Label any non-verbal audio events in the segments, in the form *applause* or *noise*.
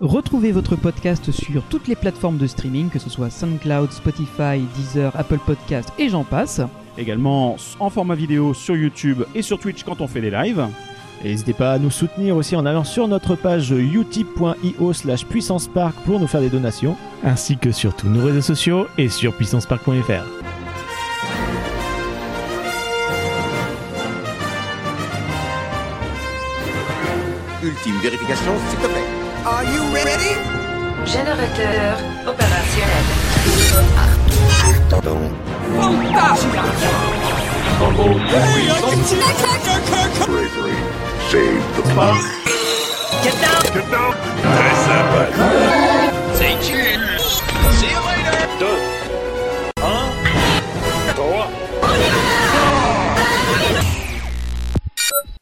Retrouvez votre podcast sur toutes les plateformes de streaming, que ce soit SoundCloud, Spotify, Deezer, Apple Podcast et j'en passe. Également en format vidéo sur YouTube et sur Twitch quand on fait des lives. Et n'hésitez pas à nous soutenir aussi en allant sur notre page utip.io slash puissancepark pour nous faire des donations, ainsi que sur tous nos réseaux sociaux et sur puissancepark.fr. Ultime vérification, s'il te plaît. Are you ready? Générateur opérationnel. Pardon. bravery saved the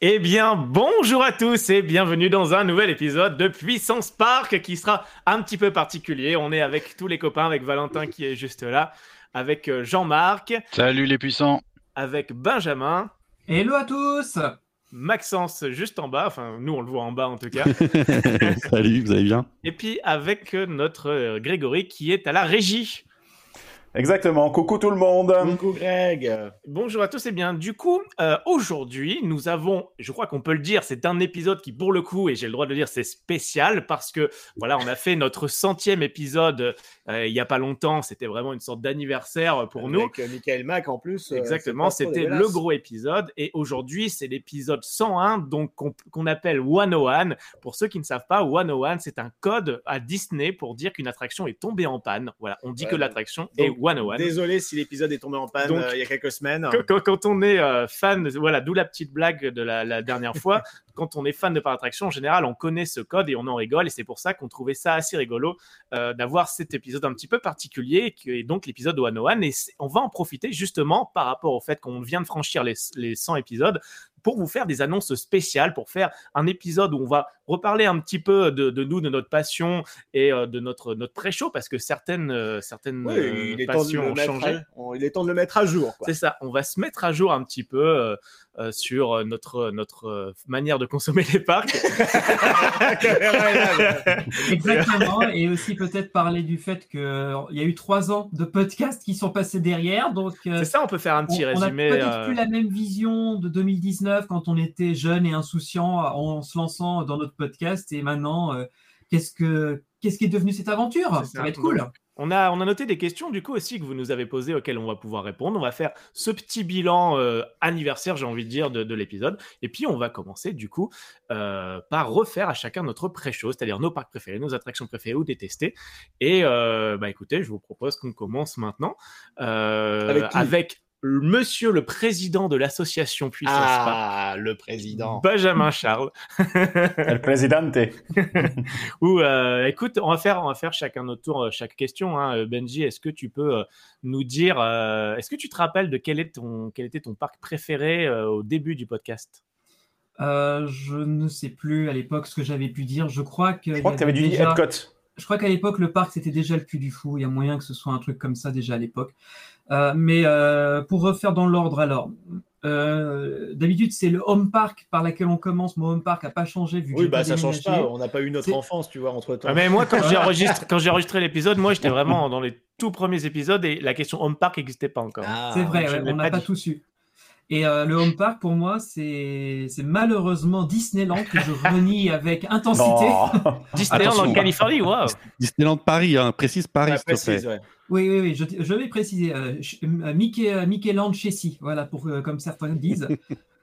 Eh bien, bonjour à tous et bienvenue dans un nouvel épisode de Puissance Park qui sera un petit peu particulier. On est avec tous les copains, avec Valentin qui est juste là, avec euh, Jean-Marc, Salut les puissants. avec Benjamin, Hello à tous Maxence juste en bas, enfin nous on le voit en bas en tout cas, *laughs* Salut, vous allez bien? Et puis avec euh, notre euh, Grégory qui est à la régie. Exactement. Coucou tout le monde. Coucou Greg. Bonjour à tous et bien du coup euh, aujourd'hui nous avons, je crois qu'on peut le dire, c'est un épisode qui pour le coup et j'ai le droit de le dire c'est spécial parce que voilà on a fait notre centième épisode euh, il y a pas longtemps, c'était vraiment une sorte d'anniversaire pour nous. Avec euh, Michael Mack en plus. Exactement, c'était le gros épisode et aujourd'hui c'est l'épisode 101 donc qu'on qu'on appelle 101. Pour ceux qui ne savent pas, 101 c'est un code à Disney pour dire qu'une attraction est tombée en panne. Voilà, on dit Ouais, que l'attraction est 101. Désolé si l'épisode est tombé en panne Donc- euh, il y a quelques semaines. Quand, on est euh, fan, voilà, d'où la petite blague de la, la dernière fois. *laughs* quand on est fan de parc d'attraction, en général, on connaît ce code et on en rigole. Et c'est pour ça qu'on trouvait ça assez rigolo euh, d'avoir cet épisode un petit peu particulier, qui est donc l'épisode 101. Et on va en profiter justement par rapport au fait qu'on vient de franchir les, les 100 épisodes pour vous faire des annonces spéciales, pour faire un épisode où on va reparler un petit peu de, de nous, de notre passion et euh, de notre, notre pré-show, parce que certaines, euh, certaines Oui, euh, il, passions ont changé. à, on- il est temps de le mettre à jour. C'est ça, on va se mettre à jour un petit peu euh, euh, sur notre, notre euh, manière de consommer les parcs. *laughs* *laughs* Exactement, et aussi peut-être parler du fait qu'il y a eu trois ans de podcasts qui sont passés derrière, donc euh, C'est ça, on peut faire un on petit on a résumé. peut-être euh, plus la même vision de 2019 quand on était jeune et insouciant en se lançant dans notre podcast, et maintenant, euh, qu'est-ce que qu'est-ce qui est devenu cette aventure? Ça. ça. va être cool. On a, on a noté des questions du coup aussi que vous nous avez posées auxquelles on va pouvoir répondre. On va faire ce petit bilan euh, anniversaire, j'ai envie de dire, de, de l'épisode. Et puis on va commencer du coup euh, par refaire à chacun notre pré-show, c'est-à-dire nos parcs préférés, nos attractions préférées ou détestées. Et euh, bah écoutez, je vous propose qu'on commence maintenant euh, avec Monsieur le président de l'association Puissance Ah, le président. Benjamin Charles. *laughs* El presidente. *laughs* Ou euh, écoute, on va faire, on va faire chacun notre tour, euh, chaque question. Hein. Euh, Benji, est-ce que tu peux nous dire, euh, est-ce que tu te rappelles de quel, est ton, quel était ton parc préféré euh, au début du podcast? Euh, je ne sais plus à l'époque ce que j'avais pu dire. Je crois que Je crois que tu avais dit Epcot. Je crois qu'à l'époque, le parc, c'était déjà le cul du fou. Il y a moyen que ce soit un truc comme ça déjà à l'époque. Euh, mais euh, pour refaire dans l'ordre, alors, euh, d'habitude, c'est le home park par laquelle on commence. Mon home park n'a pas changé vu que Oui, bah ça change pas. On n'a pas eu notre enfance, tu vois, entre temps. Ah, Mais moi, quand j'ai *laughs* enregistré, quand j'ai enregistré l'épisode, moi, j'étais vraiment dans les tout premiers épisodes et la question home park n'existait pas encore. Ah, C'est vrai, ouais, on n'a pas tout su. Et euh, le home park, pour moi, c'est malheureusement Disneyland que je renie *laughs* avec intensité. *laughs* Disneyland en. Californie, waouh Disneyland Paris, hein, précise Paris, s'il te plaît. ouais. Oui, oui, oui, je, je vais préciser. Euh, euh, Mickey, euh, Mickeyland Chessy, voilà, pour, euh, comme certains disent.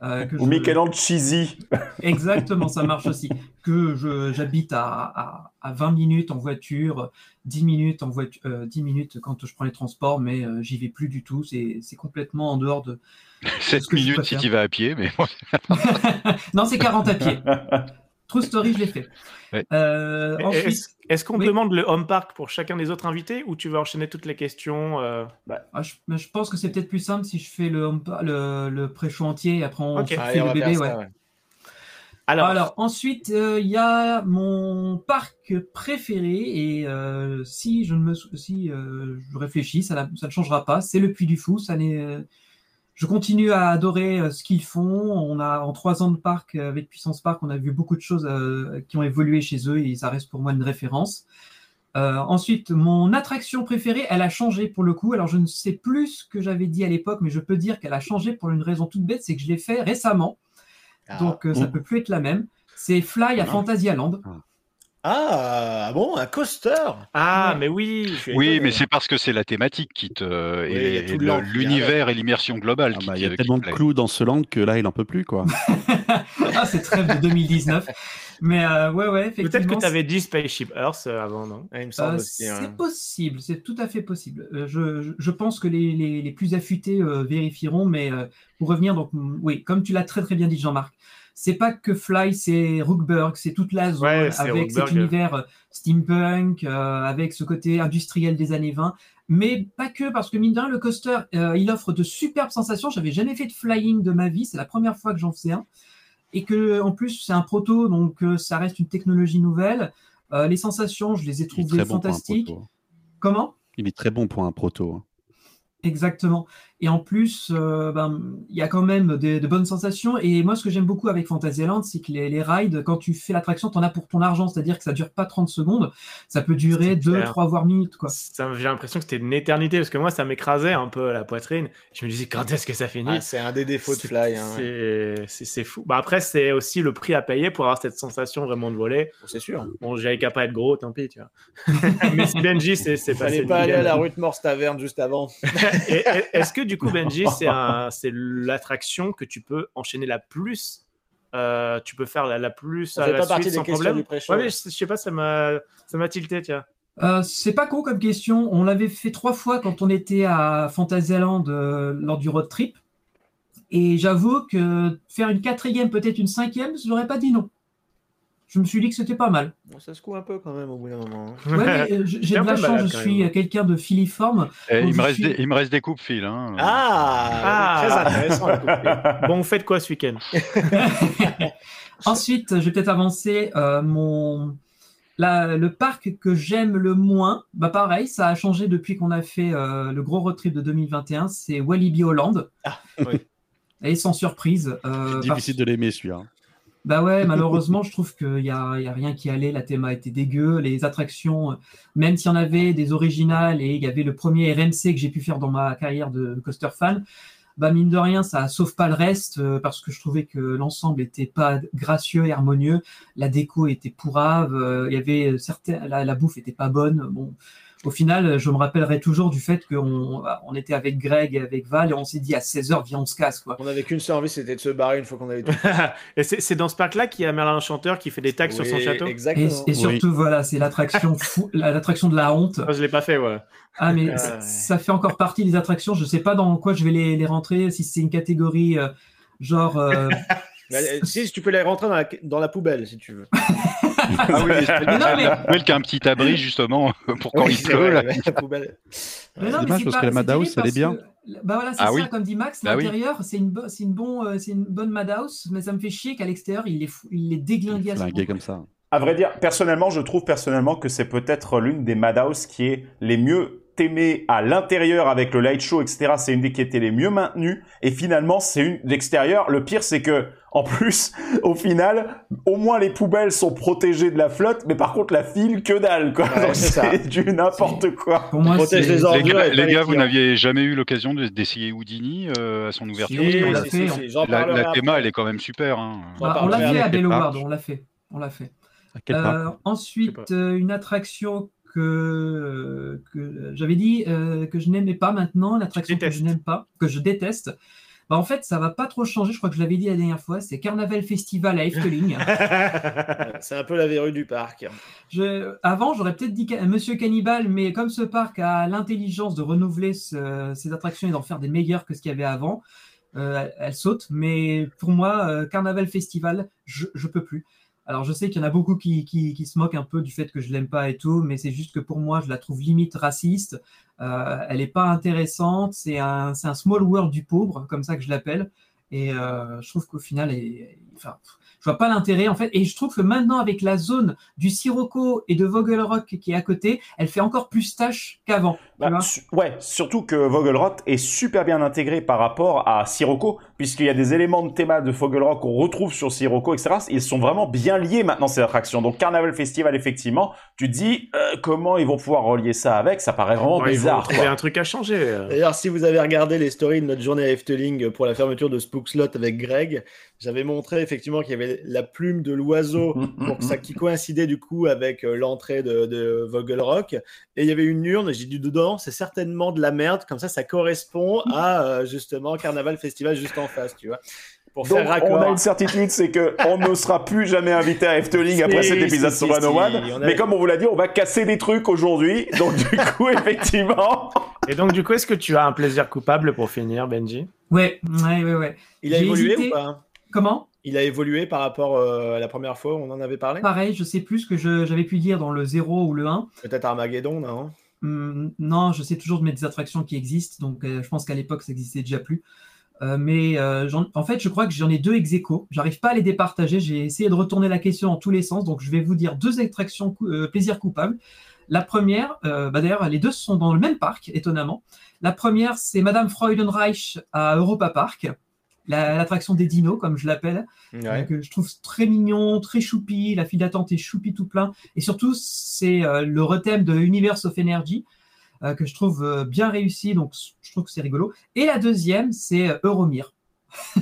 Euh, que Ou je- Micheland Cheesy. *laughs* Exactement, ça marche aussi. Que j'habite à, à, à 20 minutes en voiture, 10 minutes, en voiture, euh, 10 minutes quand je prends les transports, mais euh, j'y vais plus du tout. C'est complètement en dehors de. 7 ce que je minutes si tu vas à pied, mais bon, *laughs* *laughs* non, c'est 40 à pied. *laughs* True story, je l'ai fait. Ouais. Euh, ensuite, Est-ce qu'on Oui. demande le home park pour chacun des autres invités ou tu veux enchaîner toutes les questions euh ah, je, pense que c'est peut-être plus simple si je fais le, home pa- le, le pré-show entier et après on fait Allez, on le bébé. faire ouais. ça, ouais. Alors, Alors, ensuite, euh, il y a mon parc préféré et euh, si je ne me sou- si euh, je réfléchis, ça, ne changera pas. C'est le Puy du Fou. Ça n'est, euh, je continue à adorer euh, ce qu'ils font. On a en trois ans de parc euh, avec Puissance Park, on a vu beaucoup de choses euh, qui ont évolué chez eux et ça reste pour moi une référence. Euh, ensuite, mon attraction préférée, elle a changé pour le coup. Alors, je ne sais plus ce que j'avais dit à l'époque, mais je peux dire qu'elle a changé pour une raison toute bête, c'est que je l'ai fait récemment. Donc, euh, ça Mmh. peut plus être la même. C'est Fly à Fantasyland. Ah, bon, un coaster Ah, Ouais. mais oui. Oui, étonné. mais c'est parce que c'est la thématique qui te il y a et, l'univers et l'immersion globale Ah qui bah, te- Il y a tellement te de clous dans ce land que là, il en peut plus, quoi. *laughs* ah, c'est très de 2019. Mais euh, ouais, ouais, effectivement. Peut-être que tu avais dit Spaceship Earth euh, avant, non? Ah, Euh, aussi. c'est possible, c'est tout à fait possible. Euh, je, je- je pense que les, les- les plus affûtés euh, vérifieront, mais euh, pour revenir, donc oui, comme tu l'as très très bien dit, Jean-Marc, c'est pas que Fly, c'est Rookburg, c'est toute la zone Ouais, avec cet univers euh, steampunk, euh, avec ce côté industriel des années 20, mais pas que, parce que mine de rien, le coaster, euh, il offre de superbes sensations. J'avais jamais fait de flying de ma vie, c'est la première fois que j'en faisais un. Et que en plus, c'est un proto, donc euh, ça reste une technologie nouvelle. Euh, les sensations, je les ai trouvées bon fantastiques. Comment? Il est très bon pour un proto. hein. Exactement. Et en plus, euh, ben, il y a quand même des- de bonnes sensations. Et moi, ce que j'aime beaucoup avec Fantasyland, c'est que les, les rides, quand tu fais l'attraction, tu en as pour ton argent. C'est-à-dire que ça dure pas 30 secondes. Ça peut durer C'est 2, clair. 3, voire minutes. Quoi. Ça- J'ai l'impression que c'était une éternité parce que moi, ça m'écrasait un peu la poitrine. Je me disais, quand est-ce que ça finit? Ah, c'est un des défauts de Fly. hein, ouais. c'est- fou. Bah après, c'est aussi le prix à payer pour avoir cette sensation vraiment de voler. C'est sûr. Bon, j'avais qu'à pas être gros, tant pis, tu vois. *laughs* Mais si Benji, c'est c'est Fallait passé pas aller à la rue de Morse Taverne juste avant. *laughs* Et- et- Est-ce que du coup, Benji, *laughs* c'est l'attraction que tu peux enchaîner la plus euh, Tu peux faire la, la plus à fait la pas partie suite des sans problème du. Ouais, mais je, je sais pas, ça m'a ça m'a tilté, tiens. Euh, c'est pas con comme question. On l'avait fait trois fois quand on était à Fantasyland euh, lors du road trip. Et j'avoue que faire une quatrième, peut-être une cinquième, je n'aurais pas dit non. Je me suis dit que c'était pas mal. Bon, ça secoue un peu quand même au bout d'un moment. hein. Ouais, *laughs* euh, j'ai de la chance, malade, je suis quelqu'un de filiforme. Eh, il, me reste suis- des, il me reste des coupes fil. Hein. Ah, Ah. Très intéressant. la coupe. *laughs* Bon, vous faites quoi ce week-end *laughs* Ensuite, je vais peut-être avancer euh, mon la- le parc que j'aime le moins. Bah pareil, ça a changé depuis qu'on a fait euh, le gros road trip de 2021. C'est Walibi Holland. Ah, oui. Et sans surprise. euh, parce- Difficile de l'aimer, celui-là. Bah ouais, malheureusement, je trouve qu'il y a, y a rien qui allait. La théma était dégueu. Les attractions, même s'il y en avait des originales et il y avait le premier RMC que j'ai pu faire dans ma carrière de coaster fan, bah mine de rien, ça sauve pas le reste euh, parce que je trouvais que l'ensemble était pas gracieux et harmonieux. La déco était pourrave. euh, il y avait certains, la, la bouffe était pas bonne. Bon. Au final, je me rappellerai toujours du fait qu'on on était avec Greg et avec Val et on s'est dit à 16h, viens, on se casse. Quoi. On avait qu'une seule envie, c'était de se barrer une fois qu'on avait tout. *laughs* Et c'est c'est dans ce parc-là qu'il y a Merlin Enchanteur qui fait des tags sur son château? Exactement. et surtout, voilà, c'est l'attraction l'attraction de la honte. Ah, Je l'ai pas fait, ouais. Ah, mais Ah, ça, ouais. ça fait encore partie des attractions. Je sais pas dans quoi je vais les, les rentrer, si c'est une catégorie euh, genre. euh, euh, *laughs* si, si tu peux les rentrer dans la, dans la poubelle si tu veux. *laughs* Ah oui, mais Mais non, mais- Noël qui a un petit abri justement *laughs* pour quand Oui, il pleut. vrai, là. la poubelle. mais non, dommage parce pas- que la Madhouse, elle est bien. que- Bah voilà, c'est Ah ça, oui. comme dit Max, Bah oui. l'intérieur, c'est une, bo- c'est une, bon, euh, c'est une bonne Madhouse, mais ça me fait chier qu'à l'extérieur, il les, fou- il les déglingue à ce Flingué point. comme ça. À vrai dire, personnellement, je trouve personnellement que c'est peut-être l'une des Madhouse qui est les mieux aimées à l'intérieur avec le light show, etc. C'est une des qui était les mieux maintenues. Et finalement, c'est une d'extérieur. Le pire, c'est que, en plus, *laughs* au final, au moins les poubelles sont protégées de la flotte, mais par contre, la file, que dalle, quoi. Ouais, Donc, c'est du n'importe quoi. Pour moi, Protège c'est- les gars, et pas les les gars, vous n'aviez jamais eu l'occasion de- d'essayer Houdini euh, à son ouverture? Si, parce que on la- fait, théma, elle est quand même super. hein. Bah, on l'a fait à après. Bello parc World, on l'a fait. On l'a fait. Euh, ensuite, euh, une attraction que, que j'avais dit euh, que je n'aimais pas maintenant, l'attraction que je n'aime pas, que je déteste. Bah, en fait, ça va pas trop changer. Je crois que je l'avais dit la dernière fois. C'est Carnaval Festival à Efteling. *laughs* C'est un peu la verrue du parc. Je- avant, j'aurais peut-être dit Monsieur Cannibal, mais comme ce parc a l'intelligence de renouveler ce- ses attractions et d'en faire des meilleures que ce qu'il y avait avant, euh, elle, elle saute. Mais pour moi, euh, Carnaval Festival, je, je peux plus. Alors, je sais qu'il y en a beaucoup qui, qui- qui se moquent un peu du fait que je l'aime pas et tout, mais c'est juste que pour moi, je la trouve limite raciste. Euh, elle n'est pas intéressante. C'est un, c'est un small world du pauvre, comme ça que je l'appelle. Et euh, je trouve qu'au final, elle- enfin, Je vois pas l'intérêt en fait. Et je trouve que maintenant avec la zone du Sirocco et de Vogelrock qui est à côté, elle fait encore plus tâche qu'avant. Bah, su- ouais, surtout que Vogelrot est super bien intégré par rapport à Sirocco, puisqu'il y a des éléments de théma de Vogelrot qu'on retrouve sur Sirocco, etc. Ils sont vraiment bien liés maintenant, ces attractions. Donc, Carnaval Festival, effectivement, tu te dis, euh, comment ils vont pouvoir relier ça avec? Ça paraît vraiment bizarre. trouver quoi. un truc à changer. euh. D'ailleurs, si vous avez regardé les stories de notre journée à Efteling pour la fermeture de Spook Slot avec Greg, j'avais montré effectivement qu'il y avait la plume de l'oiseau *laughs* ça qui coïncidait du coup avec euh, l'entrée de, de Vogelrock. Et il y avait une urne, et j'ai dit dedans, c'est certainement de la merde, comme ça, ça correspond à euh, justement Carnaval Festival juste en face, tu vois. Pour Donc, faire raccord. on a une certitude, c'est que on ne sera plus jamais invité à Efteling après cet épisode sur One One. Mais comme on vous l'a dit, on va casser des trucs aujourd'hui. Donc, du *laughs* coup, effectivement. Et donc, du coup, est-ce que tu as un plaisir coupable pour finir, Benji? Ouais, ouais, ouais, ouais. Il a évolué hésité. ou pas Comment? Il a évolué par rapport euh, à la première fois où on en avait parlé? Pareil, je sais plus ce que j'avais pu dire dans le 0 ou le 1. Peut-être Armageddon, non? Hum, non, je sais toujours de mettre des attractions qui existent, donc euh, je pense qu'à l'époque ça existait déjà plus. Euh, mais euh, en fait, je crois que j'en ai deux ex aequo. J'arrive pas à les départager. J'ai essayé de retourner la question en tous les sens, donc je vais vous dire deux attractions cou- euh, plaisir coupable. La première, euh, bah d'ailleurs, les deux sont dans le même parc, étonnamment. La première, c'est Madame Freudenreich à Europa Park, la- l'attraction des dinos, comme je l'appelle Ouais. que je trouve très mignon, très choupi. La file d'attente est choupi tout plein. Et surtout, c'est le rethème de Universe of Energy euh, que je trouve euh, bien réussi. Donc, je trouve que c'est rigolo. Et la deuxième, c'est euh, Euromir. *laughs*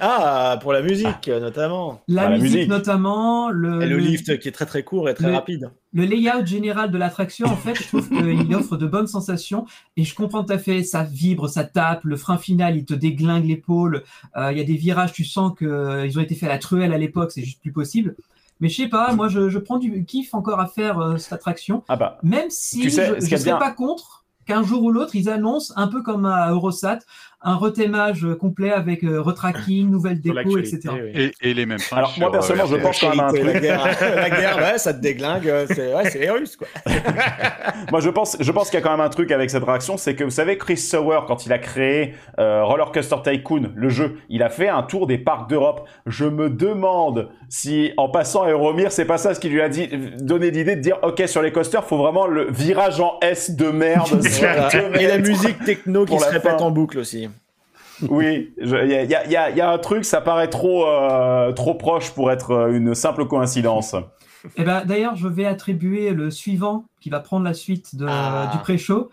Ah, pour la musique notamment. La, la musique, notamment, le, Et le le- lift qui est très très court et très le- rapide. le layout général de l'attraction, en fait, je trouve *laughs* qu'il offre de bonnes sensations. Et je comprends tout à fait, ça vibre, ça tape. Le frein final, il te déglingue l'épaule. Euh, Il y a des virages, tu sens qu'ils ont été faits à la truelle à l'époque, c'est juste plus possible. Mais je sais pas, moi, je, je prends du kiff encore à faire euh, cette attraction. Ah bah. Même si Tu sais, ce je ne serais bien- pas contre qu'un jour ou l'autre, ils annoncent, un peu comme à Eurosat, un rethémage complet avec euh, retracking, nouvelle Sur déco, etc. oui. Et, et les mêmes Alors, moi, sur, personnellement, je pense quand même à un La truc. guerre, *laughs* *laughs* la guerre, ouais, ça te déglingue. euh, C'est ouais, c'est les Russes, quoi. *laughs* Moi, je pense, je pense qu'il y a quand même un truc avec cette réaction, c'est que vous savez, Chris Sauer, quand il a créé euh, Roller Coaster Tycoon, le jeu, il a fait un tour des parcs d'Europe. Je me demande si, en passant à Euromir, c'est pas ça ce qui lui a dit, donné l'idée de dire, ok, sur les coasters, faut vraiment le virage en S de merde. Voilà. Et la musique techno qui se répète fin. en boucle aussi. Oui, il y a, y, y y un truc, ça paraît trop, euh, trop proche pour être euh, une simple coïncidence. Et ben, D'ailleurs, je vais attribuer le suivant qui va prendre la suite de, Ah. du pré-show.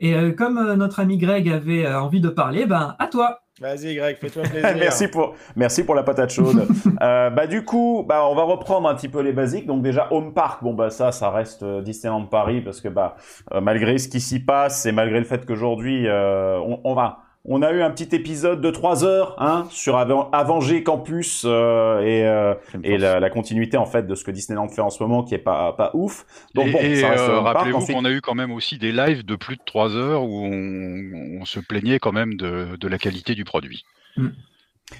Et euh, comme euh, notre ami Greg avait euh, envie de parler, ben à toi. Vas-y, Greg, fais-toi *laughs* plaisir. merci pour merci pour la patate chaude. *laughs* euh, bah du coup, bah on va reprendre un petit peu les basiques. Donc déjà Home Park, bon bah ça, ça reste euh, Disneyland Paris parce que bah euh, malgré ce qui s'y passe et malgré le fait qu'aujourd'hui euh, on, on va on a eu un petit épisode de 3 heures hein, sur Aven- Avenger Campus euh, et, euh, et la, la continuité en fait de ce que Disneyland fait en ce moment qui est pas pas ouf. Donc et bon, et, ça reste euh, rappelez-vous qu'on a eu quand même aussi des lives de plus de 3 heures où on, on se plaignait quand même de, de la qualité du produit.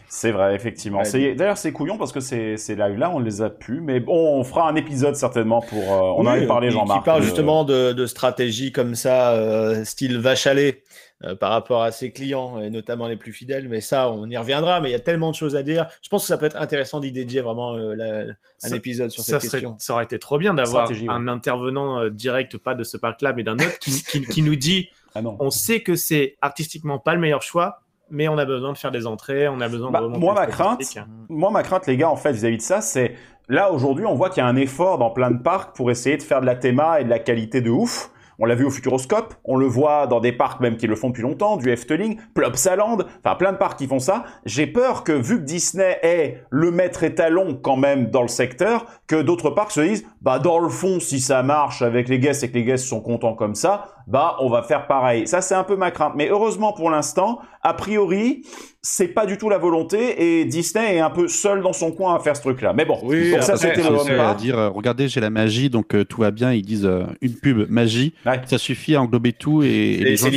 C'est vrai, effectivement. Ouais, D'ailleurs, c'est couillon parce que ces, ces lives-là, on les a pu, mais bon, on fera un épisode certainement pour. euh, on en avait parlé, Jean-Marc. Qui parle de- justement de, de stratégie comme ça, euh, style vache à lait, euh, par rapport à ses clients, et notamment les plus fidèles. Mais ça, on y reviendra. Mais il y a tellement de choses à dire. Je pense que ça peut être intéressant d'y dédier vraiment euh, la- un Ça- épisode sur ça, cette serait- question. ça aurait été trop bien d'avoir ouais. un intervenant euh, direct, pas de ce parc-là, mais d'un autre qui, qui- qui nous dit *laughs* Ah on sait que c'est artistiquement pas le meilleur choix, mais on a besoin de faire des entrées, on a besoin Bah, de remonter moi, ma crainte, moi, ma crainte, les gars, en fait, vis-à-vis de ça, c'est là aujourd'hui, on voit qu'il y a un effort dans plein de parcs pour essayer de faire de la théma et de la qualité de ouf. On l'a vu au Futuroscope, on le voit dans des parcs même qui le font depuis longtemps, du Efteling, Plopsaland, enfin plein de parcs qui font ça. J'ai peur que vu que Disney est le maître étalon quand même dans le secteur, que d'autres parcs se disent, bah dans le fond, si ça marche avec les guests et que les guests sont contents comme ça, bah on va faire pareil. Ça c'est un peu ma crainte. Mais heureusement pour l'instant, a priori, c'est pas du tout la volonté et Disney est un peu seul dans son coin à faire ce truc-là. Mais bon, Oui, donc ça c'était c'est- le à dire, euh, regardez, j'ai la magie, donc euh, tout va bien. Ils disent euh, une pub magie, Ouais. ça suffit à englober tout et, C'est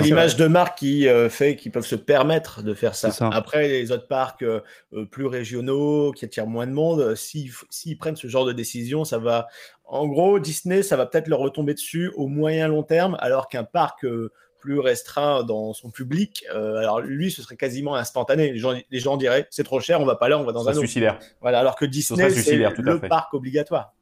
l'image de marque qui euh, fait qu'ils peuvent se permettre de faire ça. C'est ça. Après, les autres parcs plus régionaux qui attirent moins de monde, s'ils prennent ce genre de décision, ça va. En gros, Disney, ça va peut-être leur retomber dessus au moyen long terme, alors qu'un parc euh, plus restreint dans son public. Euh, alors lui, ce serait quasiment instantané. Les gens, les gens diraient c'est trop cher, on va pas là, on va dans Ce serait un autre. suicidaire. Voilà, alors que Disney, c'est le fait. parc obligatoire.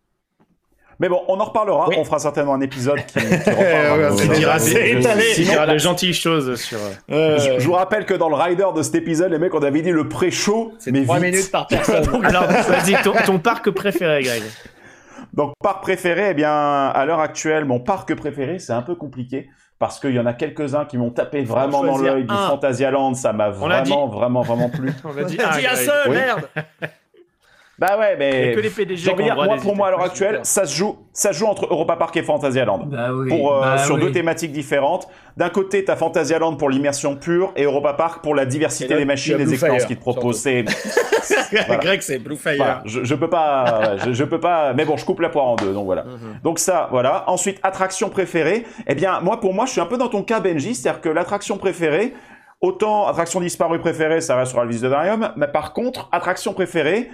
Mais bon, on en reparlera. Oui. On fera certainement un épisode qui, qui *laughs* Ouais, reparlera de- dira- de- c'est de- étalé. Il y Sinon, aura la- de gentilles choses sur. Euh, je, je vous rappelle que dans le rider de cet épisode, les mecs, on avait dit le pré-show. c'est mais trois vite. minutes par *laughs* personne. Alors, vas-y, ton, ton parc préféré, Greg. Donc, parc préféré, eh bien, à l'heure actuelle, mon parc préféré, c'est un peu compliqué. Parce qu'il y en a quelques-uns qui m'ont tapé vraiment dans l'œil du un. Fantasyland, ça m'a vraiment, vraiment, vraiment plu. *laughs* On a dit On a un, dit un Greg. seul, Oui. merde *laughs* Bah ouais, mais a que les PDG j'ai envie de qui ont dire, moi, pour moi, à l'heure actuelle, ça se joue, ça se joue entre Europa Park et Fantasyland. Bah oui. Pour, euh, bah sur oui. deux thématiques différentes. D'un côté, t'as Fantasyland pour l'immersion pure et Europa Park pour la diversité Et là, des machines, Blue expériences qu'ils te proposent. C'est- *laughs* Voilà. Greg, c'est Blue Fire. Voilà, je, je peux pas, *laughs* je, je peux pas, mais bon, je coupe la poire en deux, donc voilà. Mhm. Donc ça, voilà. Ensuite, attraction préférée. Eh bien, moi, pour moi, je suis un peu dans ton cas, Benji, c'est-à-dire que l'attraction préférée, autant attraction disparue préférée, ça reste sur Elvis Darium, mais par contre, attraction préférée,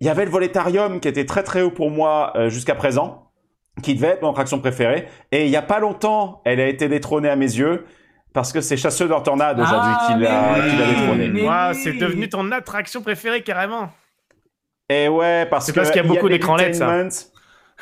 il y avait le Voletarium qui était très très haut pour moi euh, jusqu'à présent, qui devait être mon attraction préférée, et il y a pas longtemps, elle a été détrônée à mes yeux. Parce que c'est Chasseur de Tornade aujourd'hui Ah, qui l'a oui, détrôné. Waouh, oui. c'est devenu ton attraction préférée carrément. Et ouais, parce que parce qu'il y a beaucoup de d'écrans LED, ça.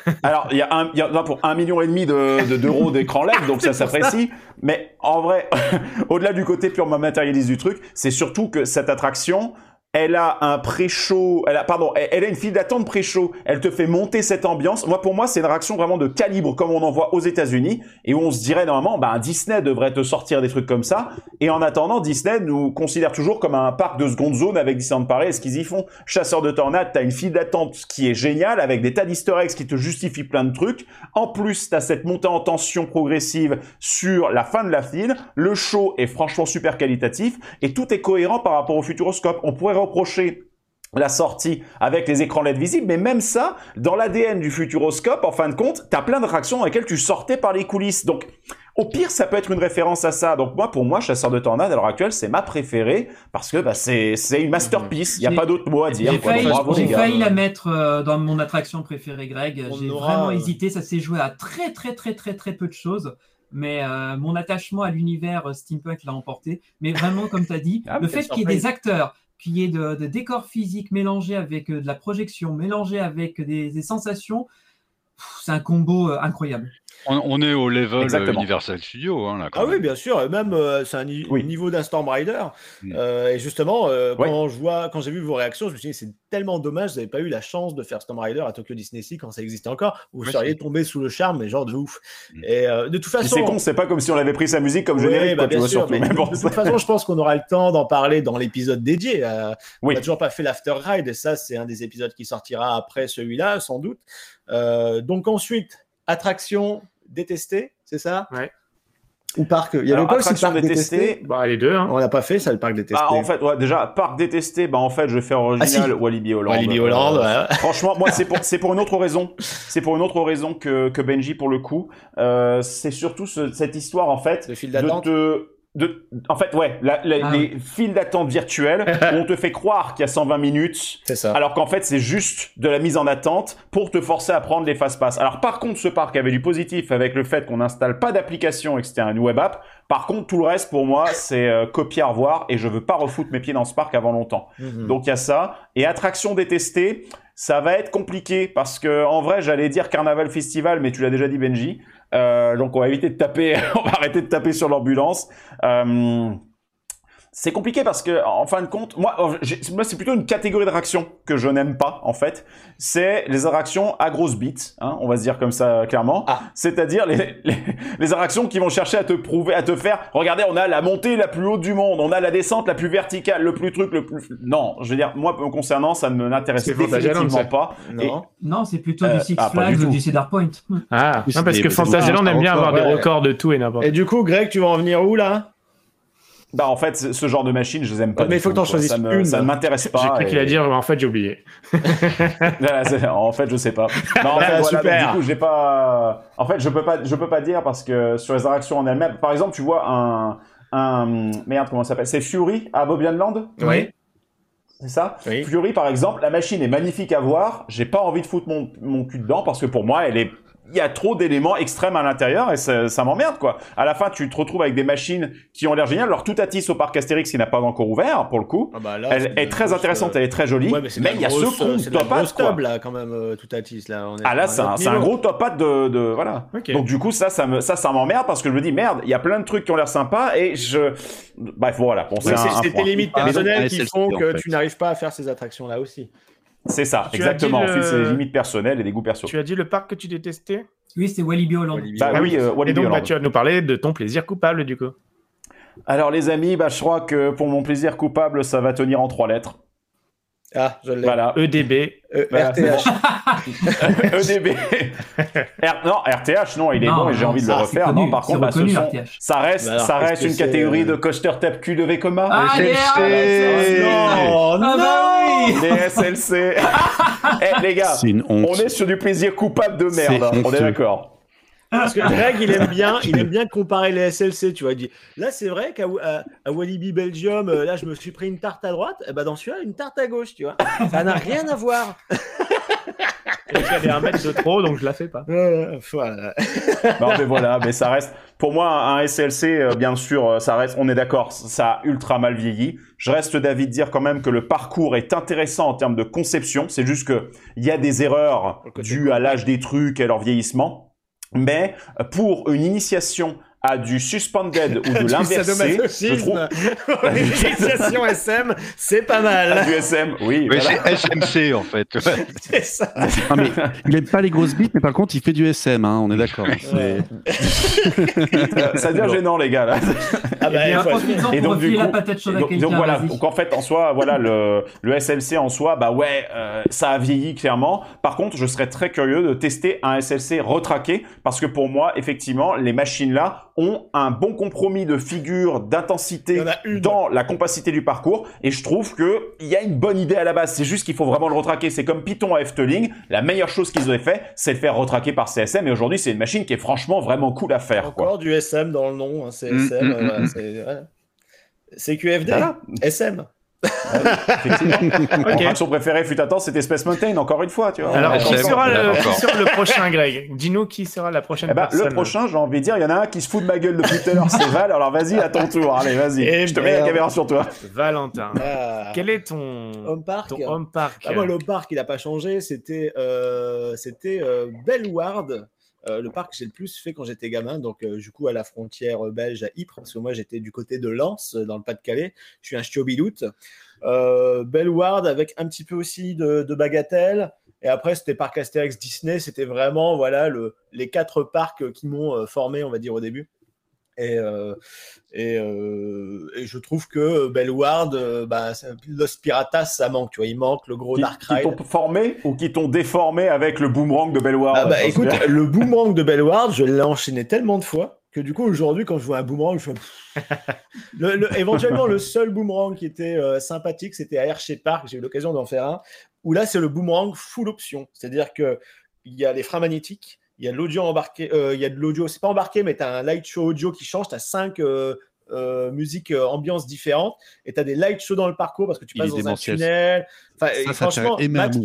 *laughs* Alors, il y a un, il y en a pour un million et demi de, de- d'euros d'écran LED, donc ça s'apprécie. *laughs* Mais en vrai, *laughs* au-delà du côté purement matérialiste du truc, c'est surtout que cette attraction, elle a un pré-show, pardon, elle, a une file d'attente pré-show. Elle te fait monter cette ambiance. Moi, pour moi, c'est une attraction vraiment de calibre, comme on en voit aux États-Unis, et où on se dirait normalement, bah, Disney devrait te sortir des trucs comme ça. Et en attendant, Disney nous considère toujours comme un parc de seconde zone avec Disneyland Paris. Et ce qu'ils y font, chasseur de tornades, t'as une file d'attente qui est géniale, avec des tas d'easter qui te justifient plein de trucs. En plus, t'as cette montée en tension progressive sur la fin de la file. Le show est franchement super qualitatif, et tout est cohérent par rapport au Futuroscope. On pourrait reprocher la sortie avec les écrans LED visibles, mais même ça, dans l'ADN du Futuroscope, en fin de compte, t'as plein d'attractions dans lesquelles tu sortais par les coulisses. Donc, au pire, ça peut être une référence à ça. Donc moi, pour moi, Chasseur de Tornades, à l'heure actuelle, c'est ma préférée, parce que bah, c'est c'est une masterpiece. Il n'y a pas d'autre mot à dire. J'ai failli, bravo, la mettre euh, dans mon attraction préférée, Greg. J'ai aura, vraiment euh, hésité. Ça s'est joué à très, très, très, très, très peu de choses. Mais euh, mon attachement à l'univers steampunk l'a emporté. Mais vraiment, comme tu as dit, Ah, le fait qu'il y ait des acteurs, de, de décors physiques mélangés avec euh, de la projection, mélangés avec des, sensations, c'est un combo euh, incroyable. On, on est au level euh, Exactement. Universal Studio, hein, là. quand Ah oui, bien sûr. et Même, euh, c'est un ni- Oui. niveau d'un Storm Rider. Mm. Euh, et justement, euh, Ouais. quand je vois, quand j'ai vu vos réactions, je me suis dit, c'est tellement dommage, vous n'avez pas eu la chance de faire Storm Rider à Tokyo Disney Sea quand ça existait encore. Vous Ouais, seriez tombé sous le charme, mais genre de ouf. Mm. Et euh, de toute façon. c'est con, c'est pas comme si on avait pris sa musique comme Ouais, générique, bah, quoi, tu bien sûr, surtout. mais Mais bon, de toute façon, je pense qu'on aura le temps d'en parler dans l'épisode dédié. Euh, On n'a toujours pas fait l'After Ride, et ça, c'est un des épisodes qui sortira après celui-là, sans doute. Euh, donc ensuite, attraction détestée, c'est ça Ouais. Ou parc Il y avait Alors, pas aussi attraction parc détesté, Bah, les deux, hein. On l'a pas fait, ça, le parc détesté. Bah, en fait, ouais, déjà, parc détesté, bah, en fait, je vais faire original Ah, si. Walibi Holland. Walibi Euh, Holland, ouais. Franchement, moi, c'est pour, *laughs* c'est pour une autre raison. C'est pour une autre raison que, que Benji, pour le coup. Euh, c'est surtout ce- cette histoire, en fait, Le fil de d'attente. te, de, en fait, ouais, la- la- Ah. les files d'attente virtuelles où *laughs* on te fait croire qu'il y a 120 minutes. Ça. Alors qu'en fait, c'est juste de la mise en attente pour te forcer à prendre les fast-pass. Alors par contre, ce parc avait du positif avec le fait qu'on n'installe pas d'application et que c'était une web app. Par contre, tout le reste, pour moi, c'est euh, copier à revoir et je veux pas refoutre mes pieds dans ce parc avant longtemps. Mhm. Donc il y a ça. Et attraction détestée, ça va être compliqué parce que en vrai, j'allais dire Carnaval Festival, mais tu l'as déjà dit Benji. Euh, donc on va éviter de taper, *laughs* on va arrêter de taper sur l'ambulance. Euh, c'est compliqué parce que, en fin de compte, moi, euh, j'ai- moi c'est plutôt une catégorie d'attractions que je n'aime pas, en fait. C'est les attractions à grosse bite, hein, on va se dire comme ça clairement. Ah. C'est-à-dire les, *laughs* les, les attractions qui vont chercher à te prouver, à te faire, regardez, on a la montée la plus haute du monde, on a la descente la plus verticale, le plus truc, le plus... Non, je veux dire, moi, me concernant, ça ne m'intéresse définitivement pas. Et- Non. Non, c'est plutôt Euh, du Six ah, Flags ou du Cedar Point. Ah, non, parce que Fantasyland aime bien avoir des records de tout et n'importe Et du coup, Greg, tu vas en venir où là? Bah, en fait, ce genre de machine, je les aime pas. Ouais, mais il faut que t'en choisisses ça me, une. Ça ne m'intéresse pas. J'ai cru et- qu'il allait dire, mais en fait, j'ai oublié. *laughs* Voilà, en fait, je sais pas. Non, en Ah, fait, voilà, super. donc, du coup, j'ai pas. En fait, je peux pas, je peux pas dire parce que sur les attractions en elles-mêmes, par exemple, tu vois un, un, merde, comment ça s'appelle? C'est Fury à Bobbian Land. Oui. C'est ça? Oui. Fury, par exemple, la machine est magnifique à voir. J'ai pas envie de foutre mon, mon cul dedans parce que pour moi, elle est il y a trop d'éléments extrêmes à l'intérieur et ça, ça m'emmerde quoi. À la fin, tu te retrouves avec des machines qui ont l'air géniales. Alors tout Atis au parc Astérix qui n'a pas encore ouvert pour le coup. Ah bah là, elle est très intéressante, grosse, elle est très jolie. Ouais, mais il y a ce grosse, euh, la top hat quoi. table, là, quand même, euh, tout Atis, là. On est Ah là, c'est un, gros top hat de, de voilà. Ok. Donc du coup, ça, ça me, ça, ça m'emmerde parce que je me dis merde, il y a plein de trucs qui ont l'air sympas et je, bref, voilà. Bon, c'est tes limites Mais donc, personnelles qui font que tu n'arrives pas à faire ces attractions-là aussi. C'est ça, Tu exactement. fait, c'est le- des limites personnelles et des goûts perso. Tu as dit le parc que tu détestais? Oui, c'est Walibi Holland. Bah oui, euh, Et donc, bah, tu vas nous parler de ton plaisir coupable, du coup. Alors les amis, bah, je crois que pour mon plaisir coupable, ça va tenir en trois lettres. Ah, je l'ai. Voilà. EDB. Euh, Voilà, RTH. *laughs* EDB. R- Non, RTH, non, il est Non, bon et j'ai non, envie de le refaire. connu, non, par contre, bah, ce sont- ça reste, Bah alors, ça reste une catégorie euh, de coaster tape cul de Vekoma? Ah, SLC. les Non, Ah bah oui Les SLC. *laughs* Eh les gars, on est sur du plaisir coupable de merde. Hein, On est d'accord. Parce que Greg, il aime bien, il aime bien comparer les SLC, tu vois. Il dit, là, c'est vrai qu'à à, à Walibi Belgium, euh, là, je me suis pris une tarte à droite. Et ben, dans celui-là, une tarte à gauche, tu vois. Ça n'a rien à voir. J'avais un mètre de trop, donc je la fais pas. Voilà. Non mais voilà, mais ça reste pour moi un SLC euh, bien sûr, euh, ça reste on est d'accord, ça a ultra mal vieilli. Je reste d'avis de dire quand même que le parcours est intéressant en termes de conception, c'est juste que il y a des erreurs dues à l'âge des trucs et leur vieillissement. Mais euh, pour une initiation à du suspended ou de *laughs* l'inversé, je trouve *laughs* SM, c'est pas mal. à du SM, oui. Voilà. c'est SMC en fait. Ouais. *laughs* C'est ça. Ah, mais il aime pas les grosses bites, mais par contre, il fait du SM, hein, on est d'accord. C'est- ça devient gênant les gars là. Ah bah, Et faut profite-en Et donc, du coup- donc, voilà, vas-y. donc en fait en soi, voilà le, le SLC en soi, bah ouais, euh, ça a vieilli clairement. Par contre, je serais très curieux de tester un SLC retraqué parce que pour moi, effectivement, les machines là ont un bon compromis de figure, d'intensité dans la compacité du parcours et je trouve que il y a une bonne idée à la base. C'est juste qu'il faut vraiment le retraquer. C'est comme Python à Efteling. La meilleure chose qu'ils aient fait, c'est le faire retraquer par CSM et aujourd'hui, c'est une machine qui est franchement vraiment cool à faire quoi. Encore du SM dans le nom, hein, c'est Mm, SM. mm, euh, voilà, mm. c'est- voilà. CQFD, Voilà. SM. *laughs* Mon action préférée fut un temps, c'était Space Mountain, encore une fois, tu vois. Alors, qui sera, le, qui sera le prochain, Greg Dis-nous qui sera la prochaine Eh ben, personne. le prochain, j'ai envie de dire, il y en a un qui se fout de ma gueule depuis tout à l'heure, c'est Val. Alors vas-y, à ton tour. Allez, vas-y. Eh Je te mets la caméra sur toi. Valentin. Ah. Quel est ton Home Park. ton home park Ah, moi, le parc, il n'a pas changé. C'était euh, c'était euh, Bellward, euh, le parc que j'ai le plus fait quand j'étais gamin. Donc, euh, du coup, à la frontière belge à Ypres, parce que moi, j'étais du côté de Lens, euh, dans le Pas-de-Calais. Je suis un chiobiloute. Euh, Bellward avec un petit peu aussi de, bagatelle. Et après, c'était parc Astérix Disney. C'était vraiment voilà le, les quatre parcs qui m'ont euh, formé, on va dire, au début. Et, euh, et, euh, et je trouve que Bellward, euh, bah, Los Piratas, ça manque. Tu vois, il manque le gros Qui, Dark qui Ride. t'ont formé ou qui t'ont déformé avec le boomerang de Bellward Ah bah écoute, le *laughs* boomerang de Bellward, je l'ai enchaîné tellement de fois que du coup aujourd'hui quand je vois un boomerang, je *laughs* le, le- éventuellement le seul boomerang qui était sympathique, c'était à Hershey Park, j'ai eu l'occasion d'en faire un, où là c'est le boomerang full option, c'est-à-dire que il y a les freins magnétiques, il y a de l'audio embarqué, euh, il y a de l'audio, c'est pas embarqué, mais tu as un light show audio qui change, tu as cinq euh, euh, musiques euh, ambiances différentes et tu as des light shows dans le parcours parce que tu passes dans un tunnel. Enfin, Ça, ça franchement, Matt-.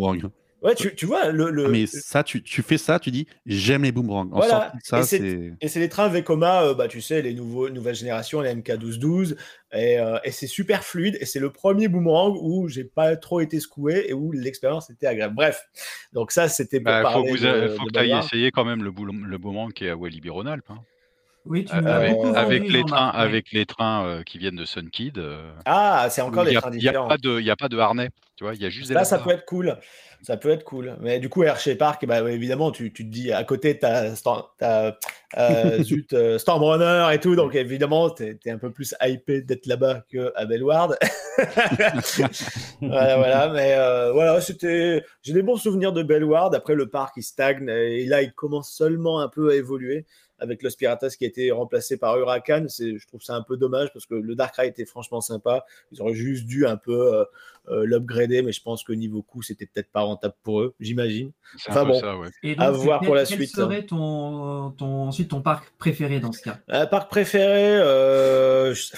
Ouais, tu, tu vois, le, le- Ah, mais ça, tu, tu fais ça, tu dis j'aime les boomerangs. Voilà. ça, Et c'est- c'est. Et c'est les trains Vekoma, euh, bah, tu sais, les nouveaux, nouvelles générations, les MK1212. Et, euh, et c'est super fluide. Et c'est le premier boomerang où j'ai pas trop été secoué et où l'expérience était agréable. Bref, donc ça, c'était pour Bah, faut parler que, vous de, a- de faut que tu ailles essayer quand même le, le boomerang qui est à Walibi Rhône-Alpes. hein. Oui, tu Euh, l'as avec, beaucoup vendu, avec les trains, avec les trains euh, qui viennent de Sunkid. euh, Ah, c'est encore des y a- trains différents. il y a pas de harnais. Tu vois, il y a juste des Là, ça peut être cool. Ça peut être cool. Mais du coup, Hershey Park, bah, évidemment, tu, tu te dis à côté, tu as, *laughs* zut, euh, Stormrunner et tout. Donc, évidemment, tu es, un peu plus hypé d'être là-bas qu'à Bellward. voilà, *laughs* voilà. Mais euh, voilà, c'était. J'ai des bons souvenirs de Bellward. Après, le parc, il stagne. Et là, il commence seulement un peu à évoluer avec Los Piratas qui a été remplacé par Huracan. Je trouve ça un peu dommage parce que le Dark Ride était franchement sympa. Ils auraient juste dû un peu euh, euh, l'upgrader, mais je pense que niveau coût, c'était peut-être pas rentable pour eux, j'imagine. Enfin bon, ça, ouais. Et à voir quel- pour la quel suite. serait ton, ton, ensuite ton parc préféré dans ce cas? Un parc préféré, euh, je,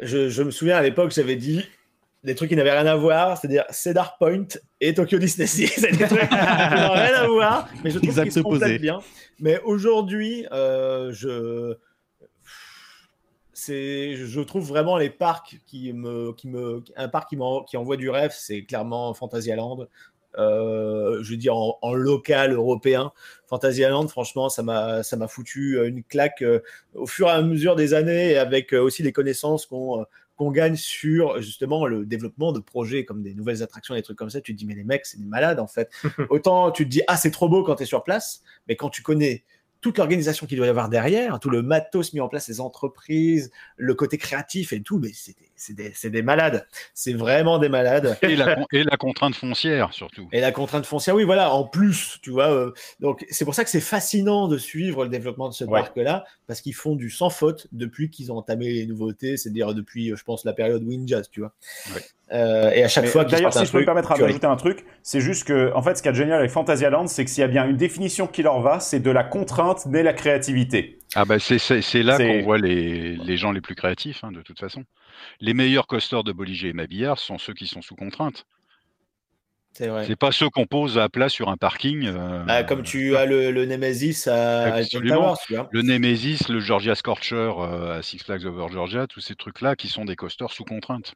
je- je me souviens à l'époque, j'avais dit des trucs qui n'avaient rien à voir, c'est-à-dire Cedar Point et Tokyo Disney Sea. *laughs* C'est des trucs qui n'ont rien à voir, mais je trouve qu'ils se complètent bien. Mais aujourd'hui, euh, je c'est je trouve vraiment les parcs qui me qui me un parc qui envoie du rêve, c'est clairement Fantasyland. Euh, je veux dire en, en local européen, Fantasyland, franchement, ça m'a ça m'a foutu euh, une claque euh, au fur et à mesure des années et avec euh, aussi les connaissances qu'on euh, qu'on gagne sur justement le développement de projets comme des nouvelles attractions, des trucs comme ça. Tu te dis mais les mecs, c'est des malades en fait. *laughs* Autant tu te dis ah c'est trop beau quand tu es sur place, mais quand tu connais toute l'organisation qu'il doit y avoir derrière, tout le matos mis en place, les entreprises, le côté créatif et tout, mais c'est des, c'est des, c'est des malades. C'est vraiment des malades. Et la, con- et la contrainte foncière, surtout. Et la contrainte foncière, oui, voilà, en plus, tu vois. euh, donc, c'est pour ça que c'est fascinant de suivre le développement de ce Ouais. parc-là, parce qu'ils font du sans faute depuis qu'ils ont entamé les nouveautés, c'est-à-dire depuis, euh, je pense, la période Windjazz, tu vois. Ouais. Euh, et à chaque Mais fois qu'ils D'ailleurs, si un je peux me permettre d'ajouter un truc, c'est juste que, en fait, ce qui est génial avec Fantasyland, c'est que s'il y a bien une définition qui leur va, c'est de la contrainte naît la créativité. Ah bah c'est c'est- c'est là C'est- qu'on voit les, les gens les plus créatifs, hein, de toute façon. Les meilleurs coasters de Bolliger et Mabillard sont ceux qui sont sous contrainte. C'est vrai. C'est pas ceux qu'on pose à plat sur un parking. euh, Bah, comme tu as le, le Nemesis à Absolument. Le Nemesis, le Georgia Scorcher euh, à Six Flags Over Georgia, tous ces trucs-là qui sont des coasters sous contrainte.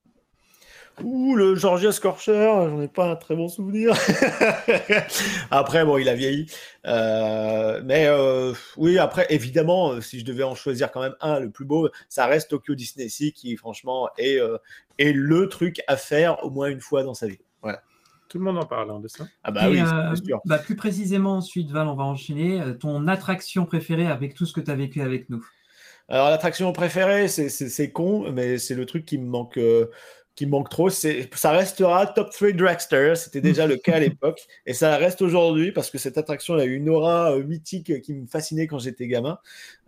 Ouh, le Georgia Scorcher, j'en ai pas un très bon souvenir. *laughs* après, bon, il a vieilli. Euh, mais euh, oui, après, évidemment, euh, si je devais en choisir quand même un, le plus beau, ça reste Tokyo Disney Sea, qui franchement est, euh, est le truc à faire au moins une fois dans sa vie. Voilà. Tout le monde en parle hein, de ça. Ah bah Et, oui, euh, c'est sûr. bah, plus précisément, ensuite, Val, on va enchaîner. Ton attraction préférée avec tout ce que tu as vécu avec nous? Alors l'attraction préférée, c'est- c'est c'est con, mais c'est le truc qui me manque, euh, qui manque trop. C'est, ça restera Top 3 Dragster. C'était déjà le cas à *laughs* l'époque, et ça reste aujourd'hui parce que cette attraction a eu une aura euh, mythique qui me fascinait quand j'étais gamin.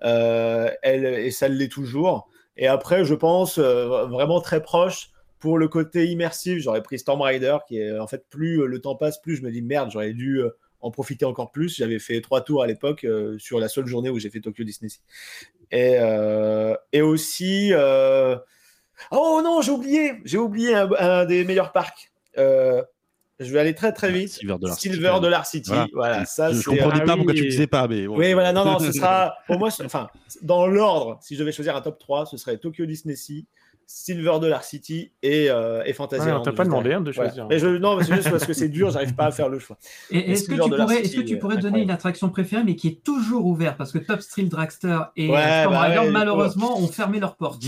Euh, elle et ça l'est toujours. Et après, je pense euh, vraiment très proche. Pour le côté immersif, j'aurais pris Storm Rider, qui est en fait plus le temps passe, plus je me dis merde, j'aurais dû en profiter encore plus. J'avais fait trois tours à l'époque euh, sur la seule journée où j'ai fait Tokyo Disney. Et, et aussi. Oh non, j'ai oublié J'ai oublié un, un des meilleurs parcs. Euh, je vais aller très très vite. Silver Dollar City. Silver Dollar City. Voilà, Voilà. ça je, comprenais pas pourquoi tu le disais pas, mais bon. Oui, voilà, non, non, ce *laughs* sera. Pour moi, enfin, dans l'ordre, si je devais choisir un top 3, ce serait Tokyo Disney Sea, Silver Dollar City et, euh, et Fantasyland. Ouais, on t'a pas demandé, hein, de Voilà. choisir. Mais je, non, c'est juste parce que c'est dur, j'arrive pas à faire le choix. Est-ce que, tu pourrais, est-ce City, que tu pourrais donner une attraction préférée, mais qui est toujours ouverte? Parce que Top Thrill Dragster et Ouais, Storm bah Rider, ouais, malheureusement, ont fermé leurs portes.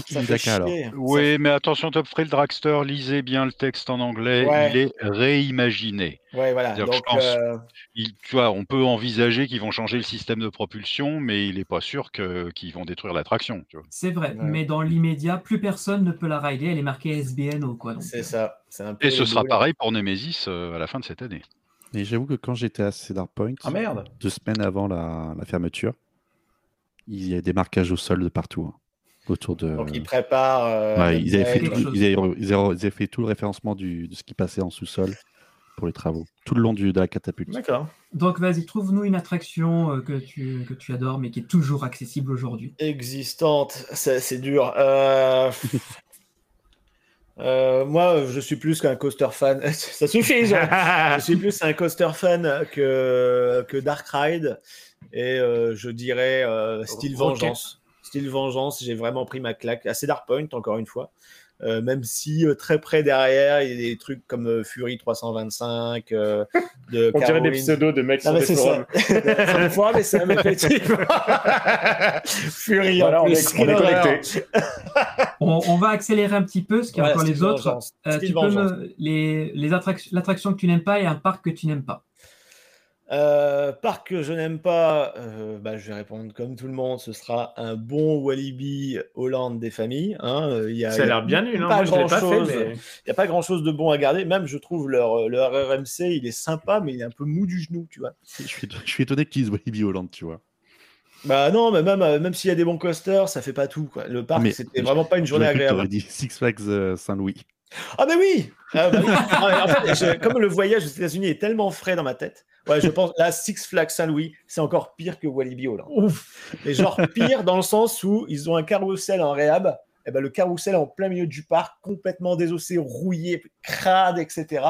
Oui, mais attention, Top Thrill Dragster, lisez bien le texte en anglais, Ouais. il est réimaginé. Ouais, voilà. C'est-à-dire que Donc, je pense, euh, il- tu vois, on peut envisager qu'ils vont changer le système de propulsion, mais il n'est pas sûr qu'ils vont détruire l'attraction. C'est vrai, Ouais. mais dans l'immédiat, plus personne ne peut la rider. Elle est marquée SBNO, quoi. donc, c'est euh, ça. C'est un peu Et ce sera pareil pour Nemesis euh, à la fin de cette année. Et j'avoue que quand j'étais à Cedar Point, Ah merde deux semaines avant la, la fermeture, il y a des marquages au sol de partout. hein, autour de. Donc, ils préparent. euh, Ouais, ils, avaient fait, quelque tout- chose. ils avaient- ils avaient- ils avaient fait tout le référencement du, de ce qui passait en sous-sol pour les travaux, tout le long du, de la catapulte. D'accord. Donc vas-y, trouve-nous une attraction euh, que, tu, que tu adores, mais qui est toujours accessible aujourd'hui. existante, c'est c'est dur. Euh, *laughs* euh, moi, je suis plus qu'un coaster fan. *laughs* Ça suffit, je, *laughs* je suis plus un coaster fan que, que Dark Ride. Et euh, je dirais euh, Style. Vengeance. Style Vengeance, j'ai vraiment pris ma claque. À Cedar Point, encore une fois. Euh, même si euh, très près derrière, il y a des trucs comme euh, Fury 325, euh, *laughs* de On dirait des pseudos de mecs Non, sur mais des c'est forums. *laughs* les forums, mais c'est un effectivement. *laughs* Fury, Voilà, en on est, on connecté. On, on va accélérer un petit peu, parce qu'il y a Voilà, encore les autres. Euh, tu peux me les, les attractions, l'attraction que tu n'aimes pas et un parc que tu n'aimes pas. Euh, parc que je n'aime pas, euh, bah, je vais répondre comme tout le monde, ce sera un bon Walibi Hollande des familles. hein. Euh, il y a, Ça a l'air bien nul, hein. pas Moi, je l'ai pas fait, grand-chose. mais- Il n'y a pas grand chose de bon à garder. Même, je trouve leur, leur RMC, il est sympa, mais il est un peu mou du genou, tu vois. Je suis, je suis étonné qu'ils disent Walibi Holland, tu vois. Bah non, mais même, euh, même s'il y a des bons coasters, ça fait pas tout. Quoi. Le parc, Mais c'était vraiment pas une journée agréable. dit Six Flags euh, Saint-Louis. Ah mais oui, Ah, bah oui. Ah, en fait, je- Comme le voyage aux États-Unis est tellement frais dans ma tête, ouais, je pense là Six Flags Saint-Louis, c'est encore pire que Walibi Holland. Et genre pire dans le sens où ils ont un carrousel en réhab eh ben, le carrousel en plein milieu du parc, complètement désossé, rouillé, crade, etc.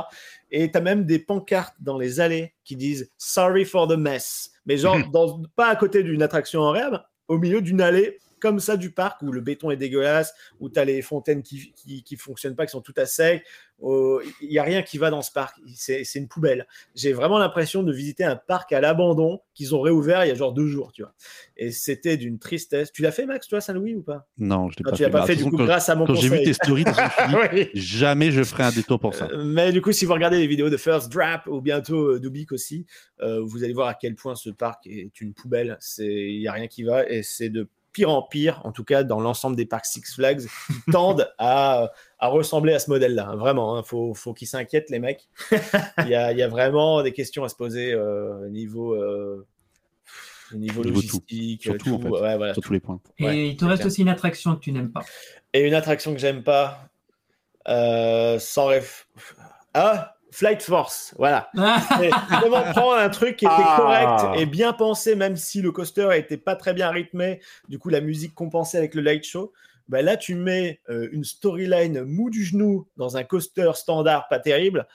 Et tu as même des pancartes dans les allées qui disent Sorry for the mess. Mais genre, *laughs* dans- pas à côté d'une attraction en rêve, au milieu d'une allée comme ça du parc où le béton est dégueulasse, où tu as les fontaines qui, qui, qui fonctionnent pas, qui sont toutes à sec. Il n'y a rien qui va dans ce parc. C'est une poubelle. J'ai vraiment l'impression de visiter un parc à l'abandon qu'ils ont réouvert il y a genre deux jours, tu vois. Et c'était d'une tristesse. Tu l'as fait, Max, toi, Saint-Louis ou pas? Non, je l'ai Ah, pas tu l'as fait. pas fait, du coup, quand- grâce à mon Quand j'ai vu tes stories, *laughs* dit, Oui. jamais je ferai un détour pour ça. Euh, Mais du coup, si vous regardez les vidéos de First Drap ou bientôt euh, Dubik aussi, euh, vous allez voir à quel point ce parc est une poubelle. Il n'y a rien qui va et c'est de pire en pire, en tout cas dans l'ensemble des parcs Six Flags, qui *laughs* tendent à, à ressembler à ce modèle-là. hein. Vraiment, il faut, faut qu'ils s'inquiètent, les mecs. *laughs* Il y, a, il y a vraiment des questions à se poser euh, au niveau, euh, au niveau, Niveau tout. logistique, Sur tout, en fait. ouais, voilà, Sur tout. tous les points. Et Ouais, il te reste clair. aussi une attraction que tu n'aimes pas. Et une attraction que j'aime pas, euh, sans rêve. Ah, Flight Force, voilà. *laughs* C'est comment prendre un truc qui était Ah. correct et bien pensé, même si le coaster était pas très bien rythmé, du coup la musique compensée avec le light show. Ben là, tu mets euh, une storyline mou du genou dans un coaster standard pas terrible,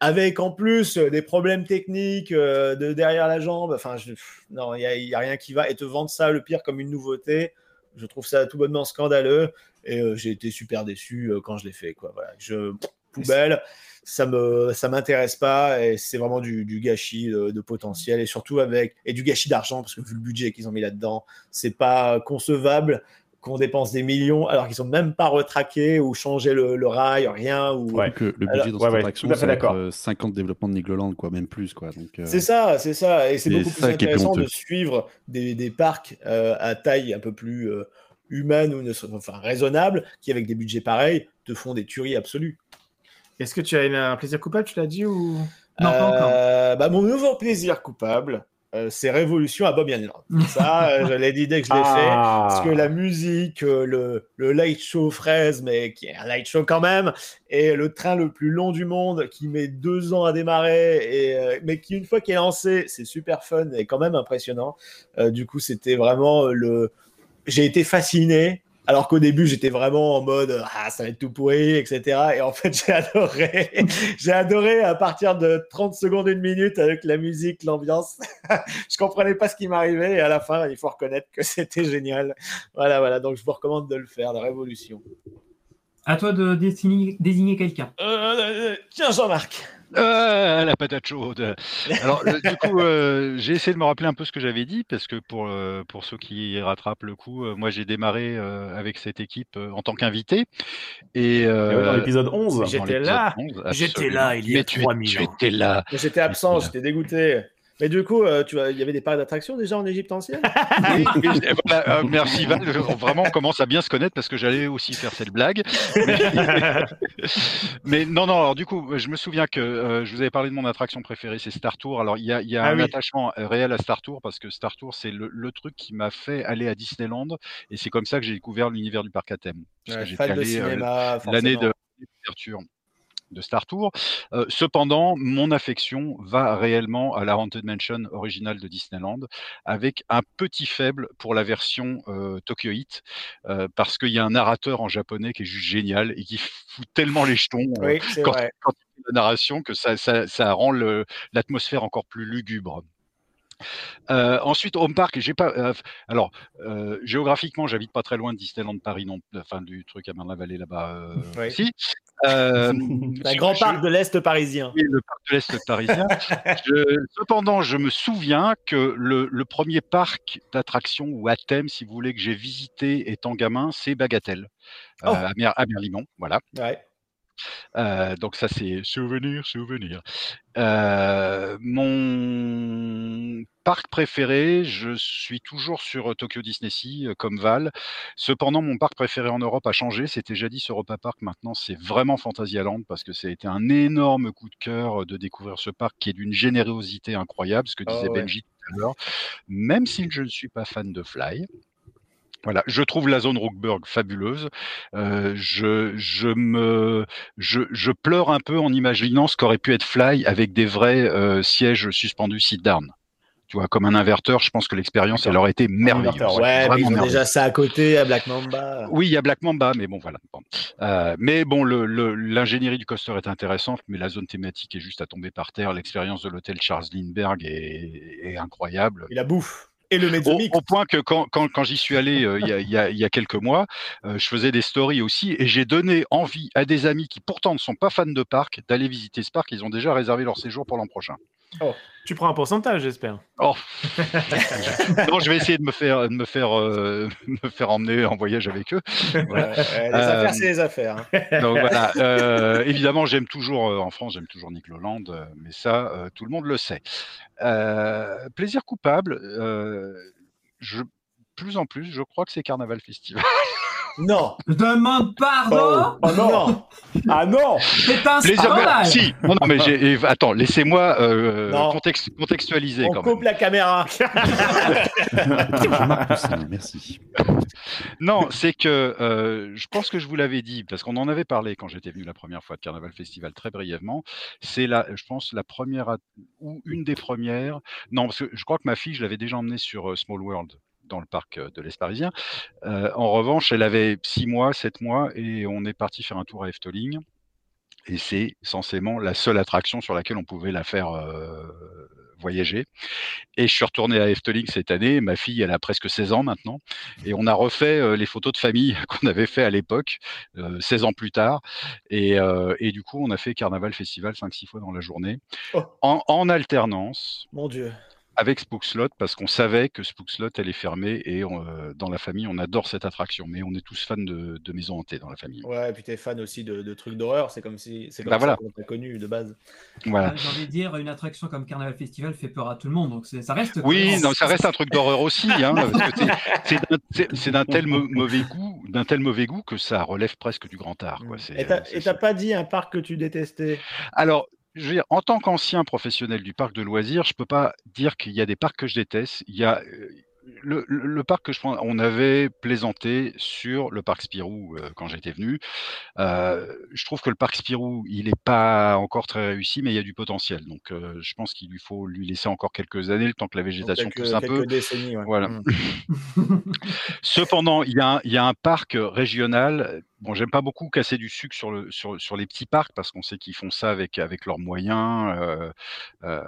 avec en plus euh, des problèmes techniques euh, de derrière la jambe. Enfin, je- pff, non, il n'y a, il y a rien qui va. Et te vendre ça, le pire, comme une nouveauté, je trouve ça tout bonnement scandaleux. Et euh, j'ai été super déçu euh, quand je l'ai fait. Quoi. Voilà, je, poubelle, ça me ça m'intéresse pas et c'est vraiment du, du gâchis de, de potentiel et surtout avec et du gâchis d'argent parce que vu le budget qu'ils ont mis là-dedans, c'est pas concevable qu'on dépense des millions alors qu'ils sont même pas retraqués ou changé le, le rail, rien ou Ouais. Que le budget Alors- dans cette ouais, attraction, tout à fait ça va être, d'accord. euh, 50 développements de Nigloland, quoi, même plus, quoi. Donc, euh, C'est ça, c'est ça. Et c'est beaucoup plus intéressant de suivre des, des parcs euh, à taille un peu plus euh, humaine ou ne- enfin, raisonnable qui, avec des budgets pareils, te font des tueries absolues. Est-ce que tu as une- un plaisir coupable, tu l'as dit ou? Non, pas encore. Euh, bah, mon nouveau plaisir coupable, euh, c'est Révolution à Bobby Land. *laughs* Ça, euh, je l'ai dit dès que je l'ai fait. Ah. Parce que la musique, euh, le, le light show fraise, mais qui est un light show quand même, et le train le plus long du monde qui met deux ans à démarrer, et, euh, mais qui, une fois qu'il est lancé, c'est super fun et quand même impressionnant. Euh, du coup, c'était vraiment le. J'ai été fasciné. Alors qu'au début, j'étais vraiment en mode ah ça va être tout pourri, etc. Et en fait, *laughs* j'ai adoré. j'ai adoré à partir de 30 secondes, une minute avec la musique, l'ambiance. *laughs* je comprenais pas ce qui m'arrivait et à la fin, il faut reconnaître que c'était génial. Voilà, voilà. Donc, je vous recommande de le faire, la Révolution. À toi de désigner, désigner quelqu'un. Euh, tiens, Jean-Marc. Euh, la patate chaude. *laughs* Alors, euh, du coup, euh, j'ai essayé de me rappeler un peu ce que j'avais dit, parce que pour, euh, pour ceux qui rattrapent le coup, euh, moi j'ai démarré euh, avec cette équipe euh, en tant qu'invité. Et, Et euh, ouais, dans l'épisode 11. dans J'étais là. 11, J'étais là il y a Mais tu, 3000 tu ans. étais là. Mais J'étais absent, j'étais dégoûté. Mais du coup, euh, tu vois, il y avait des parcs d'attractions déjà en Égypte ancienne? *laughs* Oui, oui, et voilà, euh, merci Val. Vraiment, on commence à bien se connaître parce que j'allais aussi faire cette blague. Mais, *laughs* mais non, non. Alors du coup, je me souviens que euh, je vous avais parlé de mon attraction préférée, c'est Star Tour. Alors il y a, il y a Ah un oui. attachement réel à Star Tour parce que Star Tour, c'est le, le truc qui m'a fait aller à Disneyland et c'est comme ça que j'ai découvert l'univers du parc à thème. Ouais, j'étais allé, euh, l'année de l'ouverture de Star Tour. Euh, cependant, mon affection va réellement à la Haunted Mansion originale de Disneyland, avec un petit faible pour la version euh, Tokyo Heat, euh, parce qu'il y a un narrateur en japonais qui est juste génial et qui *laughs* fout tellement les jetons Oui, quand, il fait la narration que ça, ça, ça rend l'atmosphère encore plus lugubre. Euh, ensuite, Home Park, j'ai pas. euh, alors, euh, géographiquement, j'habite pas très loin de Disneyland Paris, non, enfin du truc à Marne-la-Vallée là-bas Oui. aussi. *laughs* Un grand je- parc de l'Est parisien. oui, le parc de l'Est parisien. *laughs* Je- cependant, je me souviens que le, le premier parc d'attractions ou à thème, si vous voulez, que j'ai visité étant gamin, c'est Bagatelle, Oh. à, Mer- à Merlimont. Voilà. Ouais. Euh, donc ça, c'est souvenir, souvenir. Euh, mon parc préféré, je suis toujours sur euh, Tokyo Disney Sea, comme Val. Cependant, mon parc préféré en Europe a changé. C'était jadis Europa Park. Maintenant, c'est vraiment Fantasyland parce que ça a été un énorme coup de cœur de découvrir ce parc qui est d'une générosité incroyable, ce que disait ouais. Benji tout à l'heure. Même si je ne suis pas fan de Fly. Voilà, je trouve la zone Rookburg fabuleuse. Euh, je, je me, je, je pleure un peu en imaginant ce qu'aurait pu être Fly avec des vrais euh, sièges suspendus sit-down. Tu vois, comme un inverteur, je pense que l'expérience, elle aurait été merveilleuse. Ouais, mais ils ont déjà ça à côté, à Black Mamba. Oui, il y a Black Mamba, mais bon, voilà. Bon. Euh, mais bon, le- le- l'ingénierie du coaster est intéressante, mais la zone thématique est juste à tomber par terre. L'expérience de l'hôtel Charles Lindbergh est, est incroyable. Et la bouffe. Et le Au, point que quand, quand, quand j'y suis allé euh, il y, a, il y a- il y a quelques mois, euh, je faisais des stories aussi et j'ai donné envie à des amis qui pourtant ne sont pas fans de parc d'aller visiter ce parc. Ils ont déjà réservé leur séjour pour l'an prochain. Tu prends un pourcentage, j'espère. Oh. *laughs* non, je vais essayer de me faire, de me faire, euh, *laughs* me faire emmener en voyage avec eux. Voilà. Les Euh, affaires, c'est les affaires. hein. *laughs* donc voilà. Euh, évidemment, j'aime toujours euh, en France, j'aime toujours Nick Loland, euh, mais ça, euh, tout le monde le sait. Euh, plaisir coupable. euh, je, plus en plus, je crois que c'est Carnaval Festival. Non. Je demande pardon? Oh non Ah non C'est un Plaisir scandale. Si. Non, non, mais j'ai- attends, laissez-moi euh, contextualiser On quand même. coupe la caméra. *laughs* Merci. Non, c'est que euh, je pense que je vous l'avais dit parce qu'on en avait parlé quand j'étais venu la première fois de Carnaval Festival très brièvement. C'est la, je pense la première ou une des premières. Non, parce que je crois que ma fille, je l'avais déjà emmenée sur euh, Small World dans le parc euh, de l'Est parisien. Euh, en revanche, elle avait six mois, sept mois et on est parti faire un tour à Efteling. Et c'est censément la seule attraction sur laquelle on pouvait la faire euh, voyager. Et je suis retourné à Efteling cette année. Ma fille, elle a presque 16 ans maintenant. Et on a refait euh, les photos de famille *laughs* qu'on avait fait à l'époque, euh, 16 ans plus tard. Et, euh, et du coup, on a fait Carnaval Festival 5-6 fois dans la journée, Oh. en, en alternance Mon Dieu. Avec Spookslot, parce qu'on savait que Spookslot, elle est fermée. Et on, euh, dans la famille, on adore cette attraction. Mais on est tous fans de, de maisons hantées dans la famille. Ouais, et puis t'es fan aussi de, de trucs d'horreur. C'est comme si c'est comme Bah ça voilà. qu'on t'a connu de base. Voilà. Ah, J'ai envie de dire, une attraction comme Carnaval Festival fait peur à tout le monde, donc ça reste. Oui, non, ça reste un truc d'horreur aussi, hein, *laughs* c'est- c'est d'un- tel mau- mauvais goût, d'un tel mauvais goût que ça relève presque du grand art. Quoi. C'est, Et t'as euh, c'est- et t'as pas dit un parc que tu détestais? Alors, je veux dire, en tant qu'ancien professionnel du parc de loisirs, je peux pas dire qu'il y a des parcs que je déteste. Il y a euh, le, le- le parc que je prends, on avait plaisanté sur le parc Spirou euh, quand j'étais venu. Euh, je trouve que le parc Spirou, il n'est pas encore très réussi, mais il y a du potentiel. Donc, euh, je pense qu'il lui faut lui laisser encore quelques années, le temps que la végétation quelques- pousse un peu. quelques décennies, ouais. Voilà. Mm. *laughs* Cependant, il y, a un, il y a un parc régional. Bon, j'aime pas beaucoup casser du sucre sur, le, sur, sur les petits parcs parce qu'on sait qu'ils font ça avec, avec leurs moyens euh, euh,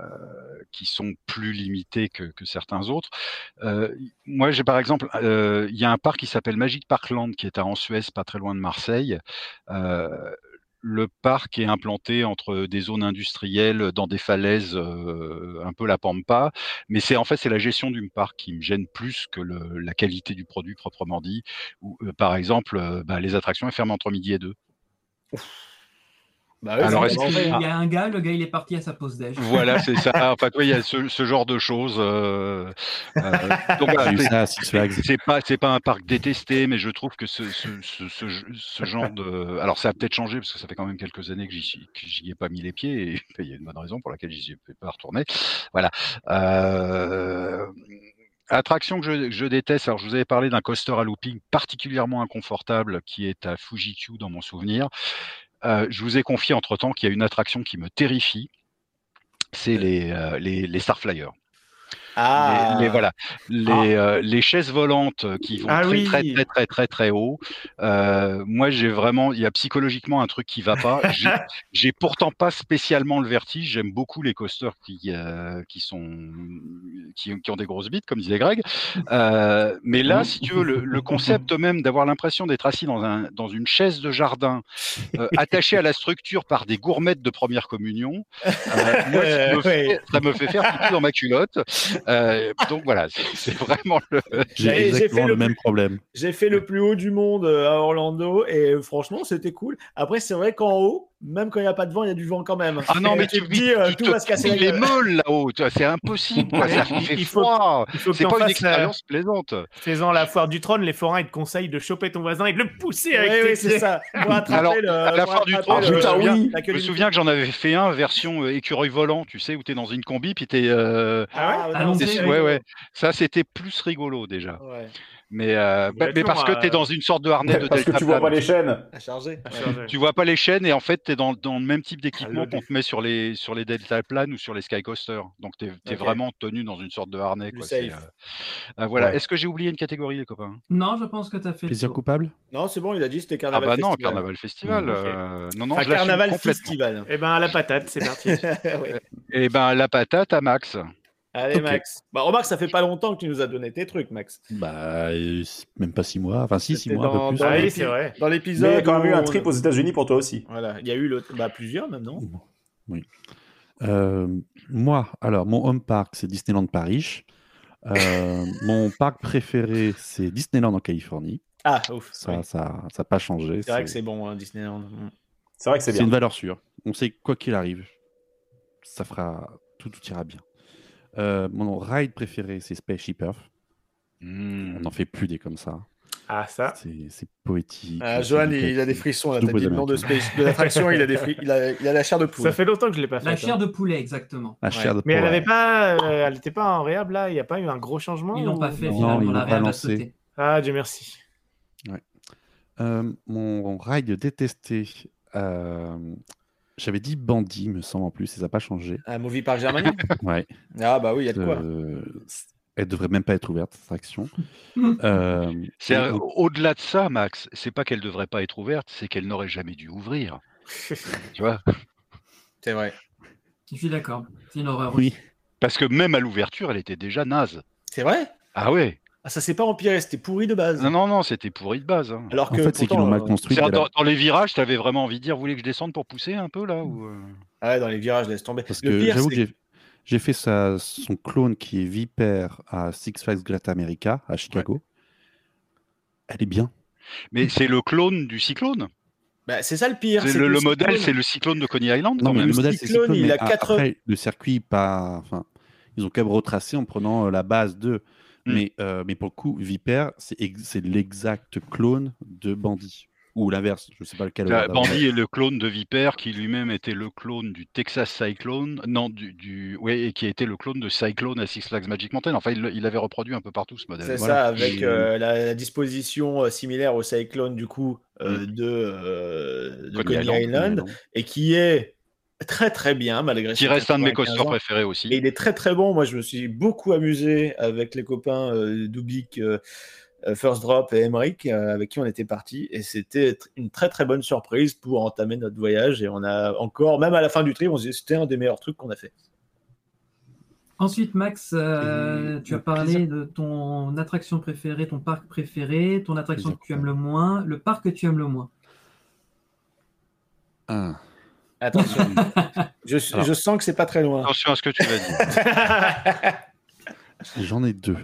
qui sont plus limités que, que certains autres. Euh, moi, j'ai par exemple, il y a un parc qui s'appelle Magic Parkland qui est à Ansuez, pas très loin de Marseille. Euh, le parc est implanté entre des zones industrielles, dans des falaises, euh, un peu la pampa. Mais c'est en fait c'est la gestion du parc qui me gêne plus que la qualité du produit proprement dit. Euh, par exemple, euh, bah, les attractions elles ferment entre midi et deux. Bah Alors, Parce est-ce qu'il que- y a un gars, le gars il est parti à sa pause déj. Voilà, c'est ça. *laughs* En fait, oui, il y a ce, ce genre de choses. euh, euh, *laughs* donc c'est- pas c'est pas un parc détesté, mais je trouve que ce, ce, ce, genre de alors ça a peut-être changé parce que ça fait quand même quelques années que j'y suis- que j'y ai pas mis les pieds et *laughs* il y a une bonne raison pour laquelle j'y ai pas retourné. Voilà. Euh, Attraction que je, que je déteste, alors je vous avais parlé d'un coaster à looping particulièrement inconfortable qui est à Fuji-Q dans mon souvenir. Euh, je vous ai confié entre-temps qu'il y a une attraction qui me terrifie, c'est les, euh, les, les Starflyers. Ah. Les, les- voilà, les, euh, les chaises volantes qui vont Ah très, oui. très très très très très haut. Euh, moi, j'ai vraiment, il y a psychologiquement un truc qui va pas. *laughs* J'ai- J'ai pourtant pas spécialement le vertige. J'aime beaucoup les coasters qui euh, qui sont qui, qui ont des grosses bites, comme disait Greg. Euh, mais là, si tu veux, le, le concept même d'avoir l'impression d'être assis dans un dans une chaise de jardin, euh, attachée à la structure par des gourmettes de première communion, euh, moi, ça *laughs* me, fait, ça me fait faire pipi dans ma culotte. Euh, donc voilà, *laughs* c'est vraiment le. J'ai J'ai- j'ai exactement fait le le même problème. J'ai fait le plus haut du monde euh, à Orlando et euh, franchement, c'était cool. Après, c'est vrai qu'en haut, même quand il n'y a pas de vent, il y a du vent quand même. Ah non, Et mais tu dis, euh, tout va se casser les gueule. meules là-haut, c'est impossible. quoi, ça Il- fait il faut- froid. il C'est pas une fasses, expérience plaisante. Faisant la foire du trône, les forains ils te conseillent de choper ton voisin et de le pousser avec Oui, tes oui, c'est ça. Pour *laughs* attraper Alors, le- à la foire du trône, je me souviens, la je me souviens que j'en avais fait un version euh, écureuil volant, tu sais, où t'es dans une combi, puis t'es. Euh, Ah, Ah, non, t'es- c'est ouais, ouais. Ça, c'était plus rigolo déjà. Ouais, Mais, euh, bah, mais parce que euh, t'es dans une sorte de harnais de Parce que delta tu vois pas les chaînes. à charger. à Ouais. charger. Tu vois pas les chaînes et en fait, t'es c'est dans, dans le même type d'équipement qu'on te met sur les, sur les deltaplanes ou sur les skycoasters. Donc, tu es, vraiment tenu dans une sorte de harnais. Quoi. euh, euh, voilà. Ouais. Est-ce que j'ai oublié une catégorie, les copains? Non, je pense que tu as fait. Plaisir coupable? Non, c'est bon, il a dit c'était Ah Carnaval bah non, Festival. Carnaval Festival. Mmh, euh, non, non, je Carnaval. Festival. Eh ben, à la patate, c'est parti. *laughs* Ouais. Et ben, la patate à Max. Allez. Max. Bah, remarque, ça fait pas longtemps que tu nous as donné tes trucs, Max. Bah, euh, même pas six mois. Enfin, si, six mois, un dans- peu plus. dans Ah oui, c'est vrai. Dans l'épisode. il y a quand même eu un trip aux États-Unis pour toi aussi. Voilà, il y a eu le... bah, plusieurs même, non? Oui. Euh, moi, alors, mon home park, c'est Disneyland Paris. Euh, *laughs* mon parc préféré, c'est Disneyland en Californie. Ah, ouf. Ça oui. n'a ça, ça a pas changé. C'est vrai que c'est bon, hein, Disneyland. Mm. C'est vrai que c'est C'est bien. une valeur sûre. On sait quoi qu'il arrive, ça fera tout, tout ira bien. Euh, mon ride préféré, c'est Spaceship Earth. Mmh. On n'en fait plus des comme ça. Ah, ça. C'est poétique. Ah, Johan, il, il a des frissons là. Dit le nom de, space- de l'attraction, il, a des il, a, il a la chair de poule. Ça fait longtemps que je l'ai pas fait. La chair de poulet, exactement. La chair de Mais elle avait pas, euh, elle n'était pas en réhab là. Il n'y a pas eu un gros changement. Ils l'ont ou- pas fait Non, finalement. ils la réhab a balancé. sauté. Ah, Dieu merci. Euh, mon ride détesté, euh, j'avais dit Bandit, me semble en plus, et ça n'a pas changé. Un movie park Germania *laughs* Ouais. Ah, bah oui, il y a de quoi. Euh, elle devrait même pas être ouverte, cette attraction. *laughs* Euh, au-delà de ça, Max. C'est pas qu'elle devrait pas être ouverte, c'est qu'elle n'aurait jamais dû ouvrir. *laughs* tu vois? C'est vrai. Je suis d'accord. C'est une horreur. Oui. Parce que même à l'ouverture, elle était déjà naze. C'est vrai? Ah ouais. Ah, ça s'est pas empiré, c'était pourri de base. Non, non, non, c'était pourri de base. hein. Alors En que. fait, c'est qu'ils l'ont mal euh, elle a- Dans, dans les virages, tu avais vraiment envie de dire, vous voulez que je descende pour pousser un peu là ou, euh Ah ouais, dans les virages, laisse tomber. Parce le que j'avoue que j'ai- fait sa- son clone qui est Viper à Six Flags Great America à Chicago. Elle est bien. Mais c'est le clone du cyclone. Bah, c'est ça le pire. C'est c'est le, le modèle, cyclone- c'est le cyclone de Coney Island. Non, quand mais même. le modèle, c'est Cyclone, Cyclone, il mais a quatre- après, le circuit, pas. Enfin, ils ont quand même retracé en prenant euh, la base de. Mm. Mais, euh, mais pour le coup, Viper, c'est ex- c'est l'exact clone de Bandit. Ou l'inverse, je sais pas lequel. Bah, d'abord. Bandit est le clone de Viper, qui lui-même était le clone du Texas Cyclone, non, du, du ouais, et qui a été le clone de Cyclone à Six Flags Magic Mountain. Enfin, il, il avait reproduit un peu partout ce modèle. C'est Voilà. ça, avec euh, la, la disposition euh, similaire au Cyclone du coup euh, de, euh, de Coney Coney Island. Island, et qui est très très bien malgré Qui reste un de mes 95 coasters ans. préférés aussi. Et il est très très bon. Moi, je me suis beaucoup amusé avec les copains euh, Dubik, euh, euh, First Drop et Emmerich, euh, avec qui on était partis. Et c'était une très très bonne surprise pour entamer notre voyage. Et on a encore, même à la fin du trip, on se dit c'était un des meilleurs trucs qu'on a fait. Ensuite, Max, euh, tu as parlé plaisir- de ton attraction préférée, ton parc préféré, ton attraction Plaisir que tu aimes le moins, le parc que tu aimes le moins. Ah. Attention, *laughs* je, sens que c'est pas très loin. Attention à ce que tu vas dire. *laughs* J'en ai deux.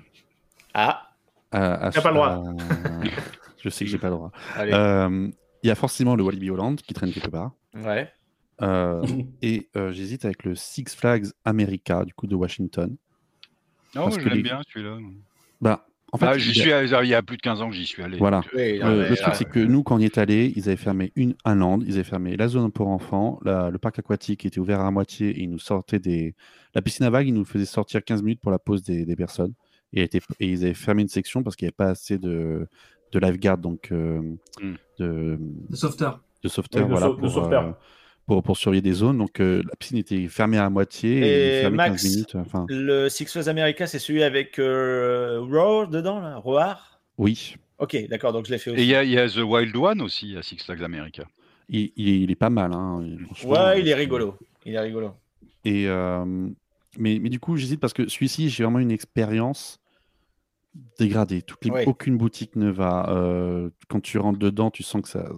ah, T'as pas le droit. *laughs* je sais que j'ai pas le droit. Euh, Il y a forcément le Walibi Holland qui traîne quelque part. ouais. Euh, et euh, j'hésite avec le Six Flags America, du coup, de Washington. Non, Parce je l'aime les- bien celui-là. Bah, en fait, Ah, j'y il y a- suis allé- il y a plus de 15 ans que j'y suis allé. Voilà. euh, Oui, ouais, non, Le, mais, le truc, ah, c'est que nous, quand on y est allé, ils avaient fermé une, un land, ils avaient fermé la zone pour enfants, la- le parc aquatique était ouvert à moitié et ils nous sortaient des. La piscine à vagues, ils nous faisaient sortir 15 minutes pour la pause des, des personnes. Et, elle était- et ils avaient fermé une section parce qu'il n'y avait pas assez de, de lifeguard, donc euh, Hmm. de, De sauveteur. de sauveteurs, Oui, de voilà, sau- de pour, sauveteurs. euh, pour, pour surveiller des zones. Donc euh, la piscine était fermée à moitié et, Et fermée Max, 15 minutes. Enfin, Le Six Flags America, c'est celui avec euh, Roar dedans, là Roar? Oui, Ok, d'accord, donc je l'ai fait Et aussi. il y, a- il y a The Wild One aussi à Six Flags America. il, il est, il est pas mal. Hein. Ouais, il est rigolo. Il est rigolo. Et euh, mais, mais du coup, j'hésite parce que celui-ci, j'ai vraiment une expérience dégradée. Toutes les- Ouais. Aucune boutique ne va. euh, quand tu rentres dedans, tu sens que ça,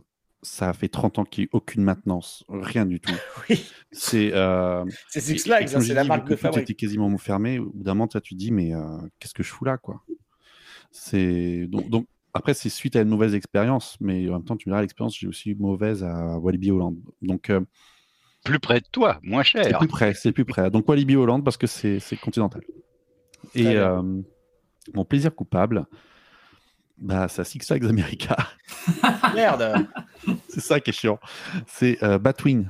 ça fait 30 ans qu'il n'y a aucune maintenance. Rien du tout. *laughs* Oui, C'est euh, c'est Six Flags, hein, c'est la dit, marque de fabrique. était quasiment fermé. Au bout d'un moment, tu te dis, mais euh, qu'est-ce que je fous là, quoi? C'est donc, donc après, c'est suite à une mauvaise expérience, mais en même temps, tu me diras, l'expérience, j'ai aussi eu mauvaise à Walibi Holland. Donc, euh, Plus près de toi, moins c'est cher. plus près, c'est plus près. Donc Walibi Holland parce que c'est c'est continental. Et euh, mon plaisir coupable, bah, c'est Six Flags America. Merde c'est ça qui est chiant. C'est euh, Batwing.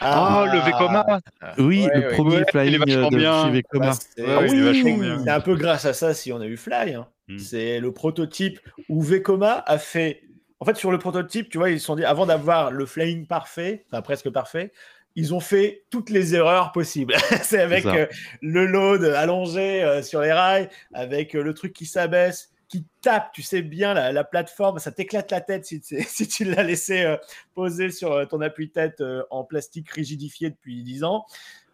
Ah, le Vekoma Oui, Ouais, le ouais. premier Ouais, il est flying vachement de bien. chez Vekoma. Bah, c'est Ouais, ouais, il est vachement bien. c'est un peu grâce à ça si on a eu Fly. hein. Mm. C'est le prototype où Vekoma a fait en fait, sur le prototype, tu vois, ils se sont dit, avant d'avoir le flying parfait, enfin presque parfait, ils ont fait toutes les erreurs possibles. *laughs* c'est avec euh, le load allongé euh, sur les rails, avec euh, le truc qui s'abaisse, qui tape, tu sais bien, la, la plateforme, ça t'éclate la tête si, tu- *laughs* l'as laissé euh, poser sur euh, ton appui-tête euh, en plastique rigidifié depuis 10 ans.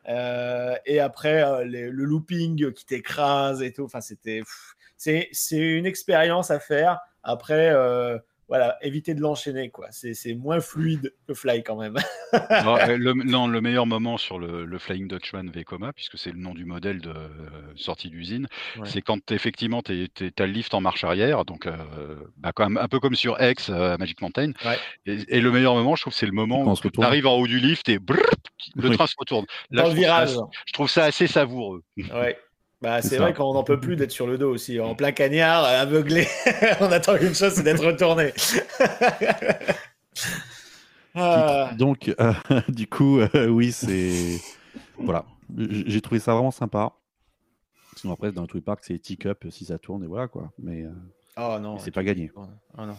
Et après, le looping qui t'écrase et tout. Enfin, c'était. C'est une expérience à faire. Après, voilà, éviter de l'enchaîner, quoi. C'est c'est moins fluide que Fly quand même. *laughs* Non, euh, le, non, le meilleur moment sur le, le Flying Dutchman Vekoma, puisque c'est le nom du modèle de euh, sortie d'usine, Ouais. c'est quand effectivement tu as le lift en marche arrière, donc euh, bah, quand même, un peu comme sur X euh, Magic Mountain. Ouais. Et, et le meilleur moment, je trouve, c'est le moment où tu arrives en haut du lift et brrr, le Oui. train se retourne. Dans je le trouve ça virage. assez- je trouve ça assez savoureux. Ouais. Bah, C'est vrai qu'on n'en peut plus d'être sur le dos aussi, en plein cagnard, aveuglé. *laughs* On attend qu'une chose, c'est d'être retourné. *laughs* Ah. Donc, euh, *laughs* du coup, euh, oui, c'est. Voilà. J'ai trouvé ça vraiment sympa. Sinon, après, dans tous les parcs, c'est tick-up si ça tourne et voilà quoi. Mais euh, Oh non. c'est pas gagné. Oh non.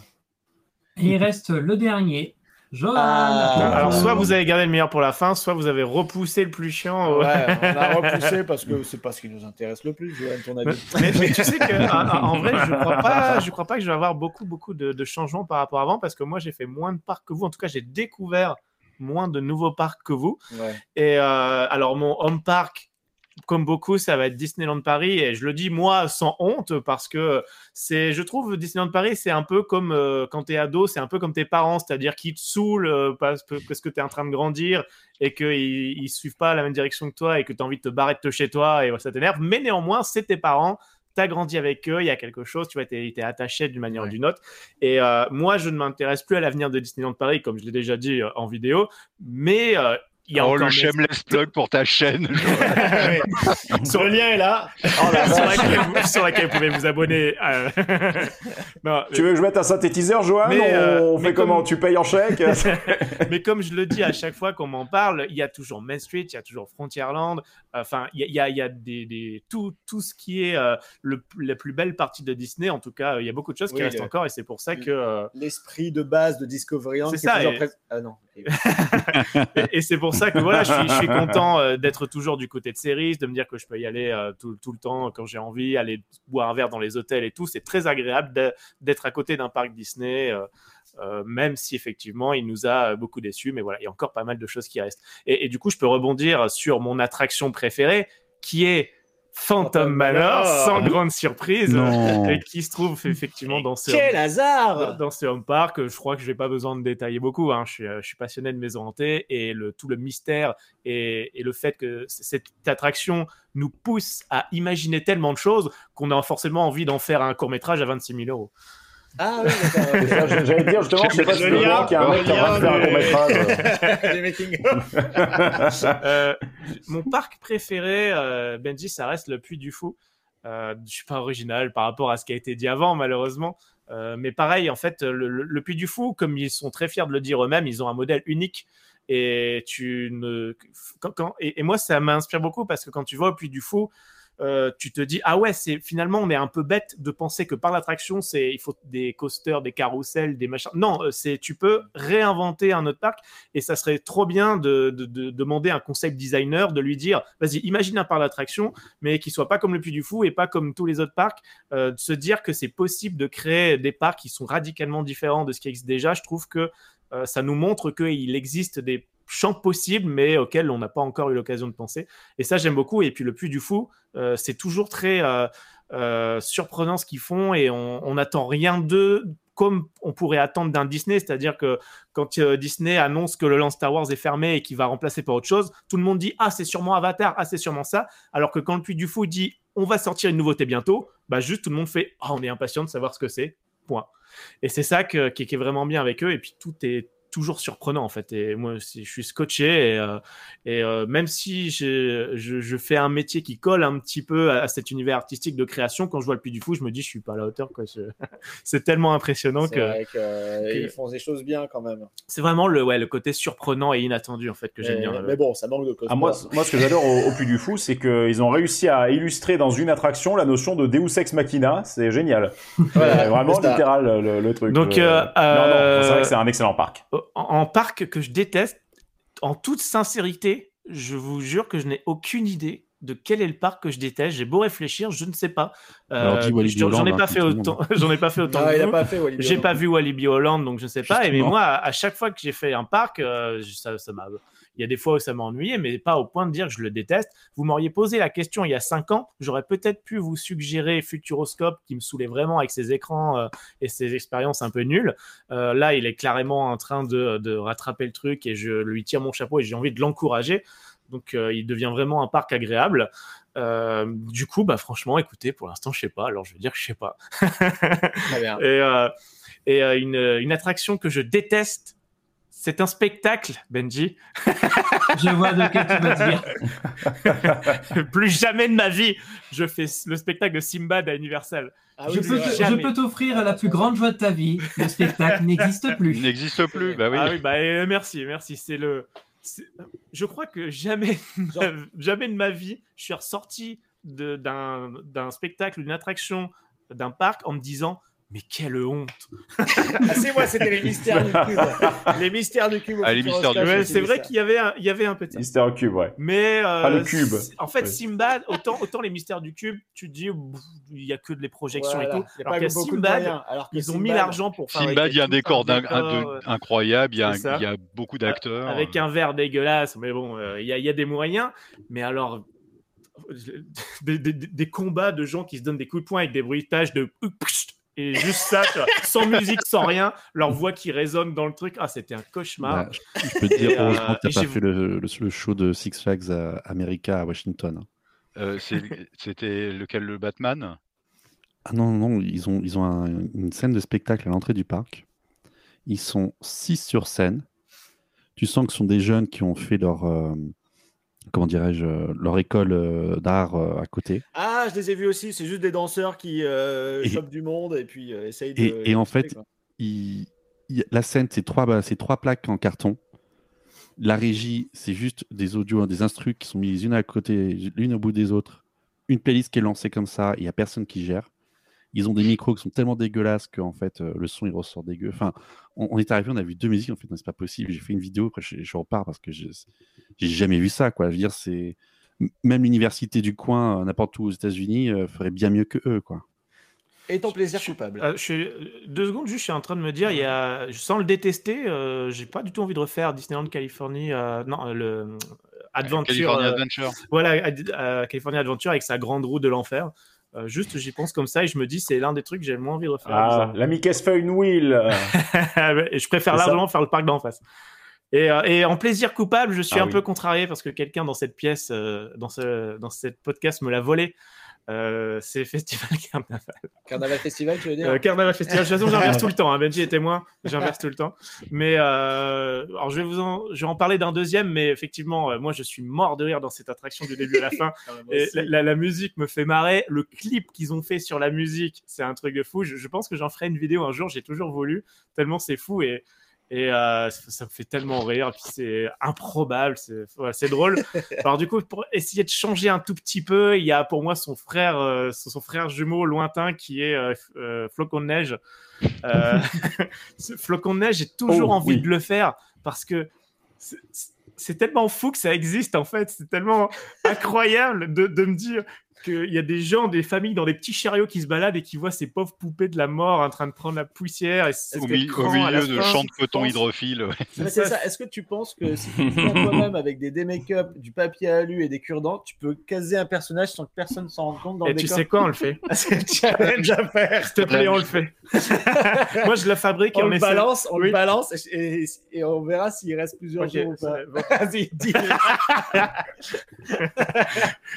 Et il reste le dernier. Johan. Ah. Alors, soit vous avez gardé le meilleur pour la fin, soit vous avez repoussé le plus chiant. Ouais, on a *laughs* repoussé parce que c'est pas ce qui nous intéresse le plus, Johan, ton Mais, avis. mais- mais tu sais que en, en vrai, je crois pas, je crois pas que je vais avoir beaucoup, beaucoup de, de changements par rapport à avant parce que moi, j'ai fait moins de parcs que vous. En tout cas, j'ai découvert moins de nouveaux parcs que vous. Ouais. Et euh, alors, mon home park, comme beaucoup, ça va être Disneyland Paris. Et je le dis, moi, sans honte, parce que c'est, je trouve, Disneyland Paris, c'est un peu comme euh, quand tu es ado, c'est un peu comme tes parents, c'est-à-dire qu'ils te saoulent euh, parce, que- parce que tu es en train de grandir et qu'ils ils suivent pas la même direction que toi et que tu as envie de te barrer de chez toi et ça t'énerve. Mais néanmoins, c'est tes parents. Tu as grandi avec eux, il y a quelque chose, tu vois, tu es, attaché d'une manière ou d'une autre. Et euh, moi, je ne m'intéresse plus à l'avenir de Disneyland Paris, comme je l'ai déjà dit euh, en vidéo, mais il y a oh, encore le shameless plug pour ta chaîne. Sur le *laughs* lien est là. Oh sur, laquelle *laughs* vous, sur laquelle vous pouvez vous abonner. *laughs* non, Tu veux que je mette un synthétiseur, Johan? Mais, On, euh, on mais fait comment? comme- Tu payes en chèque? Mais comme je le dis à chaque fois qu'on m'en parle, il y a toujours Main Street, il y a toujours Frontierland. Enfin, il y a, y a, il y a des, des- tout, tout ce qui est euh, le, la plus belle partie de Disney. En tout cas, il y a beaucoup de choses qui restent encore et c'est pour ça que. euh, L'esprit de base de Discoveryland. C'est ça, et- Ah non. *laughs* et, et c'est pour ça que voilà, je suis, je suis *laughs* content euh, d'être toujours du côté de Cerise, de me dire que je peux y aller tout, tout le temps quand j'ai envie, aller boire un verre dans les hôtels et tout. C'est très agréable d'être à côté d'un parc Disney, même si effectivement il nous a euh, beaucoup déçus. Mais voilà, il y a encore pas mal de choses qui restent. Et, et du coup, je peux rebondir sur mon attraction préférée, qui est Phantom Phantom Manor, Manor. sans grande surprise, Non. et qui se trouve effectivement dans ce Quel dans, hasard dans ce home park, je crois que je n'ai pas besoin de détailler beaucoup. hein. Je, suis, euh, je suis passionné de maisons hantées et le, tout le mystère et, et le fait que cette attraction nous pousse à imaginer tellement de choses qu'on a forcément envie d'en faire un court métrage à 26 000 euros. Ah oui, d'accord. J'allais dire justement, je sais pas si Le lien, y a un mec qui est en train de faire un court métrage. Euh, mon parc préféré, euh, Benji, ça reste le Puy du Fou. Euh, je suis pas original par rapport à ce qui a été dit avant, malheureusement. Euh, mais pareil, en fait, le, le- le Puy du Fou, comme ils sont très fiers de le dire eux-mêmes, ils ont un modèle unique. Et tu ne, quand, quand- et, et moi, ça m'inspire beaucoup parce que quand tu vas au Puy du Fou, euh, tu te dis ah ouais, c'est finalement on est un peu bête de penser que par l'attraction c'est il faut des coasters, des carousels, des machins. Non, euh, c'est tu peux réinventer un autre parc et ça serait trop bien de, de- de demander à un concept designer de lui dire vas-y imagine un parc d'attraction mais qui soit pas comme le Puy du Fou et pas comme tous les autres parcs euh, de se dire que c'est possible de créer des parcs qui sont radicalement différents de ce qui existe déjà je trouve que ça nous montre qu'il existe des champs possibles mais auxquels on n'a pas encore eu l'occasion de penser. Et ça j'aime beaucoup. Et puis le Puy du Fou euh, c'est toujours très euh, euh, surprenant ce qu'ils font. Et on n'attend rien d'eux comme on pourrait attendre d'un Disney, c'est-à-dire que quand Disney annonce que le land Star Wars est fermé et qu'il va remplacer par autre chose, tout le monde dit ah c'est sûrement Avatar, ah c'est sûrement ça, alors que quand le Puy du Fou dit on va sortir une nouveauté bientôt, bah juste tout le monde fait ah on est impatient de savoir ce que c'est, point. Et c'est ça qui, qui est vraiment bien avec eux. Et puis tout est toujours surprenant en fait. Et moi, je suis scotché et, euh, et euh, même si je, fais un métier qui colle un petit peu à, à cet univers artistique de création, quand je vois le Puy du Fou, je me dis je suis pas à la hauteur. quoi. Je- *laughs* c'est tellement impressionnant que vrai que- font des choses bien quand même. c'est vraiment le, ouais, le côté surprenant et inattendu en fait que j'aime Mais, bien. mais bon, ça manque de cosmos. Ah, moi, moi, ce que j'adore au, au Puy du Fou, c'est qu'ils ont réussi à illustrer dans une attraction la notion de Deus Ex Machina. C'est génial. Voilà, Euh, vraiment littéral le, le truc. Donc, Euh, euh, non, non, c'est vrai euh, que c'est un excellent parc. En parc que je déteste, en toute sincérité, je vous jure que je n'ai aucune idée de quel est le parc que je déteste. J'ai beau réfléchir, je ne sais pas. Euh, j'en ai Holland, pas fait autant. *laughs* J'en ai pas fait autant. J'ai pas vu Walibi Holland, donc je sais pas. Et mais moi, à, à chaque fois que j'ai fait un parc, euh, ça, ça m'a. Il y a des fois où ça m'a ennuyé, mais pas au point de dire que je le déteste. Vous m'auriez posé la question il y a cinq ans, j'aurais peut-être pu vous suggérer Futuroscope, qui me saoulait vraiment avec ses écrans euh, et ses expériences un peu nulles. Euh, là, il est clairement en train de, de rattraper le truc et je lui tire mon chapeau et j'ai envie de l'encourager. Donc, euh, il devient vraiment un parc agréable. Euh, du coup, bah, franchement, écoutez, pour l'instant, je sais pas. Alors, je vais dire que je sais pas. Très bien. *laughs* Et, euh, et euh, une, une attraction que je déteste, c'est un spectacle, Benji. Je vois de quel tu vas dire. *laughs* Plus jamais de ma vie, je fais le spectacle de Simbad à Universal. Ah je oui, peux, je t'offrir la plus grande joie de ta vie. Le spectacle n'existe Il plus. n'existe plus. Bah oui. Ah oui, bah euh, merci, merci. C'est le. Je crois que jamais, jamais de ma vie, je suis ressorti d'un spectacle, d'une attraction, d'un parc en me disant. Mais quelle honte *laughs* Ah, c'est moi, c'était les mystères du cube. *laughs* Les mystères du cube. Ah, les mystères du Futuroscope, cube. Ouais, j'ai C'est vrai qu'il y avait un, il y avait un de ça. Mister Cube, ouais. Mais euh, Ah, le cube. En fait, Oui. Simbad, autant, autant les mystères du cube, tu te dis, il y a que de les projections Voilà. et tout. Il y a Alors de Simbad, alors que ils ont mis l'argent pour fabriquer Simbad, il y a un décor un- euh, incroyable. Il y a, un- C'est ça. il y a beaucoup d'acteurs. avec un verre dégueulasse, mais bon, euh, il y, a- il y a des moyens. Mais alors, des, des- des combats de gens qui se donnent des coups de poing avec des bruitages de et juste ça, tu vois, sans musique, sans rien, leur voix qui résonne dans le truc. Ah, c'était un cauchemar. Bah, je, je peux te dire, euh, heureusement que tu pas fait le, le- le show de Six Flags à America à Washington. hein. Euh, C'était lequel le Batman? Ah non, non, non, ils ont, ils ont un- une scène de spectacle à l'entrée du parc. Ils sont six sur scène. Tu sens que ce sont des jeunes qui ont fait leur, euh, comment dirais-je, euh, leur école euh, d'art euh, à côté. Ah, je les ai vus aussi. C'est juste des danseurs qui euh, Et- chopent du monde et puis euh, essayent de. Et, et en fait, quoi. il- il- la scène, c'est trois, bah, c'est trois plaques en carton. La régie, c'est juste des audios, des instrus qui sont mis les unes à côté, l'une au bout des autres. Une playlist qui est lancée comme ça, il n'y a personne qui gère. Ils ont des micros qui sont tellement dégueulasses qu'en fait, euh, le son, il ressort dégueu. Enfin, on, on est arrivé, on a vu deux musiques, en fait, c'est pas possible. J'ai fait une vidéo, après, je, je repars parce que je- j'ai jamais vu ça, quoi. Je veux dire, c'est... Même l'université du coin, euh, n'importe où aux États-Unis, euh, ferait bien mieux que eux, quoi. Et ton plaisir coupable. Euh, je suis- deux secondes, juste, je suis en train de me dire, il y a, je sens le détester, euh, j'ai pas du tout envie de refaire Disneyland Californie, euh, non, le euh, Adventure. California euh, Adventure. Voilà, Ad- euh, California Adventure avec sa grande roue de l'enfer. Euh, juste, j'y pense comme ça et je me dis, c'est l'un des trucs que j'ai le moins envie de refaire. Ah, bizarrement. la Mickey Feuille Wheel. *laughs* et je préfère largement faire le parc d'en face. Et, euh, et en plaisir coupable, je suis Ah un oui. peu contrarié parce que quelqu'un dans cette pièce, euh, dans ce dans cette podcast, me l'a volé. Euh, c'est Festival *laughs* Carnaval. Carnaval Festival, tu veux dire Euh, Carnaval Festival. De toute façon, j'inverse tout le temps. Hein. Benji est témoin. J'inverse tout le temps. Mais euh, alors, je vais vous en, je vais en parler d'un deuxième. Mais effectivement, euh, moi, je suis mort de rire dans cette attraction du début à la fin. *laughs* Ah, moi Et aussi. la, la- la musique me fait marrer. Le clip qu'ils ont fait sur la musique, c'est un truc de fou. Je, je pense que j'en ferai une vidéo un jour. J'ai toujours voulu. Tellement c'est fou et et euh, ça, ça me fait tellement rire. Puis c'est improbable. C'est ouais, drôle. *laughs* Alors du coup, pour essayer de changer un tout petit peu, il y a pour moi son frère, euh, son frère jumeau lointain qui est euh, Flocon de neige. *laughs* Flocon de neige, j'ai toujours Oh, envie oui. de le faire parce que c'est tellement fou que ça existe en fait. C'est tellement incroyable de, de me dire qu'il y a des gens, des familles dans des petits chariots qui se baladent et qui voient ces pauvres poupées de la mort en train de prendre la poussière. Et Au, mi- au à milieu de champs de coton hydrophile. ouais. C'est ça. Est-ce que tu penses que si tu *laughs* toi-même avec des démake-up, du papier alu et des cure-dents, tu peux caser un personnage sans que personne s'en rende compte dans Et le tu décor sais quoi, on le fait. *laughs* C'est le challenge à faire. S'il te plaît, on le fait. *laughs* Moi, je la fabrique et On on le essaie- balance, on Oui. le balance et, et- et on verra s'il reste plusieurs Ok, jours ou pas. Vas-y, dis.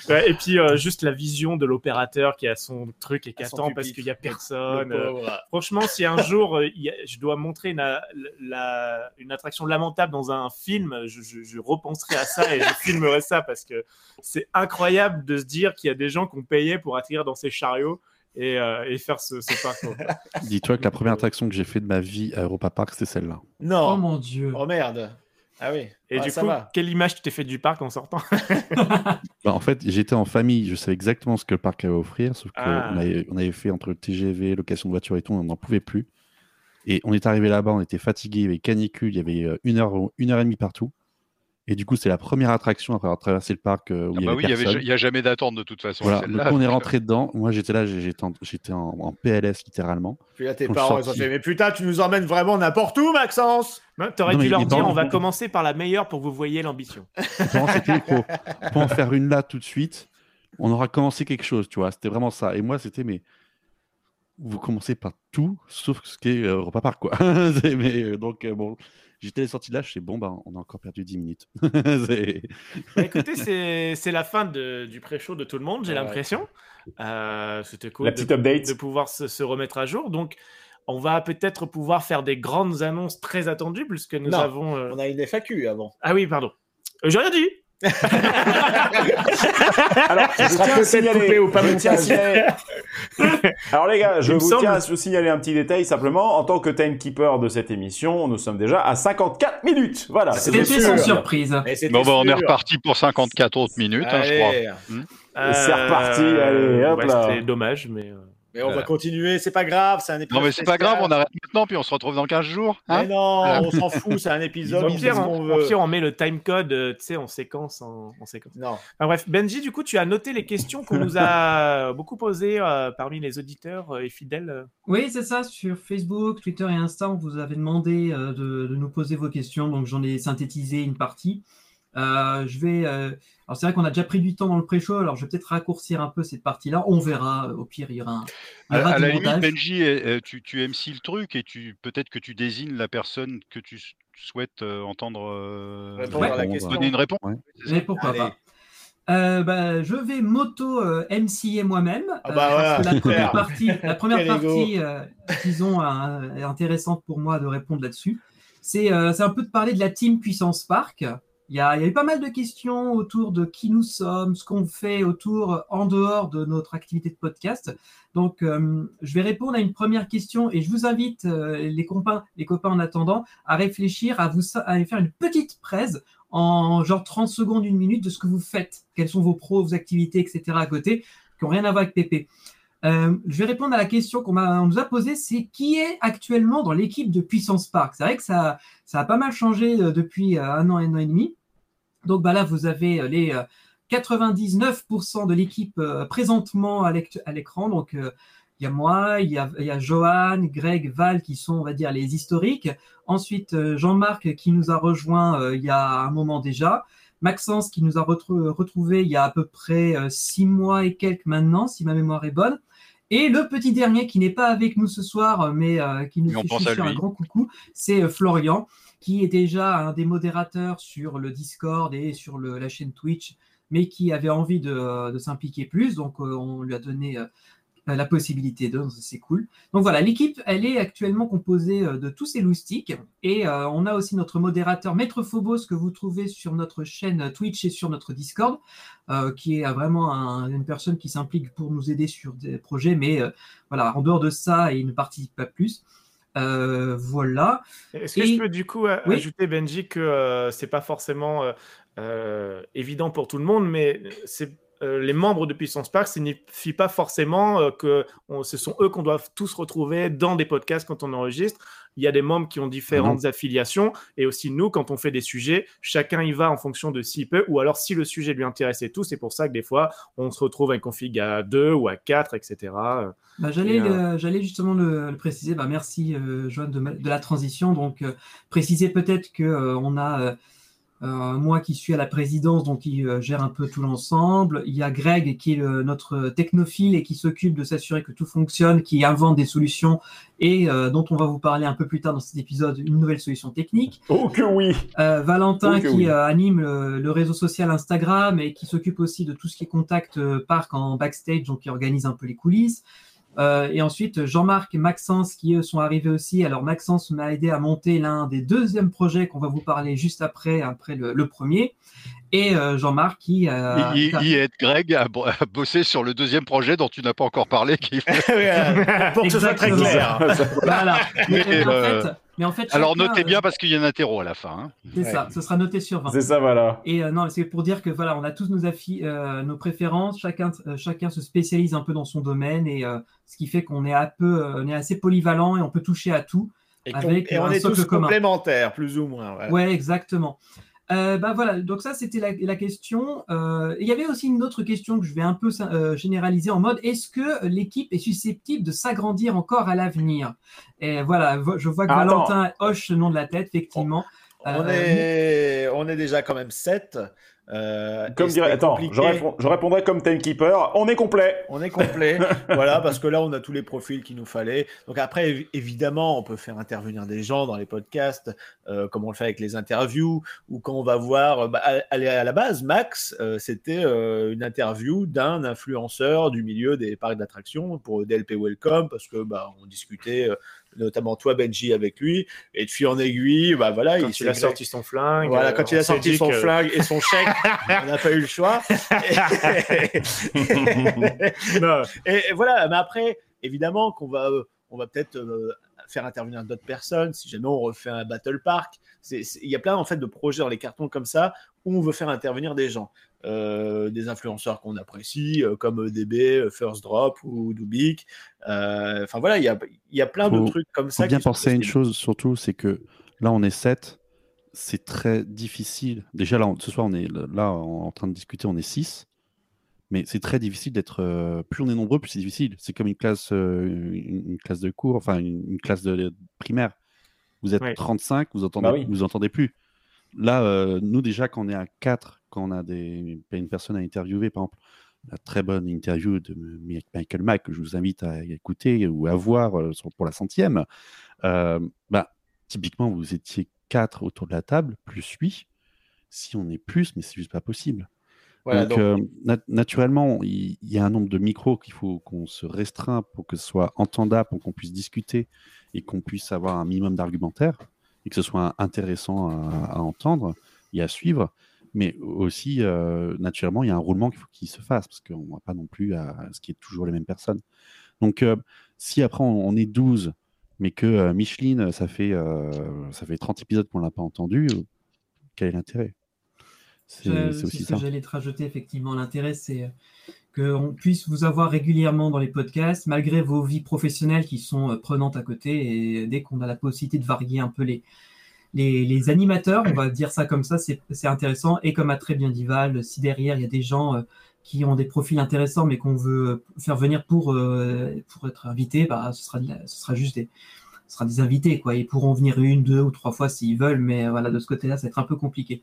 Ouais, et puis euh, juste la, vision de l'opérateur qui a son truc et qui attend parce qu'il y a personne. Le euh. Franchement, si un jour euh, il y a- je dois montrer une, a- la- une attraction lamentable dans un film, je, je- je repenserai à ça et je *laughs* filmerai ça parce que c'est incroyable de se dire qu'il y a des gens qui ont payé pour atterrir dans ces chariots et, euh, et faire ce, ce parcours. Dis-toi que la première attraction que j'ai fait de ma vie à Europa Park, c'était celle-là. Non. Oh mon dieu. Oh merde. Ah oui. Et Ah, du ça coup, va. quelle image tu t'es fait du parc en sortant *laughs* Bah, en fait, j'étais en famille, je savais exactement ce que le parc avait à offrir, sauf qu'on Ah. avait, on avait fait entre le TGV, location de voiture et tout, on n'en pouvait plus. Et on est arrivé là-bas, on était fatigué, il y avait canicule, il y avait euh, une heure, une heure et demie partout. Et du coup, c'est la première attraction après avoir traversé le parc euh, où Ah il y bah il y avait- personne. il y a jamais d'attente de toute façon. Voilà, donc on est euh, rentré dedans. Moi, j'étais là, j'étais en, j'étais en, en PLS littéralement. Puis là, tes parents, ils ont fait Mais putain, tu nous emmènes vraiment n'importe où, Maxence T'aurais dû leur dire on va commencer par la meilleure pour que vous voyez l'ambition. Pour, pour en faire une là tout de suite, on aura commencé quelque chose, tu vois. C'était vraiment ça. Et moi, c'était, mais vous commencez par tout, sauf ce qui est euh, Europa Park, quoi. *laughs* Mais, euh, donc, euh, bon, j'étais sorti de là, je sais, bon, ben, on a encore perdu 10 minutes. *laughs* C'est- Bah, écoutez, c'est c'est la fin de- du pré-show de tout le monde, j'ai Ouais. l'impression. Euh, C'était cool La de, petite update. de pouvoir se, se remettre à jour. Donc, on va peut-être pouvoir faire des grandes annonces très attendues, puisque nous Non, avons. euh, On a une FAQ avant. Ah oui, pardon. Euh, J'ai rien dit. *laughs* Alors, je tiens à signaler, pas je tiens à signaler- Alors les gars, je Il vous semble- tiens à vous signaler un petit détail simplement. En tant que timekeeper de cette émission, nous sommes déjà à 54 minutes. Voilà. C'était sans surprise. Bon, bah, on est reparti pour 54 autres minutes, hein, je crois. Et c'est reparti, allez, hop ouais, là. C'était dommage, mais. Mais on va continuer, c'est pas grave, c'est un épisode. Non, mais c'est pas grave, on arrête maintenant, puis on se retrouve dans 15 jours. hein Mais non, on s'en fout, c'est un épisode, Au pire, on, qu'on au veut. pire, on met le timecode, euh, tu sais, en séquence. En, en séquence. Non. Enfin, bref, Benji, du coup, tu as noté les questions qu'on nous a *laughs* beaucoup posées euh, parmi les auditeurs euh, et fidèles. Oui, c'est ça. Sur Facebook, Twitter et Insta, on vous avait demandé euh, de, de nous poser vos questions, donc j'en ai synthétisé une partie. Euh, je vais. Alors c'est vrai qu'on a déjà pris du temps dans le pré-show, alors je vais peut-être raccourcir un peu cette partie-là. On verra. Au pire, il y aura un. il y À, aura à du la limite. Benji, euh, tu, tu MC le truc et tu peut-être que tu désignes la personne que tu souhaites euh, entendre euh, Répondre à la question. donner une réponse. Ouais. Mais pourquoi Allez. pas Euh, bah, je vais moto euh, moi-même. Ah bah la première partie, la première partie euh, disons, euh, est intéressante pour moi de répondre là-dessus. C'est euh, c'est un peu de parler de la team Puissance Park. Il y, a, eu pas mal de questions autour de qui nous sommes, ce qu'on fait autour, en dehors de notre activité de podcast. Donc, euh, je vais répondre à une première question et je vous invite, euh, les, copains, les copains en attendant, à réfléchir, à, vous, à faire une petite presse en genre 30 secondes, une minute de ce que vous faites, quels sont vos pros, vos activités, etc. à côté, qui n'ont rien à voir avec Pépé. Euh, je vais répondre à la question qu'on nous a posée, c'est qui est actuellement dans l'équipe de Puissance Park? C'est vrai que ça, ça a pas mal changé euh, depuis euh, un an, un an et demi. Donc bah là, vous avez les euh, 99% de l'équipe présentement à l'écran. Donc il y a moi, il y a, Johan, Greg, Val qui sont, on va dire, les historiques. Ensuite, Jean-Marc qui nous a rejoint il y a un moment déjà. Maxence qui nous a retrou- retrouvé il y a à peu près six mois et quelques maintenant, si ma mémoire est bonne. Et le petit dernier qui n'est pas avec nous ce soir, mais euh, qui nous fait un grand coucou, c'est euh, Florian, qui est déjà un des modérateurs sur le Discord et sur le- la chaîne Twitch, mais qui avait envie de, de s'impliquer plus. Donc, euh, on lui a donné euh, la possibilité de, c'est cool. Donc voilà, l'équipe, elle est actuellement composée euh, de tous ces loustiques. Et euh, on a aussi notre modérateur Maître Phobos que vous trouvez sur notre chaîne Twitch et sur notre Discord, euh, qui est euh, vraiment un- une personne qui s'implique pour nous aider sur des projets. Mais euh, voilà, en dehors de ça, il ne participe pas plus. Euh, voilà. Est-ce que Et- je peux du coup euh, Oui. ajouter, Benji, que euh, c'est pas forcément euh, euh, évident pour tout le monde, mais c'est euh, les membres de Puissance Park signifie pas forcément euh, que on- ce sont eux qu'on doit tous retrouver dans des podcasts quand on enregistre. Il y a des membres qui ont différentes affiliations et aussi nous, quand on fait des sujets, chacun y va en fonction de s'il peut ou alors si le sujet lui intéresse et tout. C'est pour ça que des fois, on se retrouve avec config à deux ou à quatre, etc. Bah, j'allais, Et, euh, justement le, le préciser. Bah, merci, Joanne, de, la transition. Donc, préciser peut-être que euh, on a moi qui suis à la présidence, donc qui euh, gère un peu tout l'ensemble. Il y a Greg qui est le- notre technophile et qui s'occupe de s'assurer que tout fonctionne, qui invente des solutions et euh, dont on va vous parler un peu plus tard dans cet épisode, une nouvelle solution technique. Oh que oui Euh, Valentin Oh que qui oui. euh, anime le, le réseau social Instagram et qui s'occupe aussi de tout ce qui est contact euh, parc en backstage, donc qui organise un peu les coulisses. Euh, et ensuite, Jean-Marc et Maxence qui eux sont arrivés aussi. Alors Maxence m'a aidé à monter l'un des deuxièmes projets qu'on va vous parler juste après, après le, le premier. Et euh, Jean-Marc qui euh, Il, il- il aide Greg à, bo- à bosser sur le deuxième projet dont tu n'as pas encore parlé. Qui... *laughs* Pour que ce soit très clair. *laughs* Voilà. Mais, en euh, fait, mais en fait, Alors notez euh, bien parce qu'il y a un interro à la fin. hein. C'est ça, ce sera noté sur 20. C'est ça, voilà. Et euh, non, c'est pour dire que voilà, on a tous nos, affi- euh, nos préférences, chacun, euh, chacun se spécialise un peu dans son domaine et euh, ce qui fait qu'on est, un peu, euh, on est assez polyvalent et on peut toucher à tout Et, qu'on- avec et on un est socle tous commun. complémentaires, plus ou moins. voilà. Ouais, exactement. Euh, bah voilà, donc ça c'était la, la question. Euh, Il y avait aussi une autre question que je vais un peu euh, généraliser en mode est-ce que l'équipe est susceptible de s'agrandir encore à l'avenir? Et voilà, vo- je vois que Attends. Valentin hoche ce nom de la tête, effectivement. On, Euh, est... on est déjà quand même 7. Euh, Comme dirait, attends, je, réponds- je répondrais comme timekeeper, on est complet. On est complet. *laughs* voilà, parce que là, on a tous les profils qu'il nous fallait. Donc après, évi- évidemment, on peut faire intervenir des gens dans les podcasts, euh, comme on le fait avec les interviews, ou quand on va voir, bah, à, à la à la base, Max, euh, c'était euh, une interview d'un influenceur du milieu des parcs d'attractions pour DLP Welcome, parce que bah, on discutait, euh, notamment toi, Benji, avec lui, et de fil en aiguille, bah voilà, Quand s'est il a sorti son flingue. Voilà, euh, quand il a sorti son que- flingue et son chèque, *laughs* on n'a pas eu le choix. *laughs* et, et voilà, mais après, évidemment qu'on va, euh, on va peut-être euh, faire intervenir d'autres personnes si jamais on refait un battle park. Il y a plein en fait de projets dans les cartons comme ça où on veut faire intervenir des gens, Euh, des influenceurs qu'on apprécie euh, comme DB, euh, First Drop ou Dubik. Euh, Enfin voilà, il y a, il y a plein de trucs comme ça. faut bien penser à une chose surtout, c'est que là on est 7, c'est très difficile. Déjà là, on- ce soir on est là en en train de discuter, on est 6, mais c'est très difficile d'être. euh, plus on est nombreux, plus c'est difficile. C'est comme une classe, euh, une, une classe de cours, enfin une, une classe de, de primaire. Vous êtes Ouais. 35, vous entendez, Bah oui. vous entendez plus. Là, euh, nous déjà quand on est à 4, quand on a des, une personne à interviewer, par exemple, la très bonne interview de Mi- Michael Mack que je vous invite à écouter ou à voir euh, pour la centième. Euh, bah, typiquement, vous étiez 4 autour de la table, plus 8. Si on est plus, mais c'est juste pas possible. Voilà, donc, donc- nat- naturellement, il il y, a un nombre de micros qu'il faut qu'on se restreint pour que ce soit entendable, pour qu'on puisse discuter et qu'on puisse avoir un minimum d'argumentaire et que ce soit intéressant à, entendre et à suivre. Mais aussi, euh, naturellement, il y a un roulement qu'il faut qu'il se fasse parce qu'on ne va pas non plus à, ce qui est toujours les mêmes personnes. Donc, euh, si après on, est 12, mais que euh, Micheline, ça fait, ça fait 30 épisodes qu'on ne l'a pas entendu, quel est l'intérêt? C'est aussi ce ça. j'allais te rajouter, effectivement. L'intérêt, c'est qu'on puisse vous avoir régulièrement dans les podcasts, malgré vos vies professionnelles qui sont euh, prenantes à côté. Et dès qu'on a la possibilité de varier un peu les, les, les animateurs, on va dire ça comme ça, c'est intéressant. Et comme a très bien dit Val, si derrière, il y a des gens euh, qui ont des profils intéressants, mais qu'on veut euh, faire venir pour, euh, pour être invités, bah, ce, sera ce sera juste des, ce sera des invités. Quoi. Ils pourront venir une, deux ou trois fois s'ils veulent, mais euh, voilà, de ce côté-là, ça va être un peu compliqué.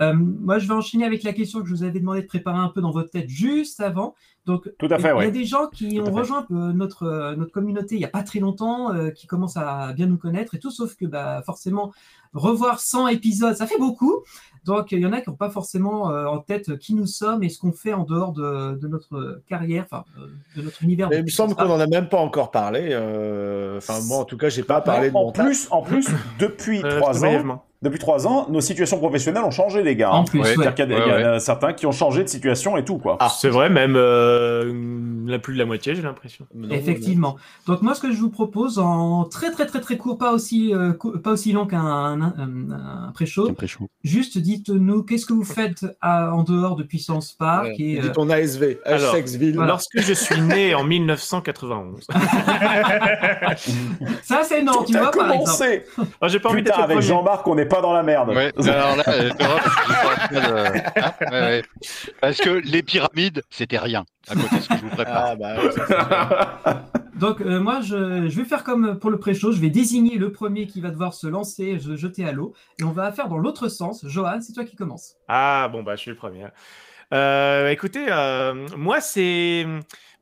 Euh, moi, je vais enchaîner avec la question que je vous avais demandé de préparer un peu dans votre tête juste avant. Donc, Tout à fait, il y a ouais. des gens qui Tout ont rejoint euh, notre, euh, notre communauté il n'y a pas très longtemps, euh, qui commencent à bien nous connaître et tout, sauf que bah, forcément, revoir 100 épisodes, ça fait beaucoup. Donc, il y en a qui n'ont pas forcément euh, en tête qui nous sommes et ce qu'on fait en dehors de, de notre carrière, enfin, euh, de notre univers. Mais il me semble qu'on n'en a même pas encore parlé. euh, Enfin, moi, en tout cas, j'ai pas parlé de en mon taf. plus, en plus, *clears throat* depuis Euh, trois ans. Depuis trois ans, nos situations professionnelles ont changé, les gars. En hein. plus, C'est-à-dire ouais. qu'il y a, y Ouais, en a certains qui ont changé de situation et tout, quoi. C'est vrai, même euh, la plus de la moitié, j'ai l'impression. Effectivement. Donc moi, ce que je vous propose en très très très très court, pas aussi euh, pas aussi long qu'un un, un- un pré-show. Juste dites-nous qu'est-ce que vous faites à- en dehors de Puissance Park Ouais. et euh, ton ASV, Alors, lorsque je suis né en 1991. *laughs* ça c'est non, tu vois par commencé exemple. Ah, j'ai pas envie Putain, avec premier. Jean-Marc, on n'est pas dans la merde. Ouais, *laughs* alors là, euh, euh, hein, ouais. Parce que les pyramides, c'était rien à côté de ce que je vous prépare. Ah, bah, *laughs* Donc euh, moi, je, je vais faire comme pour le pré-show, je vais désigner le premier qui va devoir se lancer, se jeter à l'eau, et on va faire dans l'autre sens. Johan, c'est toi qui commence. Ah bon bah je suis le premier. Euh, écoutez, euh, moi c'est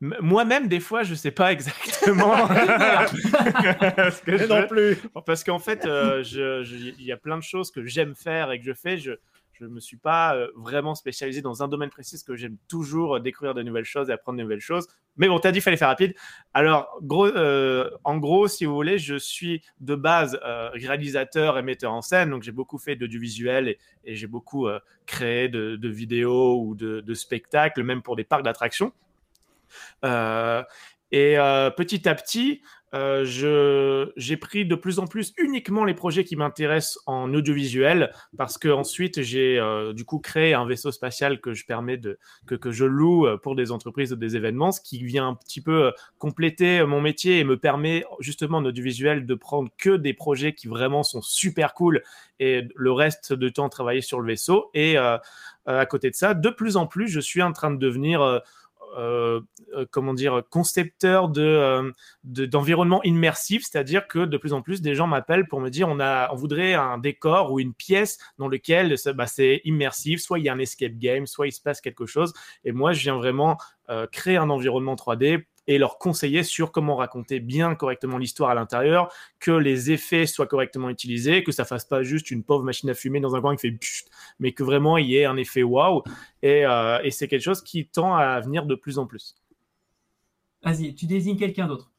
moi-même des fois je sais pas *laughs* exactement *laughs* ce que je non plus. parce qu'en fait euh, je- je- il y a plein de choses que j'aime faire et que je fais. Je je me suis pas euh, vraiment spécialisé dans un domaine précis parce que j'aime toujours euh, découvrir de nouvelles choses et apprendre de nouvelles choses. Mais bon, t'as dit qu'il fallait faire rapide. Alors, gros, euh, en gros, si vous voulez, je suis de base réalisateur et metteur en scène, donc j'ai beaucoup fait d'audiovisuel et, et j'ai beaucoup créé de, de vidéos ou de, de spectacles, même pour des parcs d'attractions. Et petit à petit, euh, j'ai pris de plus en plus uniquement les projets qui m'intéressent en audiovisuel parce que ensuite j'ai euh, du coup créé un vaisseau spatial que je permets de que, que je loue euh, pour des entreprises ou des événements, ce qui vient un petit peu euh, compléter euh, mon métier et me permet justement en audiovisuel de prendre que des projets qui vraiment sont super cool et le reste de temps travailler sur le vaisseau. Et euh, à côté de ça, de plus en plus, je suis en train de devenir euh, euh, comment dire, concepteur de, euh, de- d'environnement immersif, c'est-à-dire que de plus en plus des gens m'appellent pour me dire on a, on voudrait un décor ou une pièce dans lequel bah, c'est immersif, soit il y a un escape game, soit il se passe quelque chose. Et moi, je viens vraiment créer un environnement 3D et leur conseiller sur comment raconter bien correctement l'histoire à l'intérieur, que les effets soient correctement utilisés, que ça fasse pas juste une pauvre machine à fumer dans un coin qui fait pchut, mais que vraiment il y ait un effet waouh. Et, euh, et c'est quelque chose qui tend à venir de plus en plus. Vas-y, tu désignes quelqu'un d'autre.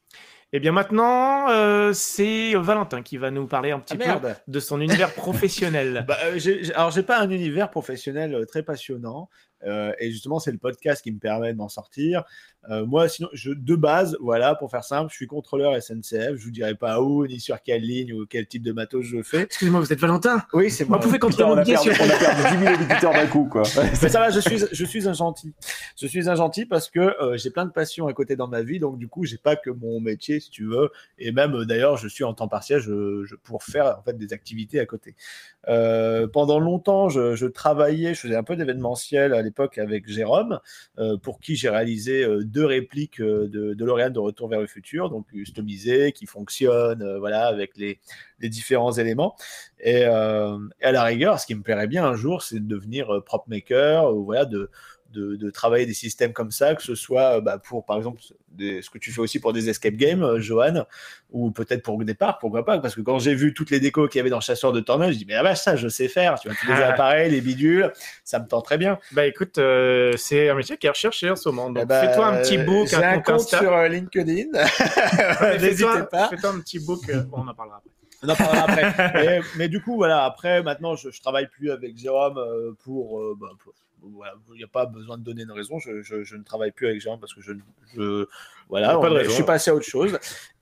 Et bien maintenant, euh, c'est Valentin qui va nous parler un petit Ah, peu de son univers professionnel. *laughs* Bah, euh, alors, j'ai pas un univers professionnel euh, très passionnant. Euh, et justement, c'est le podcast qui me permet de m'en sortir. Euh, moi, sinon, je, de base, voilà, pour faire simple, je suis contrôleur SNCF. Je vous dirai pas où, ni sur quelle ligne ou quel type de matos je fais. Excusez-moi, vous êtes Valentin? Oui, c'est moi. Vous pouvez contrôler on, mon a billet perdu, sur... on a perdu 10 000 auditeurs d'un coup, quoi. *laughs* Mais ça va, je suis, je suis un gentil. Je suis un gentil parce que euh, j'ai plein de passions à côté dans ma vie, donc du coup, j'ai pas que mon métier, si tu veux, et même euh, d'ailleurs, je suis en temps partiel, je, je pour faire en fait des activités à côté. Euh, pendant longtemps, je, je travaillais, je faisais un peu d'événementiel à l'époque avec Jérôme, euh, pour qui j'ai réalisé euh, deux répliques euh, de, de L'Oréal de Retour vers le futur, donc customisées, qui fonctionnent, voilà, avec les, différents éléments. Et, et à la rigueur, ce qui me plairait bien un jour, c'est de devenir prop maker, ou voilà, de, de, de travailler des systèmes comme ça, que ce soit euh, bah, pour, par exemple, des- ce que tu fais aussi pour des escape games, euh, Johan, ou peut-être pour des parcs, pourquoi pas, parce que quand j'ai vu toutes les décos qu'il y avait dans Chasseur de Tornades, je dis, mais ah bah, ça, je sais faire, tu vois, tous les appareils, les bidules, ça me tend très bien. Bah écoute, euh, c'est un métier qui est recherché en ce moment. Donc Eh ben, fais-toi un petit book, J'ai un compte Insta. sur LinkedIn. *laughs* N'hésitez pas. fais-toi un petit book, bon, on en parlera après. On en parlera après. Et- mais du coup, voilà, après, maintenant, je, je travaille plus avec Jérôme euh, pour. euh, bah, pour- voilà, il n'y a pas besoin de donner une raison. Je, je- je ne travaille plus avec Jérôme parce que je, je voilà, on- je suis passé à autre chose.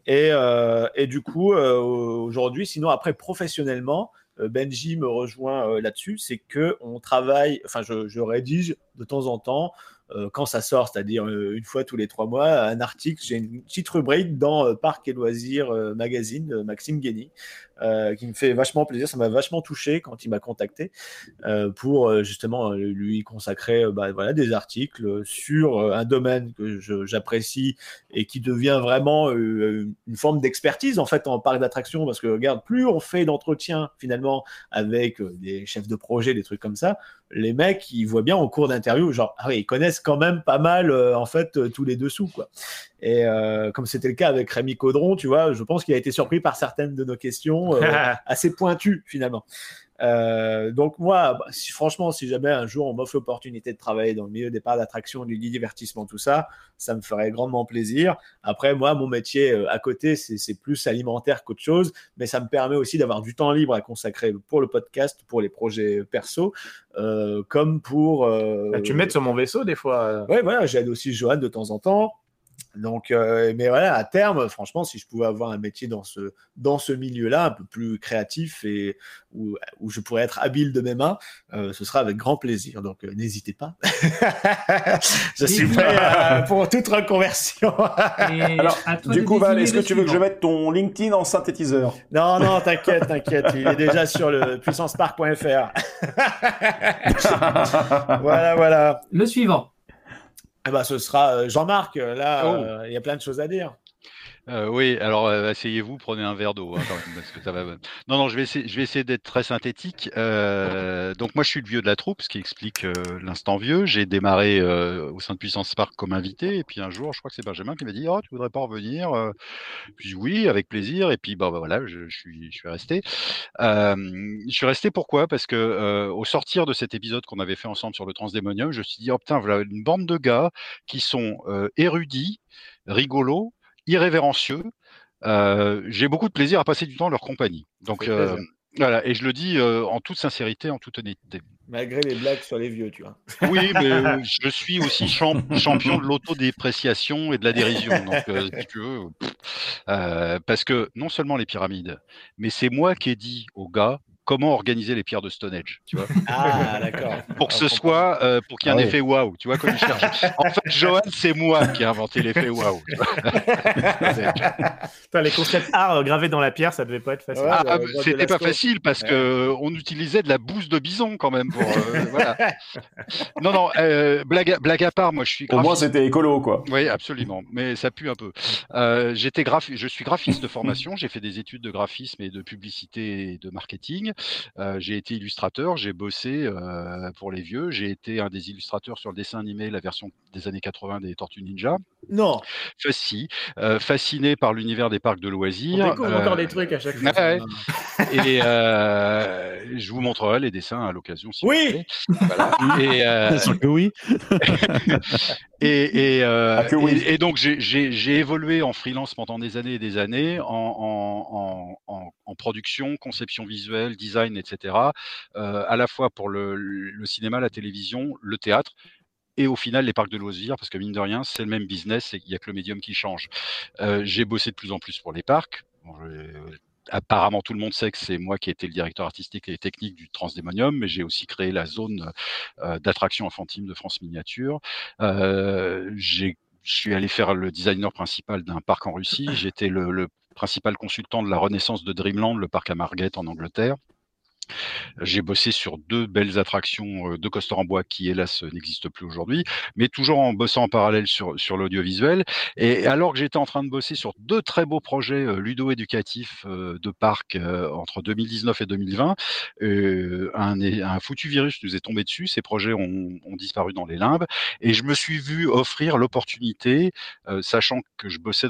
Et, euh, et du coup, euh, aujourd'hui, sinon après professionnellement, Benji me rejoint euh, là-dessus, c'est que on travaille. Enfin, je rédige de temps en temps. Euh, quand ça sort, c'est-à-dire euh, une fois tous les trois mois, un article, j'ai une petite rubrique dans euh, Parc et Loisirs Magazine Maxime Guény, euh, qui me fait vachement plaisir. Ça m'a vachement touché quand il m'a contacté euh, pour euh, justement lui consacrer bah, voilà, des articles sur un domaine que j'apprécie et qui devient vraiment une forme d'expertise en fait en parc d'attractions parce que regarde, plus on fait d'entretien finalement avec des chefs de projet, des trucs comme ça, les mecs ils voient bien en cours d'interview genre ah oui, ils connaissent quand même pas mal en fait tous les dessous quoi. Et euh, comme c'était le cas avec Rémi Caudron, tu vois, je pense qu'il a été surpris par certaines de nos questions euh, *laughs* assez pointues finalement. Euh, donc moi, si, franchement, si jamais un jour on m'offre l'opportunité de travailler dans le milieu des parcs d'attraction, du divertissement, tout ça, ça me ferait grandement plaisir. Après, moi, mon métier euh, à côté, c'est plus alimentaire qu'autre chose, mais ça me permet aussi d'avoir du temps libre à consacrer pour le podcast, pour les projets perso, euh, comme pour... Bah, tu me mets sur mon vaisseau des fois. Ouais, voilà, j'aide aussi Johan de temps en temps. Donc, euh, mais voilà, à terme, franchement, si je pouvais avoir un métier dans ce, dans ce milieu-là, un peu plus créatif et où, où je pourrais être habile de mes mains, euh, ce sera avec grand plaisir. Donc, euh, n'hésitez pas. *laughs* je suis prêt à- pour toute reconversion. *laughs* Alors, du coup, Val, est-ce que tu veux que je mette ton LinkedIn en synthétiseur Non, non, t'inquiète, t'inquiète. Il est déjà sur le puissancepark.fr. *laughs* voilà, voilà. Le suivant. Eh ben, ce sera euh, Jean-Marc. Là, Oh. euh, il y a plein de choses à dire. Euh, oui, alors euh, asseyez-vous, prenez un verre d'eau, hein, parce que ça va. Non, non, je vais essayer, je vais essayer d'être très synthétique. Euh, donc moi, je suis le vieux de la troupe, ce qui explique euh, l'instant vieux. J'ai démarré euh, au sein de Puissance Park comme invité, et puis un jour, je crois que c'est Benjamin qui m'a dit, oh, tu voudrais pas revenir Puis oui, avec plaisir. Et puis bah, bah, voilà, je, suis, je suis resté. Je suis resté pourquoi? Parce que au sortir de cet épisode qu'on avait fait ensemble sur le Transdémonium, je me suis dit, oh putain, voilà une bande de gars qui sont érudits, rigolos, irrévérencieux. Euh, J'ai beaucoup de plaisir à passer du temps en leur compagnie. Donc euh, voilà, et je le dis euh, en toute sincérité, en toute honnêteté. Malgré les blagues sur les vieux, tu vois. Oui, mais *laughs* je suis aussi champ- champion de l'autodépréciation et de la dérision. Donc, si tu veux, pff, parce que non seulement les pyramides, mais c'est moi qui ai dit aux gars comment organiser les pierres de Stonehenge, tu vois. *laughs* Ah, d'accord. Pour que Ah, ce soit, euh, pour qu'il y ait Ah un oui. effet waouh, tu vois, comme il cherche. En fait, Johan, c'est moi qui ai inventé l'effet waouh. *laughs* les concepts art euh, gravés dans la pierre, ça devait pas être facile. Ah, ah, c'était pas facile parce que euh, on utilisait de la bouse de bison quand même pour euh, *laughs* voilà. Non non, euh, blague, à, blague à part, moi je suis. Au moins, graphiste. c'était écolo, quoi. Oui, absolument, mais ça pue un peu. Euh, j'étais graphi- je suis graphiste de formation. J'ai fait des études de graphisme et de publicité et de marketing. J'ai été illustrateur. J'ai bossé pour les vieux. J'ai été un des illustrateurs sur le dessin animé, la version des années 80 des Tortues Ninja. Non. Fasci, euh, fasciné par l'univers des parcs de loisirs. On découvre encore des trucs à chaque fois. ouais. Et je vous montrerai les dessins à l'occasion. Si Oui. Voilà. Et, *laughs* Bien sûr que oui. *laughs* et, et, euh, Ah, oui. et- et donc j'ai- évolué en freelance pendant des années et des années en, en, en, en, production, conception visuelle, design, etc. euh, à la fois pour le, le cinéma, la télévision, le théâtre. Et au final, les parcs de loisirs, parce que mine de rien, c'est le même business, et il n'y a que le médium qui change. Euh, j'ai bossé de plus en plus pour les parcs. Apparemment, tout le monde sait que c'est moi qui ai été le directeur artistique et technique du Transdémonium, mais j'ai aussi créé la zone euh, d'attraction enfantine de France Miniature. Euh, je suis allé faire le designer principal d'un parc en Russie. J'étais le, le principal consultant de la renaissance de Dreamland, le parc à Margate en Angleterre. J'ai bossé sur deux belles attractions de coaster en bois qui, hélas, n'existent plus aujourd'hui, mais toujours en bossant en parallèle sur, l'audiovisuel. Et alors que j'étais en train de bosser sur deux très beaux projets ludo-éducatifs de parc entre 2019 et 2020, euh, un, foutu virus nous est tombé dessus. Ces projets ont, disparu dans les limbes. Et je me suis vu offrir l'opportunité, sachant que je bossais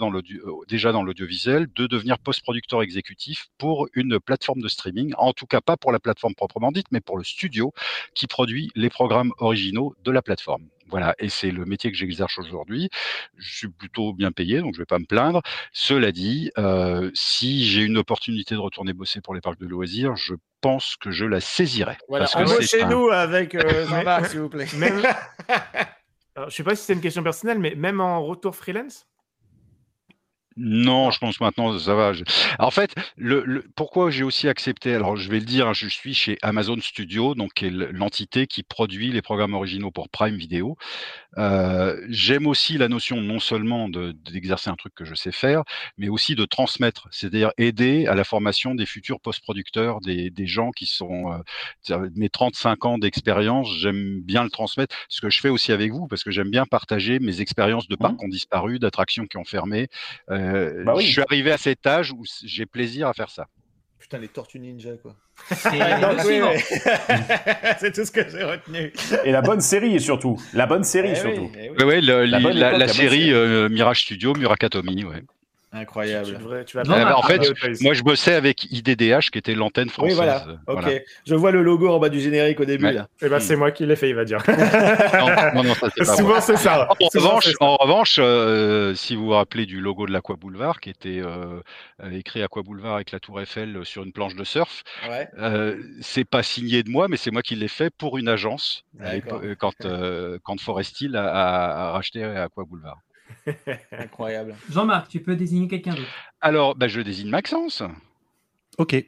déjà dans l'audiovisuel, de devenir post-producteur exécutif pour une plateforme de streaming, en tout cas pas pour la plateforme proprement dite, mais pour le studio qui produit les programmes originaux de la plateforme. Voilà, et c'est le métier que j'exerce aujourd'hui. Je suis plutôt bien payé, donc je vais pas me plaindre. Cela dit, euh, si j'ai une opportunité de retourner bosser pour les parcs de loisirs, je pense que je la saisirai. Voilà, Parce que c'est un- embauchez-nous avec euh, *laughs* Jean-Marc, s'il vous plaît. Même... *laughs* Alors, je sais pas si c'est une question personnelle, mais même en retour freelance Non, je pense maintenant ça va. En fait, pourquoi j'ai aussi accepté, alors je vais le dire, hein, je suis chez Amazon Studio, donc l'entité qui produit les programmes originaux pour Prime Video. Euh, J'aime aussi la notion non seulement de- d'exercer un truc que je sais faire, mais aussi de transmettre, c'est-à-dire aider à la formation des futurs post-producteurs, des, des gens qui sont euh, mes 35 ans d'expérience, j'aime bien le transmettre, ce que je fais aussi avec vous, parce que j'aime bien partager mes expériences de parcs qui ont disparu, d'attractions qui ont fermé. Euh, Bah oui. Je suis arrivé à cet âge où j'ai plaisir à faire ça. Putain, les tortues ninja, quoi. Oui, oui. *laughs* C'est tout ce que j'ai retenu. Et la bonne série, surtout. La bonne série, Eh surtout. oui, eh oui. Ouais, ouais, le- La li- bonne la, époque, la la bonne série série. euh, Mirage Studio, Murakatomi, ouais. Incroyable. Tu devrais- tu vas pas en fait, moi je bossais avec IDDH qui était l'antenne Oui, française. voilà. Ok. voilà. Je vois le logo en bas du générique au début, Ouais. là. Eh ben, c'est moi qui l'ai fait, il va dire. *laughs* Non, non, non, ça, c'est pas Souvent, c'est ça. En Souvent, revanche, c'est ça. en revanche euh, si vous vous rappelez du logo de l'Aqua Boulevard, qui était euh, euh, écrit Aqua Boulevard avec la Tour Eiffel sur une planche de surf, Ouais. euh, c'est pas signé de moi, mais c'est moi qui l'ai fait pour une agence quand, euh, quand Forest Hill a, a- a racheté Aqua Boulevard. *laughs* Incroyable. Jean-Marc, tu peux désigner quelqu'un d'autre. Alors, bah, je désigne Maxence. Ok. Eh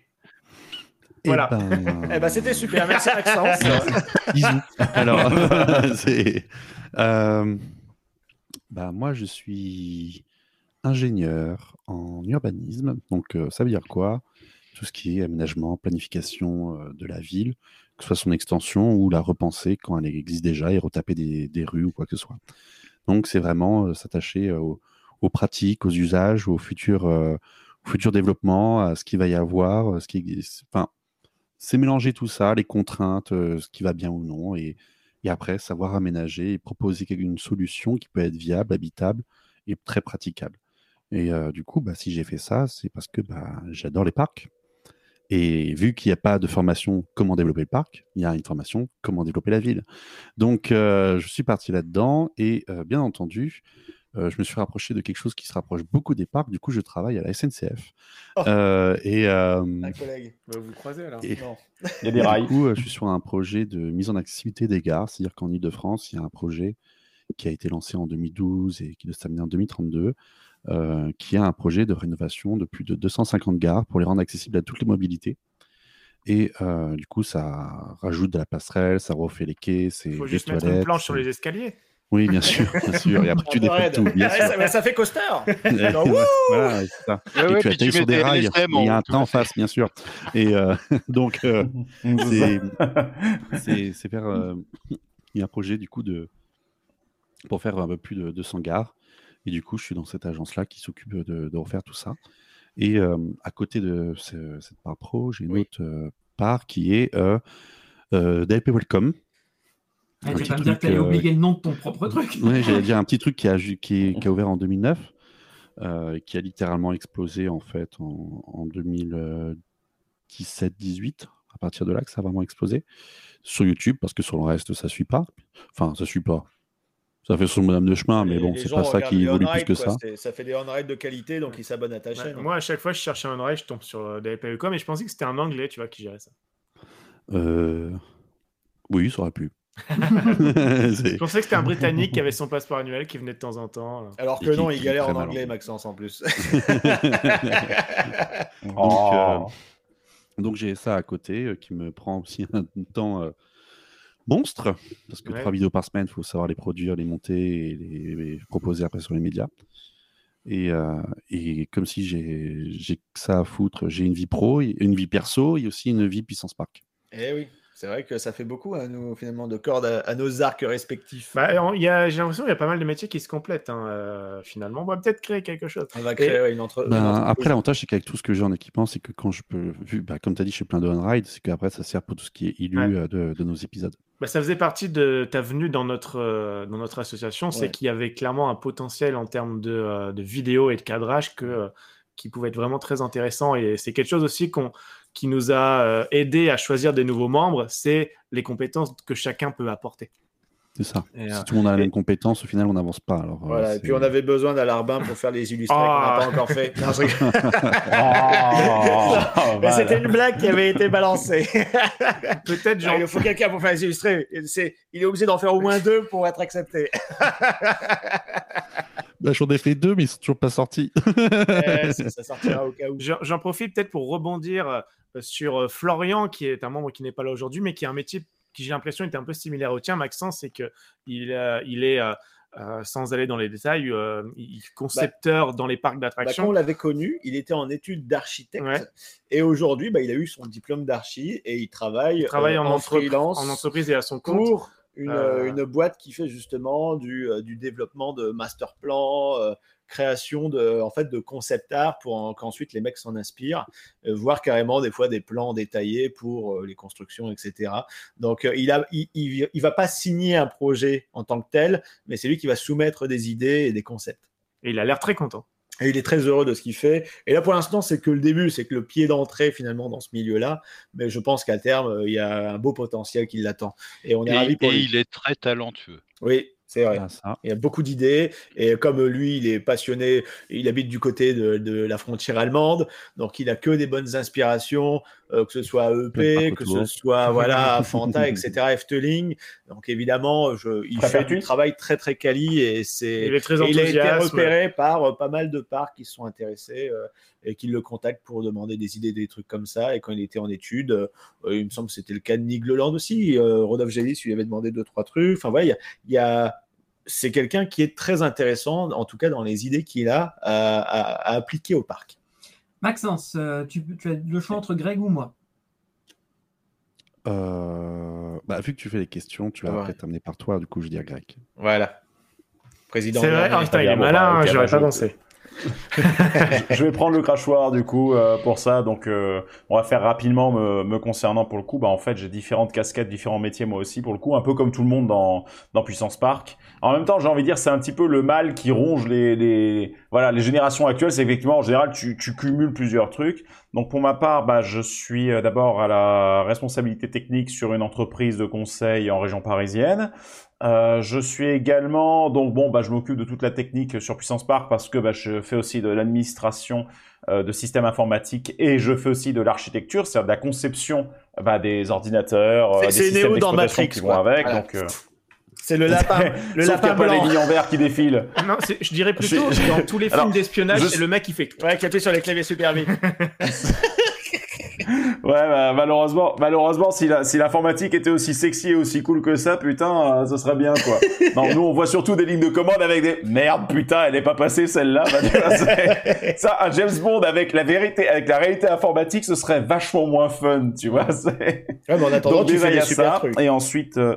Voilà. ben, *laughs* Eh ben, c'était super. Merci, Maxence. Bisous. Alors, *laughs* c'est. euh, bah, moi, je suis ingénieur en urbanisme. Donc, euh, ça veut dire quoi? Tout ce qui est aménagement, planification euh, de la ville, que ce soit son extension ou la repenser quand elle existe déjà et retaper des, des rues ou quoi que ce soit. Donc, c'est vraiment euh, s'attacher euh, aux, aux pratiques, aux usages, au futur, euh, au futur développement, à ce qu'il va y avoir, ce qui, enfin, c'est mélanger tout ça, les contraintes, ce qui va bien ou non, et, et après savoir aménager et proposer une solution qui peut être viable, habitable et très praticable. Et du coup, bah, si j'ai fait ça, c'est parce que bah, j'adore les parcs. Et vu qu'il n'y a pas de formation comment développer le parc, il y a une formation comment développer la ville. Donc, euh, je suis parti là-dedans et euh, bien entendu, euh, je me suis rapproché de quelque chose qui se rapproche beaucoup des parcs. Du coup, je travaille à la SNCF. Oh. Et, Un collègue. Bah, vous croisez alors et- Non. Il y a des rails. du *laughs* coup, je suis sur un projet de mise en accessibilité des gares. C'est-à-dire qu'en Ile-de-France, il y a un projet qui a été lancé en 2012 et qui doit se terminer en 2032, euh, qui a un projet de rénovation de plus de 250 gares pour les rendre accessibles à toutes les mobilités. Et euh, du coup, ça rajoute de la passerelle, ça refait les quais, c'est Il faut des juste mettre une planche sur les escaliers. Oui, bien sûr, *laughs* bien sûr. Et après, tu défais tout, bien Ah, sûr. ça, fait coaster. *laughs* Voilà, c'est ça. Ouais, et ouais, tu atterris sur des rails. Il y a un train en face, bien sûr. Et euh, *laughs* donc, euh, c'est c'est c'est faire. euh, il y a un projet du coup de pour faire un peu plus de 200 gares. Et du coup, je suis dans cette agence-là qui s'occupe de, de refaire tout ça. Et euh, à côté de ce- cette part pro, j'ai une Oui. autre euh, part qui est euh, DLP Welcome. Ah, tu vas me dire que euh, oublier le nom de ton propre truc. Oui, j'allais dire un petit truc qui a, ju- qui, est- qui a ouvert en 2009, euh, qui a littéralement explosé en fait en, en 2017-18. À partir de là que ça a vraiment explosé sur YouTube, parce que sur le reste ça suit pas. Enfin, ça suit pas. Ça fait son bonhomme de chemin, mais Les- bon, c'est pas ça qui évolue plus on-ride, que quoi. ça. Ça fait des on-ride de qualité, donc ils s'abonnent à ta Ouais, chaîne. moi, à chaque fois, je cherchais un oreille, je tombe sur euh, DLP.com et je pensais que c'était un anglais, tu vois, qui gérait ça. Euh, Oui, ça aurait pu. *laughs* *laughs* Je pensais que c'était un Britannique qui avait son passeport annuel qui venait de temps en temps. là. Alors que qui- non, il galère en anglais, anglais. Maxence, en plus. *laughs* Donc, Oh. euh, donc j'ai ça à côté euh, qui me prend aussi un temps monstre, parce que Ouais. trois vidéos par semaine, il faut savoir les produire, les monter et les, les proposer après sur les médias. Et, euh, et comme si j'ai j'ai que ça à foutre, j'ai une vie pro, et- une vie perso et aussi une vie puissance park. Eh oui, c'est vrai que ça fait beaucoup, à nous, finalement, de cordes à, à nos arcs respectifs. Bah, on- il y a- J'ai l'impression qu'il y a pas mal de métiers qui se complètent. hein, euh, finalement, on va peut-être créer quelque chose. On va créer Et- ouais, une, entre... une entreprise. après, l'avantage, c'est qu'avec tout ce que j'ai en équipement, c'est que quand je peux, vu, bah, comme tu as dit, je fais plein de on-ride, c'est qu'après, ça sert pour tout ce qui est illu Ouais. euh, de, de nos épisodes. Bah, ça faisait partie de ta venue dans notre, euh, dans notre association, c'est Ouais. qu'il y avait clairement un potentiel en termes de, euh, de vidéos et de cadrage que, euh, qui pouvait être vraiment très intéressant. Et c'est quelque chose aussi qu'on, qui nous a euh, aidé à choisir des nouveaux membres, c'est les compétences que chacun peut apporter. C'est ça. Et, si euh, tout le monde a la et- même compétence, au final, on n'avance pas. Alors, euh, Voilà, et puis on avait besoin d'Alarbin pour faire les illustrés qu'on n'a pas encore fait. Non, je rigole. *laughs* Oh, voilà. c'était une blague qui avait été balancée. *laughs* Peut-être, Ah, genre, il faut quelqu'un pour faire les illustrés. Il est obligé d'en faire au moins deux pour être accepté. *laughs* Bah, J'en ai fait deux, mais ils sont toujours pas sortis. Eh, ça, ça sortira au cas où. J'en j'en profite peut-être pour rebondir euh, sur euh, Florian, qui est un membre qui n'est pas là aujourd'hui, mais qui a un métier qui, j'ai l'impression, est un peu similaire au tien, Maxence, c'est qu'il il est, euh, euh, sans aller dans les détails, euh, concepteur dans les parcs Bah, d'attractions. quand on l'avait connu, il était en études d'architecte. Ouais. Et aujourd'hui, bah, il a eu son diplôme d'archi et il travaille, il travaille euh, en, freelance en entreprise et à son compte. pour une, Euh, une boîte qui fait justement du, euh, du développement de master plan, euh, création de, en fait, de concept art pour en- qu'ensuite les mecs s'en inspirent, euh, voire carrément des fois des plans détaillés pour euh, les constructions, etc. Donc euh, il a, il, il, il va pas signer un projet en tant que tel, mais c'est lui qui va soumettre des idées et des concepts. Et il a l'air très content. Et il est très heureux de ce qu'il fait. Et là, pour l'instant, c'est que le début, c'est que le pied d'entrée finalement dans ce milieu-là. Mais je pense qu'à terme, il y a un beau potentiel qui l'attend. Et on est Et, ravis pour et lui. il est très talentueux. Oui, c'est vrai. Ah, ça. Il y a beaucoup d'idées. Et comme lui, il est passionné, il habite du côté de, de la frontière allemande. Donc, il a que des bonnes inspirations, euh, que ce soit EP, parc que ce soit *laughs* voilà, à Fanta, etc., Efteling. Donc, évidemment, je, il fait du travail très, très quali. Et, c'est, Il est très et il a été repéré par euh, pas mal de parcs qui se sont intéressés euh, et qui le contactent pour demander des idées, des trucs comme ça. Et quand il était en études, euh, il me semble que c'était le cas de Nigloland aussi. Euh, Rodolphe Gélis lui avait demandé deux, trois trucs. Enfin, voilà, il y a- il y a c'est quelqu'un qui est très intéressant, en tout cas dans les idées qu'il a à, à- à appliquer au parc. Maxence, euh, tu, tu as le choix entre Greg ou moi? Euh, bah, vu que tu fais les questions, tu vas Ouais. après t'amener par toi, du coup, je vais dire grec. Voilà. président. C'est vrai, oh, il est malin, ok, j'aurais pas dansé. *laughs* je vais prendre le crachoir du coup euh, pour ça. Donc, euh, on va faire rapidement me, me concernant pour le coup. Bah, en fait, j'ai différentes casquettes, différents métiers moi aussi pour le coup, un peu comme tout le monde dans, dans Puissance Park. En même temps, j'ai envie de dire, c'est un petit peu le mal qui ronge les, les voilà les générations actuelles. C'est effectivement en général, tu, tu cumules plusieurs trucs. Donc, pour ma part, bah, je suis euh, d'abord à la responsabilité technique sur une entreprise de conseil en région parisienne. Euh, je suis également donc bon bah je m'occupe de toute la technique sur Puissance Park parce que bah, je fais aussi de l'administration euh, de systèmes informatiques et je fais aussi de l'architecture, c'est-à-dire de la conception bah, des ordinateurs, euh, C'est- des c'est systèmes dans Matrix, qui vont avec. Voilà. Donc euh, *laughs* C'est le *laughs* lapin, le sauf lapin a pas blanc. les lignes en vert qui défilent. *laughs* Non, je dirais plutôt dans tous les films d'espionnage, je- c'est le mec qui fait. Ouais, qui appuie sur les claviers super vite. Ouais, bah, malheureusement, malheureusement, si la- si l'informatique était aussi sexy et aussi cool que ça, putain, euh, ce serait bien, quoi. *laughs* non, nous, on voit surtout des lignes de commande avec des merde, putain, elle est pas passée celle-là. Bah, *laughs* ça, un James Bond avec la vérité, avec la réalité informatique, ce serait vachement moins fun, tu vois. Ouais, mais en attendant, Donc tu déjà, fais des super ça, trucs. et ensuite. euh,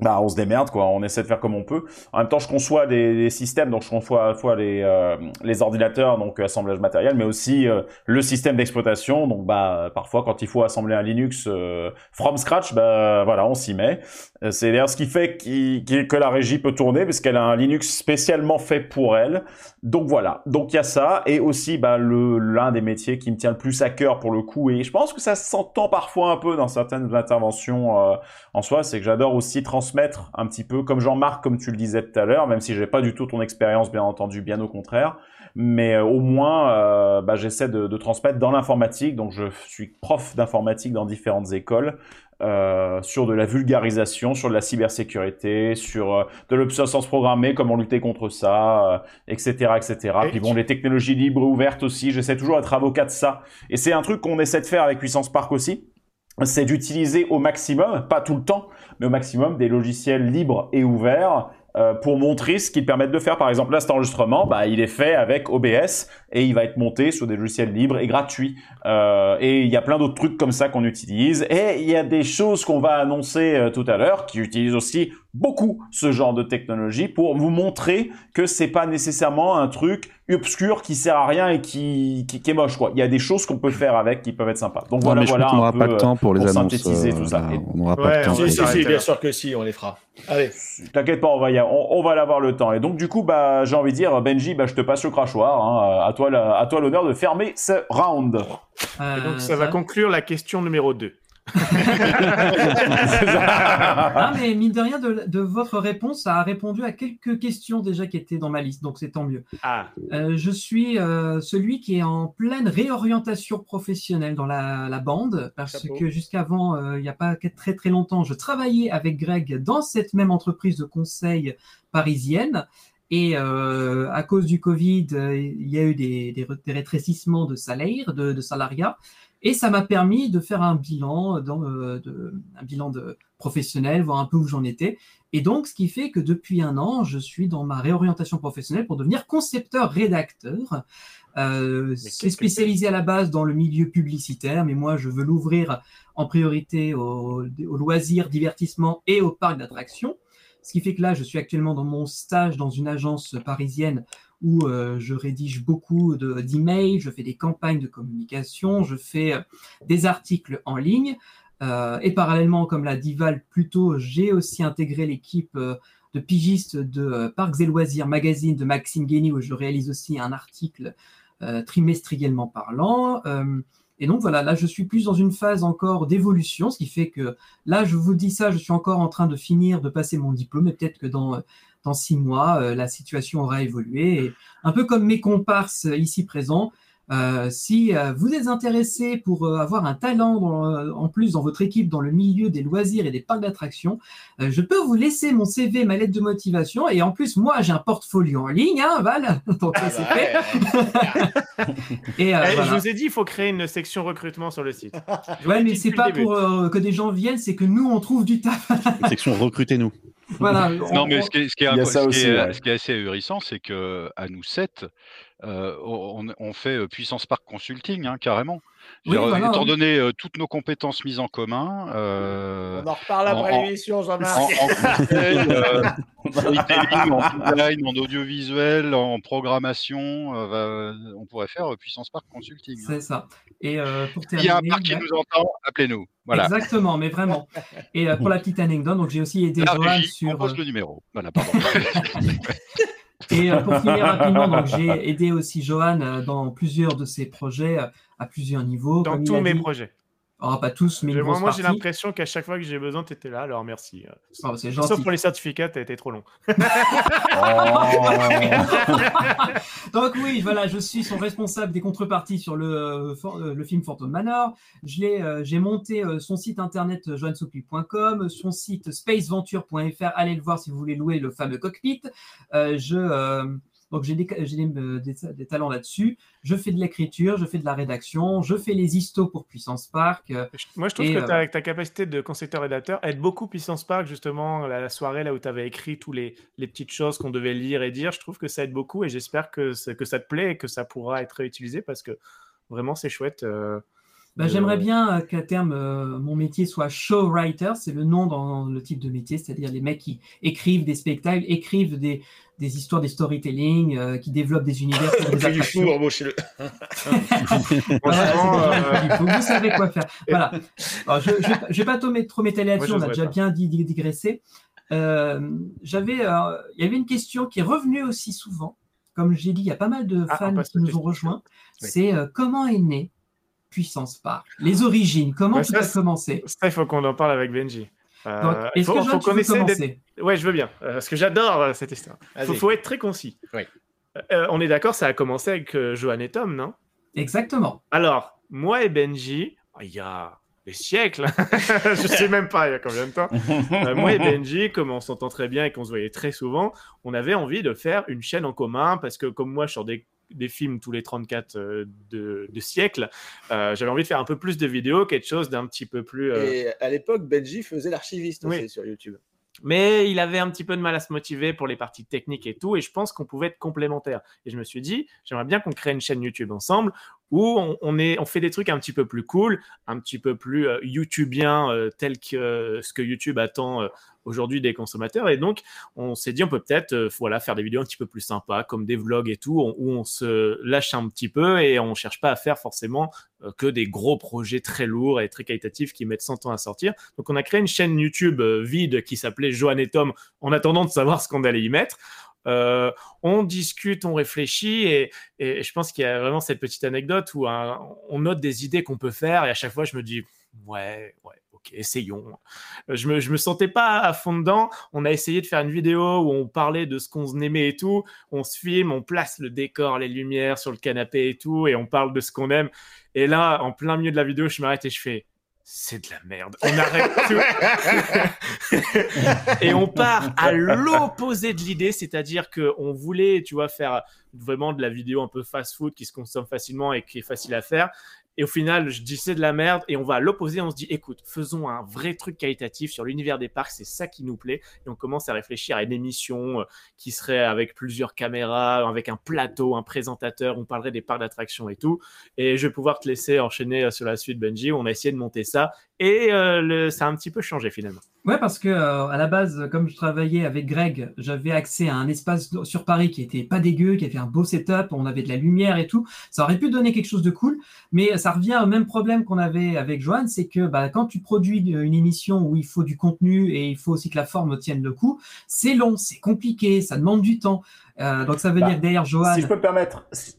bah, on se démerde, quoi. On essaie de faire comme on peut. En même temps, je conçois des, des systèmes, donc je conçois à la fois les, euh, les ordinateurs, donc assemblage matériel, mais aussi euh, le système d'exploitation. Donc, bah, parfois, quand il faut assembler un Linux euh, from scratch, bah, voilà, on s'y met. Euh, C'est d'ailleurs ce qui fait qu'il- qu'il- que la régie peut tourner, parce qu'elle a un Linux spécialement fait pour elle. Donc voilà. Donc il y a ça, et aussi, bah, le l'un des métiers qui me tient le plus à cœur pour le coup, et je pense que ça s'entend parfois un peu dans certaines interventions. euh, en soi, c'est que j'adore aussi transmettre un petit peu, comme Jean-Marc, comme tu le disais tout à l'heure, même si j'ai pas du tout ton expérience, bien entendu, bien au contraire. Mais euh, au moins, euh, bah, j'essaie de, de transmettre dans l'informatique. Donc, je suis prof d'informatique dans différentes écoles. euh, sur de la vulgarisation, sur de la cybersécurité, sur euh, de l'obsolescence programmée, comment lutter contre ça, etc., etc. Et Puis bon, les technologies libres et ouvertes aussi. J'essaie toujours d'être avocat de ça. Et c'est un truc qu'on essaie de faire avec Puissance Park aussi c'est d'utiliser au maximum, pas tout le temps, mais au maximum des logiciels libres et ouverts euh, pour montrer ce qu'ils permettent de faire. Par exemple, là, cet enregistrement, bah, il est fait avec OBS et il va être monté sur des logiciels libres et gratuits. Euh, et il y a plein d'autres trucs comme ça qu'on utilise. Et il y a des choses qu'on va annoncer euh, tout à l'heure qui utilisent aussi beaucoup ce genre de technologie pour vous montrer que c'est pas nécessairement un truc obscur qui sert à rien et qui, qui, qui est moche quoi. Il y a des choses qu'on peut faire avec qui peuvent être sympas. Donc Non, voilà mais je voilà crois qu'on un n'aura pas le temps pour les pour annonces. synthétiser euh, tout ça. on n'aura pas Ouais, le temps. on Si, va si, bien sûr que si, on les fera. Allez. T'inquiète pas, on va y, on, on va l'avoir le temps. Et donc du coup, bah, j'ai envie de dire, Benji, bah, je te passe le crachoir. Hein. À toi, la- à toi l'honneur de fermer ce round. Et donc ça va conclure la question numéro 2. *laughs* Ah, mais mine de rien, de, de votre réponse, ça a répondu à quelques questions déjà qui étaient dans ma liste, donc c'est tant mieux. Ah, Euh, je suis euh, celui qui est en pleine réorientation professionnelle dans la, la bande, parce Chapeau. que jusqu'avant, euh, il n'y a pas très très longtemps, je travaillais avec Greg dans cette même entreprise de conseil parisienne. Et euh, à cause du Covid, euh, il y a eu des, des, re- des rétrécissements de salaire, de, de salariat, et ça m'a permis de faire un bilan, dans, euh, de, un bilan de professionnel, voir un peu où j'en étais. Et donc, ce qui fait que depuis un an, je suis dans ma réorientation professionnelle pour devenir concepteur-rédacteur. Euh, c'est spécialisé à la base dans le milieu publicitaire, mais moi, je veux l'ouvrir en priorité aux, loisirs, divertissements et aux parcs d'attractions. Ce qui fait que là, je suis actuellement dans mon stage dans une agence parisienne où euh, je rédige beaucoup de- d'emails, je fais des campagnes de communication, je fais euh, des articles en ligne. Euh, et parallèlement, comme l'a dit Val plus tôt, j'ai aussi intégré l'équipe de pigistes de Parcs et Loisirs Magazine de Maxime Guény, où je réalise aussi un article trimestriellement parlant. Et donc voilà, là je suis plus dans une phase encore d'évolution, ce qui fait que là je vous dis ça, je suis encore en train de finir de passer mon diplôme, et peut-être que dans, dans six mois, euh, la situation aura évolué. Et un peu comme mes comparses euh, ici présents, euh, si euh, vous êtes intéressé pour euh, avoir un talent dans, euh, en plus dans votre équipe dans le milieu des loisirs et des parcs d'attractions, euh, je peux vous laisser mon CV, ma lettre de motivation et en plus moi j'ai un portfolio en ligne, hein, Val, donc ça, c'est fait. et euh, Eh, voilà. Je vous ai dit, il faut créer une section recrutement sur le site. Ouais, mais c'est pas pour euh, que des gens viennent, c'est que nous on trouve du taf. Section recrutez-nous. *laughs* voilà. Non, on- mais ce qui est, ce qui est, Il y a inco- ça ce qui aussi, est- ouais. ce qui est assez ahurissant, c'est que à nous sept, euh, on, on fait euh, Puissance Park Consulting, hein, carrément. Je veux Oui, dire, voilà, étant oui. donné euh, toutes nos compétences mises en commun, euh, On en reparle après en- l'émission, en, Jean-Marc. *laughs* euh, storytelling, *laughs* en design, en audiovisuel, en programmation, euh, va- on pourrait faire euh, Puissance Park Consulting. hein. C'est ça. Et euh, pour S'il y a un terminer, parc qui ouais. nous entend, appelez-nous. Voilà. Exactement, mais vraiment. Et euh, pour la petite anecdote, donc j'ai aussi aidé La Johan régie, on sur. pose euh, le numéro. Voilà, pardon. *laughs* Et euh, pour finir rapidement, donc j'ai aidé aussi Johan dans plusieurs de ses projets à plusieurs niveaux. Dans comme il tous mes dit. projets. Oh, pas tous, mais une grosse moi, j'ai l'impression qu'à chaque fois que j'ai besoin, tu étais là, alors merci. Oh, c'est Sauf pour les certificats, tu été trop long. *laughs* Donc oui, voilà, je suis son responsable des contreparties sur le, euh, for- euh, le film Phantom Manor. Je l'ai, euh, j'ai monté euh, son site internet johansoupi.com, son site spaceventure.fr. Allez le voir si vous voulez louer le fameux cockpit. Euh, je, euh, donc j'ai des, j'ai des, euh, des- des talents là-dessus. Je fais de l'écriture, je fais de la rédaction, je fais les histos pour Puissance Park. euh, Moi, je trouve et, que euh, avec ta capacité de concepteur-rédacteur, aide beaucoup Puissance Park, justement, la, la soirée là où tu avais écrit tous les, petites choses qu'on devait lire et dire. Je trouve que ça aide beaucoup et j'espère que, que ça te plaît et que ça pourra être réutilisé parce que vraiment, c'est chouette. euh, Bah, de- J'aimerais bien euh, qu'à terme, euh, mon métier soit show writer, c'est le nom dans le type de métier, c'est-à-dire les mecs qui écrivent des spectacles, écrivent des, des histoires, des storytelling, euh, qui développent des univers, *laughs* des du fou, embauchez-le. *laughs* Voilà, euh, vous, savez quoi faire. Voilà. Alors, je ne vais pas trop m'é- trop m'étaler là-dessus, on a déjà pas. bien digressé. Euh, J'avais, euh, il y avait une question qui est revenue aussi souvent. Comme j'ai dit, il y a pas mal de Ah, fans qui nous ont rejoints. Oui. C'est euh, comment est né Puissance Park Les origines, comment tout ça, a commencé Ça, il faut qu'on en parle avec Benji. Euh, Donc, est-ce faut- que faut Johan, tu qu'on veux commencer Ouais, je veux bien, euh, parce que j'adore euh, cette histoire. Il faut, faut être très concis. Oui. Euh, on est d'accord, ça a commencé avec euh, Johan et Tom, non? Exactement. Alors, moi et Benji, oh, il y a des siècles, *laughs* je sais même pas il y a combien de temps, Euh, moi et Benji, comme on s'entend très bien et qu'on se voyait très souvent, on avait envie de faire une chaîne en commun parce que comme moi je sors des, des films tous les 34 euh, de, de siècles, euh, j'avais envie de faire un peu plus de vidéos, quelque chose d'un petit peu plus... euh, Et à l'époque, Benji faisait l'archiviste Oui. aussi sur YouTube. mais il avait un petit peu de mal à se motiver pour les parties techniques et tout, et je pense qu'on pouvait être complémentaires. Et je me suis dit, j'aimerais bien qu'on crée une chaîne YouTube ensemble où on, est, on fait des trucs un petit peu plus cool, un petit peu plus euh, YouTubien, euh, tel que euh, ce que YouTube attend euh, aujourd'hui des consommateurs. Et donc, on s'est dit, on peut peut-être voilà, faire des vidéos un petit peu plus sympas, comme des vlogs et tout, on- où on se lâche un petit peu et on cherche pas à faire forcément que des gros projets très lourds et très qualitatifs qui mettent 100 ans à sortir. Donc, on a créé une chaîne YouTube vide qui s'appelait Johan et Tom en attendant de savoir ce qu'on allait y mettre. Euh, on discute, on réfléchit et, je pense qu'il y a vraiment cette petite anecdote où hein, on note des idées qu'on peut faire et à chaque fois je me dis ouais, ouais, ok, essayons. Je me, je me sentais pas à fond dedans. On a essayé de faire une vidéo où on parlait de ce qu'on aimait et tout. On se filme, on place le décor, les lumières sur le canapé et tout et on parle de ce qu'on aime. Et là, en plein milieu de la vidéo, je m'arrête et je fais c'est de la merde. On arrête tout. *laughs* et on part à l'opposé de l'idée, c'est-à-dire que on voulait, tu vois, faire vraiment de la vidéo un peu fast-food qui se consomme facilement et qui est facile à faire. Et au final, je dis c'est de la merde et on va à l'opposé. On se dit écoute, faisons un vrai truc qualitatif sur l'univers des parcs, c'est ça qui nous plaît. Et on commence à réfléchir à une émission euh, qui serait avec plusieurs caméras, avec un plateau, un présentateur. On parlerait des parcs d'attractions et tout. Et je vais pouvoir te laisser enchaîner euh, sur la suite, Benji. On a essayé de monter ça et euh, le- ça a un petit peu changé finalement. Ouais, parce que euh, à la base, comme je travaillais avec Greg, j'avais accès à un espace sur Paris qui était pas dégueu, qui avait un beau setup, on avait de la lumière et tout. Ça aurait pu donner quelque chose de cool, mais ça revient au même problème qu'on avait avec Johan, c'est que bah, quand tu produis une émission où il faut du contenu et il faut aussi que la forme tienne le coup, c'est long, c'est compliqué, ça demande du temps. Euh, donc ça veut Bah, dire que derrière Johan. Si je peux me permettre, si,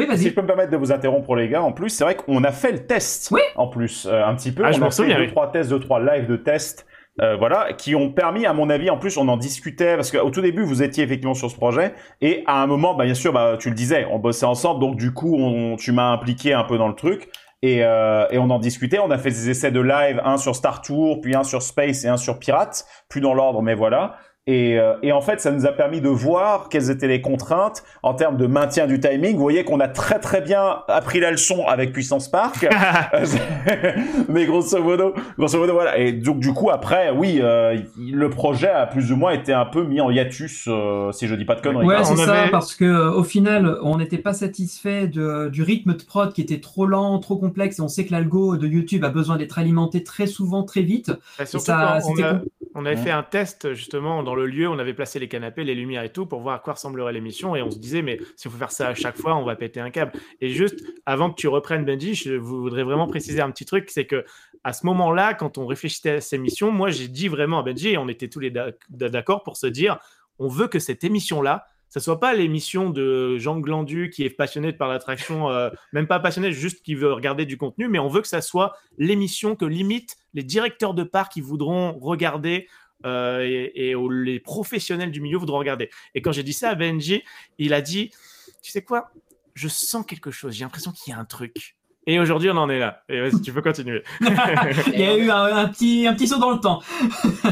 Oui, si vas-y. je peux me permettre de vous interrompre les gars, en plus, c'est vrai qu'on a fait le test. Oui. En plus, euh, un petit peu, Ah, je on m'en a fait souviens, deux oui. trois tests, deux trois lives de tests. euh, voilà, qui ont permis, à mon avis, en plus, on en discutait parce qu'au tout début, vous étiez effectivement sur ce projet, et à un moment, bah, bien sûr, bah, tu le disais, on bossait ensemble, donc du coup, on, tu m'as impliqué un peu dans le truc, et, euh, et on en discutait. On a fait des essais de live, un sur Star Tour, puis un sur Space et un sur Pirate, plus dans l'ordre, mais voilà. Et, euh, et en fait, ça nous a permis de voir quelles étaient les contraintes en termes de maintien du timing. Vous voyez qu'on a très très bien appris la leçon avec Puissance Park. *laughs* *laughs* Mais grosso modo, grosso modo, voilà. Et donc du coup, après, oui, euh, le projet a plus ou moins été un peu mis en hiatus, euh, si je dis pas de conneries. Ouais, c'est ça, avait- parce que au final, on n'était pas satisfait de- du rythme de prod qui était trop lent, trop complexe, et on sait que l'algo de YouTube a besoin d'être alimenté très souvent, très vite. Et surtout ça- on, a- On avait Ouais. fait un test justement dans le lieu, on avait placé les canapés, les lumières et tout pour voir à quoi ressemblerait l'émission et on se disait mais si on faut faire ça à chaque fois, on va péter un câble. Et juste avant que tu reprennes Benji, je voudrais vraiment préciser un petit truc, c'est que à ce moment-là, quand on réfléchissait à ces émissions, moi j'ai dit vraiment à Benji et on était tous les d'ac- d'accord pour se dire on veut que cette émission-là, ça soit pas l'émission de Jean Glandu qui est passionné par l'attraction, euh, même pas passionné, juste qui veut regarder du contenu, mais on veut que ça soit l'émission que limite les directeurs de parcs qui voudront regarder euh, et, et où les professionnels du milieu voudront regarder. Et quand j'ai dit ça à Benji, il a dit, tu sais quoi, je sens quelque chose, j'ai l'impression qu'il y a un truc. Et aujourd'hui, on en est là. Et vas-y, tu peux continuer. *laughs* Il y a eu un, un petit, un petit saut dans le temps.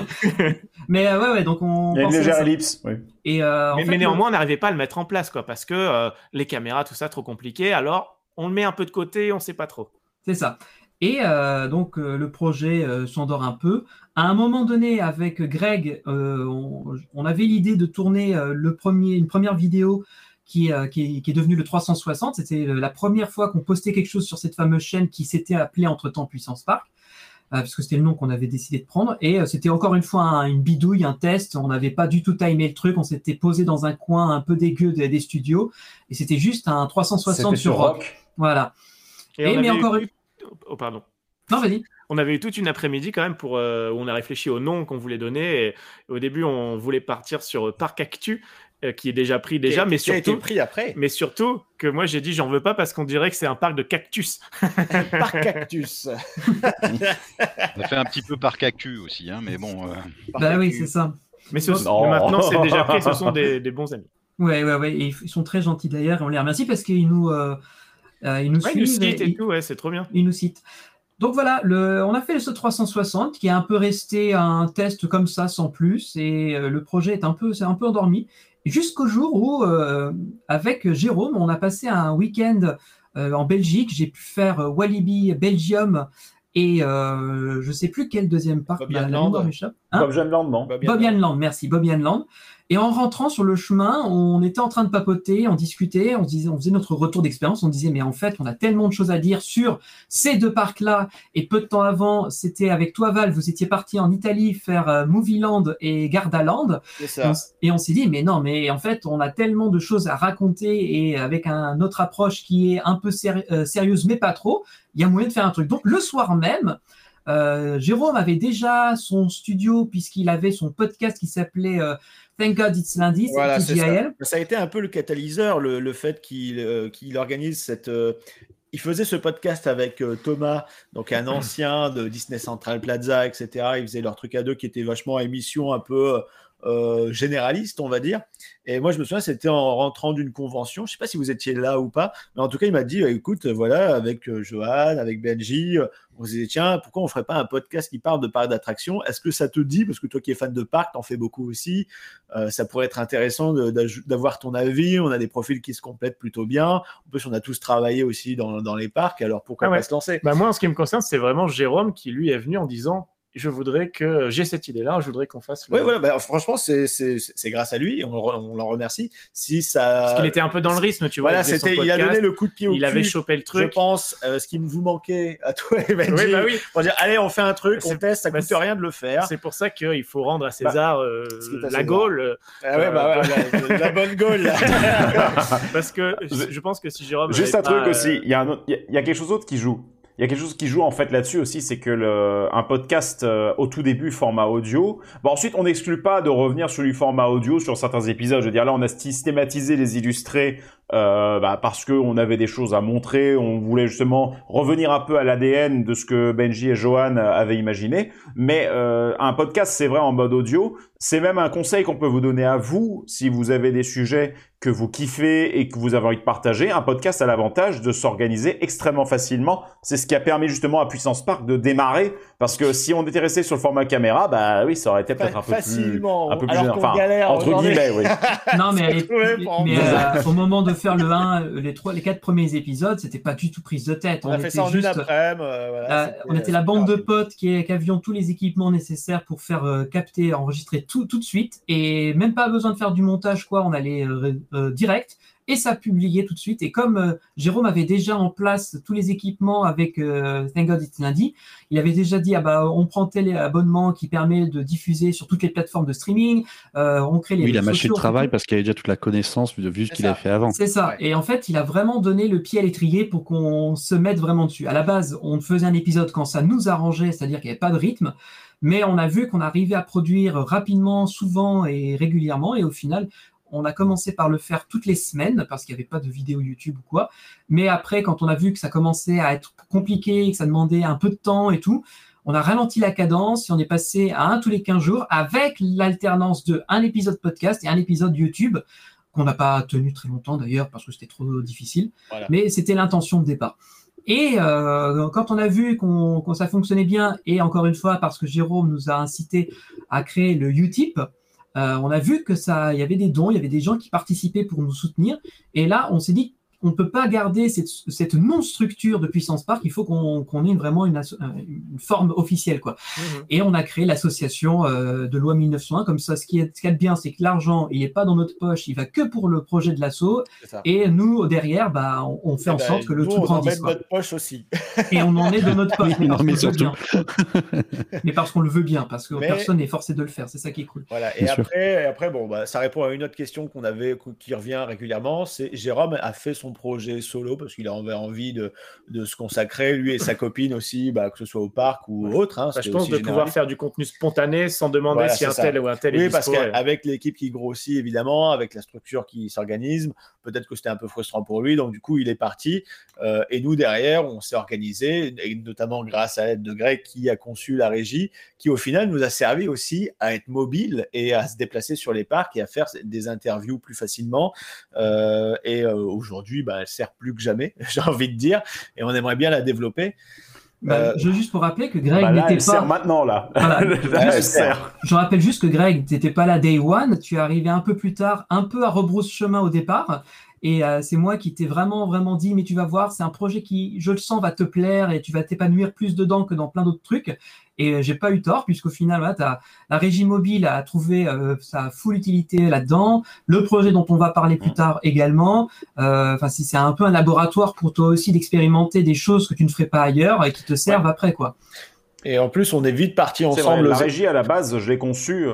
*laughs* mais euh, ouais, ouais, donc on. Il y a une légère ellipse. Et euh, en mais, fait, mais le- néanmoins, on n'arrivait pas à le mettre en place, quoi, parce que euh, les caméras, tout ça, trop compliqué. Alors, on le met un peu de côté, on sait pas trop. C'est ça. Et euh, donc euh, le projet euh, s'endort un peu. À un moment donné, avec Greg, euh, on, on avait l'idée de tourner euh, le premier, une première vidéo qui, euh, qui, est, qui est devenue le 360. C'était la première fois qu'on postait quelque chose sur cette fameuse chaîne qui s'était appelée entre-temps Puissance Park, euh, puisque c'était le nom qu'on avait décidé de prendre. Et euh, c'était encore une fois un- une bidouille, un test. On n'avait pas du tout timé le truc. On s'était posé dans un coin un peu dégueu des, des studios. Et c'était juste un 360 C'était sur sur rock. Rock. Voilà. Et, Et on mais avait encore eu- Oh, pardon. Non, vas-y. On avait eu toute une après-midi quand même pour euh, où on a réfléchi au nom qu'on voulait donner. Et au début, on voulait partir sur Parc Actu, euh, qui est déjà pris déjà, Qui- mais qui a été surtout, pris après. mais surtout que moi j'ai dit j'en veux pas parce qu'on dirait que c'est un parc de cactus. *laughs* Parc Cactus. *laughs* On a fait un petit peu par cactus aussi, hein, mais bon. euh, Bah oui, c'est ça. Mais, ce- mais maintenant c'est déjà pris, ce sont *laughs* des, des bons amis. Ouais, ouais, ouais. Et ils sont très gentils d'ailleurs. et On les remercie parce qu'ils nous, euh, euh, ils nous Ouais, ils nous suivent. citent et tout, ouais, c'est trop bien. ils nous citent. Donc voilà, le, on a fait ce 360 qui est un peu resté un test comme ça sans plus et euh, le projet est un peu, c'est un peu endormi jusqu'au jour où euh, avec Jérôme on a passé un week-end euh, en Belgique. J'ai pu faire euh, Walibi Belgium et euh, je sais plus quel deuxième parc. Bobby la- la Land. Hein Bob Jeanne Land, non? Bobby Land, merci, Bobby Land. Et en rentrant sur le chemin, on était en train de papoter, on discutait, on, disait, on faisait notre retour d'expérience, on disait mais en fait on a tellement de choses à dire sur ces deux parcs-là. Et peu de temps avant, c'était avec toi Val, vous étiez parti en Italie faire euh, Movieland et Gardaland. Et on, s'est dit mais non mais en fait on a tellement de choses à raconter et avec un autre approche qui est un peu séri- euh, sérieuse mais pas trop, il y a moyen de faire un truc. Donc le soir même. Euh, Jérôme avait déjà son studio puisqu'il avait son podcast qui s'appelait euh, Thank God It's Lundi, Voilà, c'est ça. A été un peu le catalyseur, le, le fait qu'il euh, qu'il organise cette. euh, il faisait ce podcast avec euh, Thomas, donc un ancien de Disney Central Plaza, etc. Ils faisaient leur truc à deux qui était vachement émission un peu euh, généraliste, on va dire. Et moi, je me souviens, c'était en rentrant d'une convention. Je sais pas si vous étiez là ou pas, mais en tout cas, il m'a dit euh, écoute, voilà, avec euh, Johan, avec Benji, euh, on se disait tiens, pourquoi on ferait pas un podcast qui parle de parcs d'attractions? Est-ce que ça te dit? Parce que toi qui es fan de parcs, t'en fais beaucoup aussi. Euh, ça pourrait être intéressant d'avoir ton avis. On a des profils qui se complètent plutôt bien. En plus, on a tous travaillé aussi dans, dans les parcs. Alors pourquoi Ah ouais. pas se lancer? Bah moi, en ce qui me concerne, c'est vraiment Jérôme qui lui est venu en disant je voudrais que j'ai cette idée-là, je voudrais qu'on fasse. le- Oui, voilà. bah, franchement, c'est c'est- c'est grâce à lui. On, l'en remercie. Si ça. Parce qu'il était un peu dans le rythme, tu vois. Voilà, c'était. Il a donné le coup de pied au Il avait chopé le Je truc. pense euh, ce qui vous manquait à toi *laughs* et Benji. Oui, bah oui. Pour dire, allez, on fait un truc, on teste, ça bah, coûte c'est- rien de le faire. C'est pour ça qu'il faut rendre à César euh, à la César. Gaule. euh, Ah ouais, bah ouais, la, la bonne Gaule. *laughs* parce que je, je pense que si Jérôme. Juste un truc euh, aussi, il y, a un autre- il y a- il y a quelque chose d'autre qui joue. Il y a quelque chose qui joue en fait là-dessus aussi, c'est que le, un podcast euh, au tout début format audio. Bon ensuite on n'exclut pas de revenir sur du format audio sur certains épisodes. Je veux dire là on a systématisé les illustrés euh, bah, parce que on avait des choses à montrer. On voulait justement revenir un peu à l'ADN de ce que Benji et Johan avaient imaginé. Mais euh, un podcast c'est vrai en mode audio. C'est même un conseil qu'on peut vous donner à vous si vous avez des sujets que vous kiffez et que vous avez envie de partager. Un podcast a l'avantage de s'organiser extrêmement facilement. C'est ce qui a permis justement à Puissance Park de démarrer parce que si on était resté sur le format caméra, bah oui, ça aurait été peut-être un peu Facilement, plus, un peu plus alors qu'on Enfin, galère entre guillemets, oui. Non, mais, *laughs* euh, au moment de faire le 1, les trois, les quatre premiers épisodes, c'était pas du tout prise de tête. On, a fait était ça en une juste, euh, voilà, euh, on était la bande de potes qui, qui avions tous les équipements nécessaires pour faire euh, capter, enregistrer tout, tout de suite, et même pas besoin de faire du montage, quoi. On allait euh, euh, direct. Et ça publiait tout de suite. Et comme euh, Jérôme avait déjà en place tous les équipements avec euh, Thank God It's Lundi, il avait déjà dit ah bah on prend tel abonnement qui permet de diffuser sur toutes les plateformes de streaming, euh, on crée les Oui, il a réseaux mâché le sociaux, travail parce qu'il avait déjà toute la connaissance vu, vu ce qu'il avait fait avant. c'est ça. Et en fait, il a vraiment donné le pied à l'étrier pour qu'on se mette vraiment dessus. À la base, on faisait un épisode quand ça nous arrangeait, c'est-à-dire qu'il n'y avait pas de rythme. Mais on a vu qu'on arrivait à produire rapidement, souvent et régulièrement. Et au final, on a commencé par le faire toutes les semaines parce qu'il n'y avait pas de vidéo YouTube ou quoi. Mais après, quand on a vu que ça commençait à être compliqué, que ça demandait un peu de temps et tout, on a ralenti la cadence et on est passé à un tous les 15 jours avec l'alternance de un épisode podcast et un épisode YouTube qu'on n'a pas tenu très longtemps d'ailleurs parce que c'était trop difficile. Voilà. Mais c'était l'intention de départ. Et euh, quand on a vu qu'on qu'on- ça fonctionnait bien, et encore une fois parce que Jérôme nous a incité à créer le Utip, on a vu que ça, il y avait des dons, il y avait des gens qui participaient pour nous soutenir. Et là, on s'est dit on ne peut pas garder cette, cette non-structure de Puissance Park, il faut qu'on ait vraiment une, forme officielle. Quoi. Mhm. Et on a créé l'association euh, de loi 1901. Comme ça, ce qui est, ce qui est bien, c'est que l'argent, il n'est pas dans notre poche, il va que pour le projet de l'assaut. Et nous, derrière, bah, on, on fait Eh en ben, sorte que le nous, truc on en grandisse. de quoi. notre poche aussi. *laughs* Et on en est de notre poche. mais Non, parce mais qu'on le veut surtout. bien. mais parce qu'on le veut bien, parce que Mais- personne n'est forcé de le faire. C'est ça qui est cool. Voilà. Et Bien sûr. après, et après, bon, bah, ça répond à une autre question qu'on avait, qui revient régulièrement. C'est Jérôme a fait son projet solo parce qu'il avait envie de, de se consacrer, lui et sa copine aussi, bah, que ce soit au parc ou autre. hein, Bah, je pense aussi de pouvoir faire du contenu spontané sans demander Voilà, si un ça. tel ou un tel est Oui, parce dispo, ouais. qu'avec l'équipe qui grossit, évidemment, avec la structure qui s'organise, peut-être que c'était un peu frustrant pour lui. Donc, du coup, il est parti. Euh, et nous, derrière, on s'est organisé, et notamment grâce à l'aide de Greg qui a conçu la régie, qui au final nous a servi aussi à être mobile et à se déplacer sur les parcs et à faire des interviews plus facilement. Euh, et euh, aujourd'hui, bah, elle sert plus que jamais, *laughs* j'ai envie de dire. Et on aimerait bien la développer. Bah, Euh, je veux juste pour rappeler que Greg Bah n'était sert pas. maintenant, là. *laughs* Voilà. Là, elle sert. Je rappelle juste que Greg, tu n'étais pas là day one, tu es arrivé un peu plus tard, un peu à rebrousse chemin au départ. Et euh, c'est moi qui t'ai vraiment, vraiment dit, mais tu vas voir, c'est un projet qui, je le sens, va te plaire et tu vas t'épanouir plus dedans que dans plein d'autres trucs. Et euh, j'ai pas eu tort, puisqu'au final, la régie mobile a trouvé euh, sa full utilité là-dedans. Le projet dont on va parler plus tard également. Enfin, c'est un peu un laboratoire pour toi aussi d'expérimenter des choses que tu ne ferais pas ailleurs et qui te servent après, quoi. Et en plus, on est vite partis C'est vrai, ensemble. la régie, à la base, je l'ai conçue.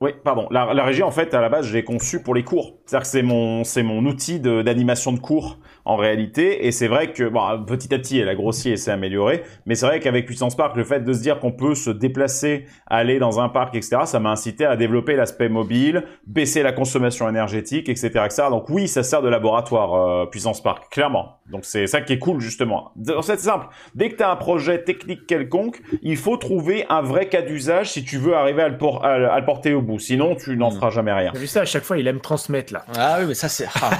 Oui, pardon. La, la régie, en fait, à la base, je l'ai conçue pour les cours. C'est-à-dire que c'est mon, c'est mon outil d'animation de, cours, en réalité. Et c'est vrai que, bon, petit à petit, elle a grossi et s'est améliorée. Mais c'est vrai qu'avec Puissance Park, le fait de se dire qu'on peut se déplacer, aller dans un parc, etc., ça m'a incité à développer l'aspect mobile, baisser la consommation énergétique, etc., etc. Donc oui, ça sert de laboratoire, euh, Puissance Park, clairement. Donc c'est ça qui est cool, justement. C'est simple. Dès que tu as un projet technique quelconque, il faut trouver un vrai cas d'usage si tu veux arriver à le, por- à le- à le porter au bout. Sinon, tu n'en feras jamais rien. T'as vu ça, à chaque fois, il aime transmettre, là. Ah oui, mais ça, c'est ah,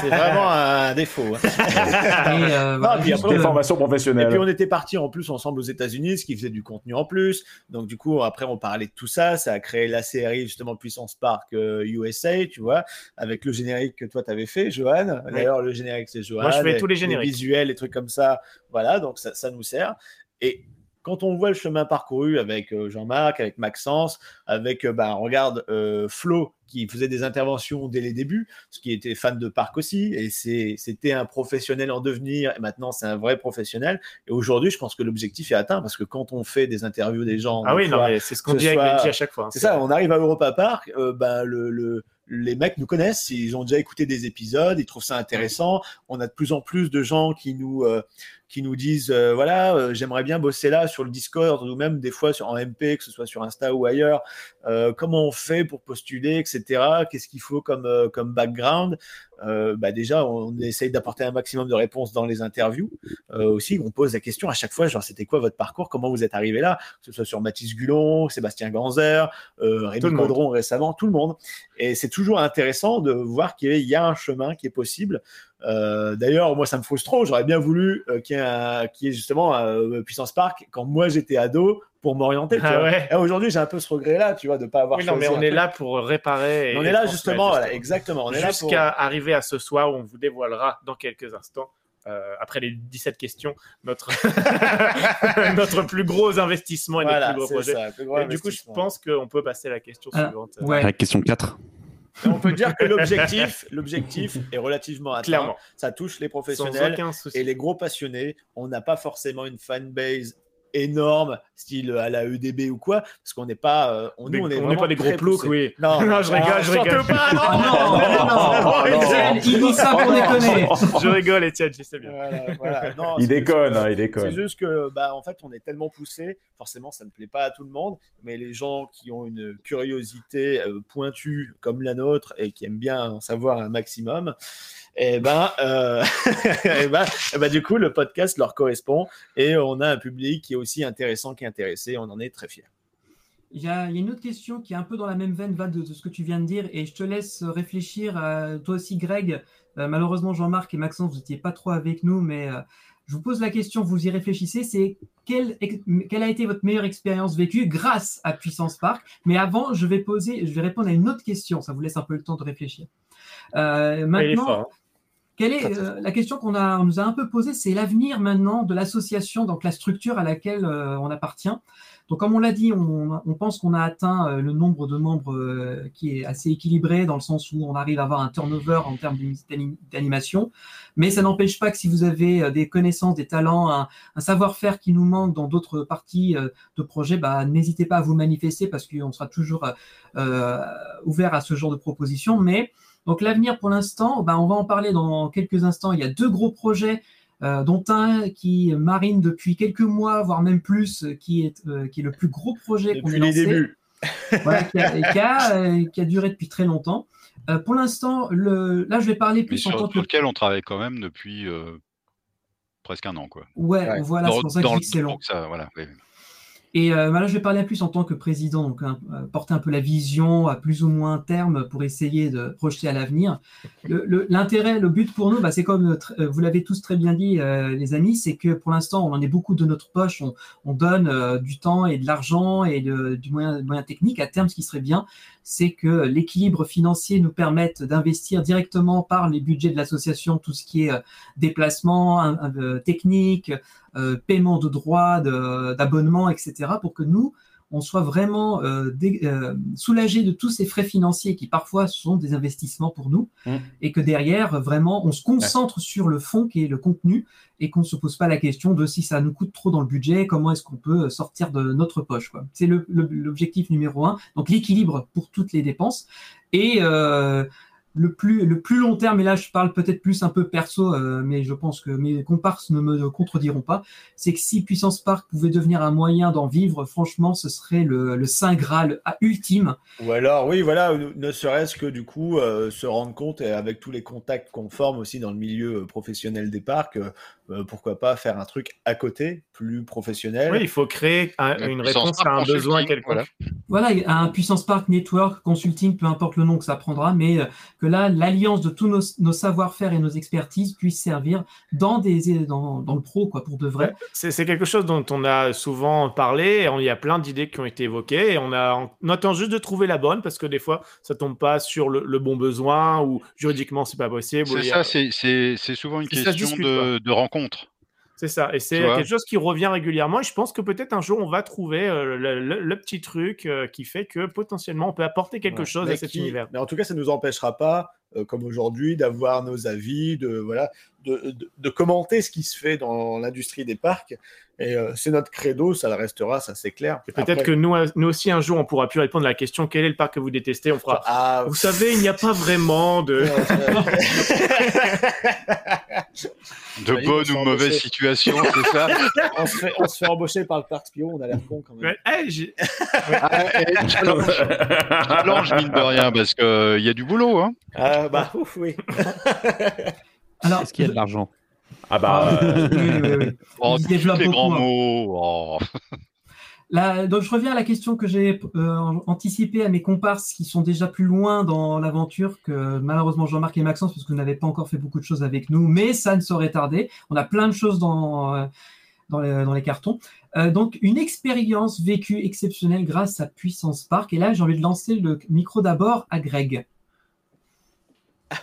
c'est vraiment un défaut. Hein. *laughs* Et, euh, Non, voilà, puis après, euh, Formation Et professionnelle. puis on était partis en plus ensemble aux États-Unis, ce qui faisait du contenu en plus. Donc du coup, après on parlait de tout ça, ça a créé la série justement Puissance Park euh, USA, tu vois, avec le générique que toi t'avais fait, Johan. D'ailleurs, le générique c'est Johan. Moi, je fais et tous les génériques. visuels, les trucs comme ça. Voilà, donc ça, ça nous sert. Et quand on voit le chemin parcouru avec euh, Jean-Marc, avec Maxence, avec, euh, bah, regarde, euh, Flo, qui faisait des interventions dès les débuts, ce qui était fan de parc aussi, et c'était un professionnel en devenir, et maintenant c'est un vrai professionnel. Et aujourd'hui, je pense que l'objectif est atteint, parce que quand on fait des interviews des gens, Ah oui, non, fois, mais c'est ce qu'on dit soit- à chaque fois. hein. c'est ça, on arrive à Europa Park, euh, ben, le, le- les mecs nous connaissent, ils ont déjà écouté des épisodes, ils trouvent ça intéressant. On a de plus en plus de gens qui nous, euh, qui nous disent euh, voilà, euh, j'aimerais bien bosser là sur le Discord ou même des fois sur, en MP, que ce soit sur Insta ou ailleurs. Euh, comment on fait pour postuler, etc. Qu'est-ce qu'il faut comme, euh, comme background? Euh, bah Déjà, on essaye d'apporter un maximum de réponses dans les interviews. Euh, aussi, on pose la question à chaque fois genre, c'était quoi votre parcours? Comment vous êtes arrivé là? Que ce soit sur Mathis Gulon, Sébastien Ganzer, euh, Rémi. Caudron récemment, tout le monde. Et c'est toujours intéressant de voir qu'il y a un chemin qui est possible. Euh, D'ailleurs, moi, ça me frustre trop. J'aurais bien voulu euh, qu'il y ait, y justement un Puissance Park quand moi j'étais ado pour m'orienter. Ah ouais. Aujourd'hui, j'ai un peu ce regret-là, tu vois, de pas avoir. Oui, non, mais on est là pour réparer. et- On est là justement, voilà, exactement. On est là pour- Jusqu'à arriver à ce soir où on vous dévoilera dans quelques instants, euh, après les 17 questions, notre, *laughs* notre plus gros investissement et Voilà, notre plus gros projet. ça, le plus gros Et du coup, je pense qu'on peut passer à la question Ah, suivante. ouais. La question 4. Mais on peut dire que l'objectif, l'objectif est relativement atteint. Clairement. Ça touche les professionnels et les gros passionnés. On n'a pas forcément une fanbase énorme, style à la EDB ou quoi, parce qu'on n'est pas, euh, on, Des- nous, on est on pas des gros ploucs, oui. Non, *laughs* Non, je rigole, je surtout rigole. pas, non, Ah *laughs* non, non, non, Étienne, il dit ça pour déconner. Je rigole, Étienne, je sais bien. Voilà, voilà. *laughs* Non, Il c'est- déconne, hein, il C'est déconne. juste que, bah, en fait, on est tellement poussé, forcément, ça ne plaît pas à tout le monde, mais les gens qui ont une curiosité euh, pointue comme la nôtre et qui aiment bien en savoir un maximum, et ben, euh, *laughs* eh ben, eh ben, du coup, le podcast leur correspond et on a un public qui est aussi intéressant qu'intéressé. On en est très fiers. Il y, a, il y a une autre question qui est un peu dans la même veine, Val, de, de ce que tu viens de dire, et je te laisse réfléchir, à, toi aussi, Greg. Euh, malheureusement, Jean-Marc et Maxence, vous n'étiez pas trop avec nous, mais euh, je vous pose la question, vous y réfléchissez, c'est quelle, quelle a été votre meilleure expérience vécue grâce à Puissance Park? Mais avant, je vais poser, je vais répondre à une autre question, ça vous laisse un peu le temps de réfléchir. Euh, Il est maintenant, fort, hein. Quelle est euh, la question qu'on a, on nous a un peu posée, c'est l'avenir maintenant de l'association, donc la structure à laquelle euh, on appartient. Donc, comme on l'a dit, on, on pense qu'on a atteint euh, le nombre de membres qui est assez équilibré dans le sens où on arrive à avoir un turnover en termes d'ani- d'animation. Mais ça n'empêche pas que si vous avez des connaissances, des talents, un, un savoir-faire qui nous manque dans d'autres parties de projet, bah, n'hésitez pas à vous manifester parce qu'on sera toujours ouvert à ce genre de propositions. Mais donc l'avenir pour l'instant, bah, on va en parler dans quelques instants. Il y a deux gros projets, euh, dont un qui marine depuis quelques mois, voire même plus, qui est, euh, qui est le plus gros projet qu'on ait Depuis les lancé. débuts. *laughs* Voilà, qui, a, qui a, euh, qui a duré depuis très longtemps. Euh, pour l'instant, le... là, je vais parler Mais plus en sur, tant sur que. lequel on travaille quand même depuis euh, presque un an. Quoi. Ouais, voilà, Dans- c'est pour ça que dans c'est long. ça, voilà, oui. Et euh, bah là, je vais parler plus en tant que président, donc hein, euh, porter un peu la vision à plus ou moins terme pour essayer de projeter à l'avenir. Le- le- L'intérêt, le, but pour nous, bah, c'est comme euh, euh, vous l'avez tous très bien dit, euh, les amis, c'est que pour l'instant, on en est beaucoup de notre poche, on, on donne du temps et de l'argent et de- du moyen, moyen technique. À terme, ce qui serait bien, c'est que l'équilibre financier nous permette d'investir directement par les budgets de l'association tout ce qui est euh, déplacement, euh, technique, euh, paiement de droits, d'abonnements, etc., pour que nous, on soit vraiment euh, dé- euh, soulagés de tous ces frais financiers qui parfois sont des investissements pour nous, Mm. et que derrière, vraiment, on se concentre sur le fond qui est le contenu, et qu'on ne se pose pas la question de si ça nous coûte trop dans le budget, comment est-ce qu'on peut sortir de notre poche. C'est l'objectif numéro un, donc l'équilibre pour toutes les dépenses. Et euh, le plus, le plus long terme, et là je parle peut-être plus un peu perso, euh, mais je pense que mes comparses ne me contrediront pas, c'est que si Puissance Park pouvait devenir un moyen d'en vivre, franchement, ce serait le, le saint graal à- ultime. Ou alors, oui, voilà, ne serait-ce que du coup euh, se rendre compte, et avec tous les contacts qu'on forme aussi dans le milieu euh, professionnel des parcs, euh, pourquoi pas faire un truc à côté, plus professionnel. Oui, il faut créer un- une réponse à un besoin quelconque. voilà. Voilà, un Puissance Park Network, Consulting, peu importe le nom que ça prendra, mais euh, que là, l'alliance de tous nos, nos savoir-faire et nos expertises puisse servir dans, des, dans, dans le pro, quoi, pour de vrai. C'est c'est quelque chose dont on a souvent parlé, il y a plein d'idées qui ont été évoquées, et on, a, on attend juste de trouver la bonne, parce que des fois, ça tombe pas sur le, le bon besoin, ou juridiquement, c'est pas possible. C'est a- ça, c'est- souvent une question discute, de, quoi. de rencontre. C'est ça, et c'est quelque chose qui revient régulièrement. Et je pense que peut-être un jour on va trouver euh, le, le- le petit truc euh, qui fait que potentiellement on peut apporter quelque Ouais. chose Mais à cet qui- univers. Mais en tout cas, ça ne nous empêchera pas, euh, comme aujourd'hui, d'avoir nos avis, de, voilà, de, de- de commenter ce qui se fait dans l'industrie des parcs. Et euh, c'est notre credo, ça le restera, ça c'est clair. Et peut-être Après- que nous, euh, nous aussi un jour on pourra plus répondre à la question quel est le parc que vous détestez. On fera. Ah, vous savez, il n'y a pas vraiment de. *laughs* De vont ou embaucher. situations, c'est ça? On, se fait, on se fait embaucher par le parc Spio, on a l'air con quand même. Ouais, eh, j'ai- Ah, eh, challenge. Challenge, mine de rien, parce qu'il y a du boulot. Hein. Ah, bah, ouf, oui. *laughs* Alors, Est-ce qu'il y a de l'argent Ah bah. euh, oui, oui, oui. Oh, *laughs* Il développe les grands beaucoup, hein. mots. oh. *laughs* Là, donc je reviens à la question que j'ai euh, anticipée à mes comparses qui sont déjà plus loin dans l'aventure que malheureusement Jean-Marc et Maxence parce que vous n'avez pas encore fait beaucoup de choses avec nous, mais ça ne saurait tarder. On a plein de choses dans, euh, dans, les, dans les cartons. Euh, donc une expérience vécue exceptionnelle grâce à Puissance Park. Et là, j'ai envie de lancer le micro d'abord à Greg.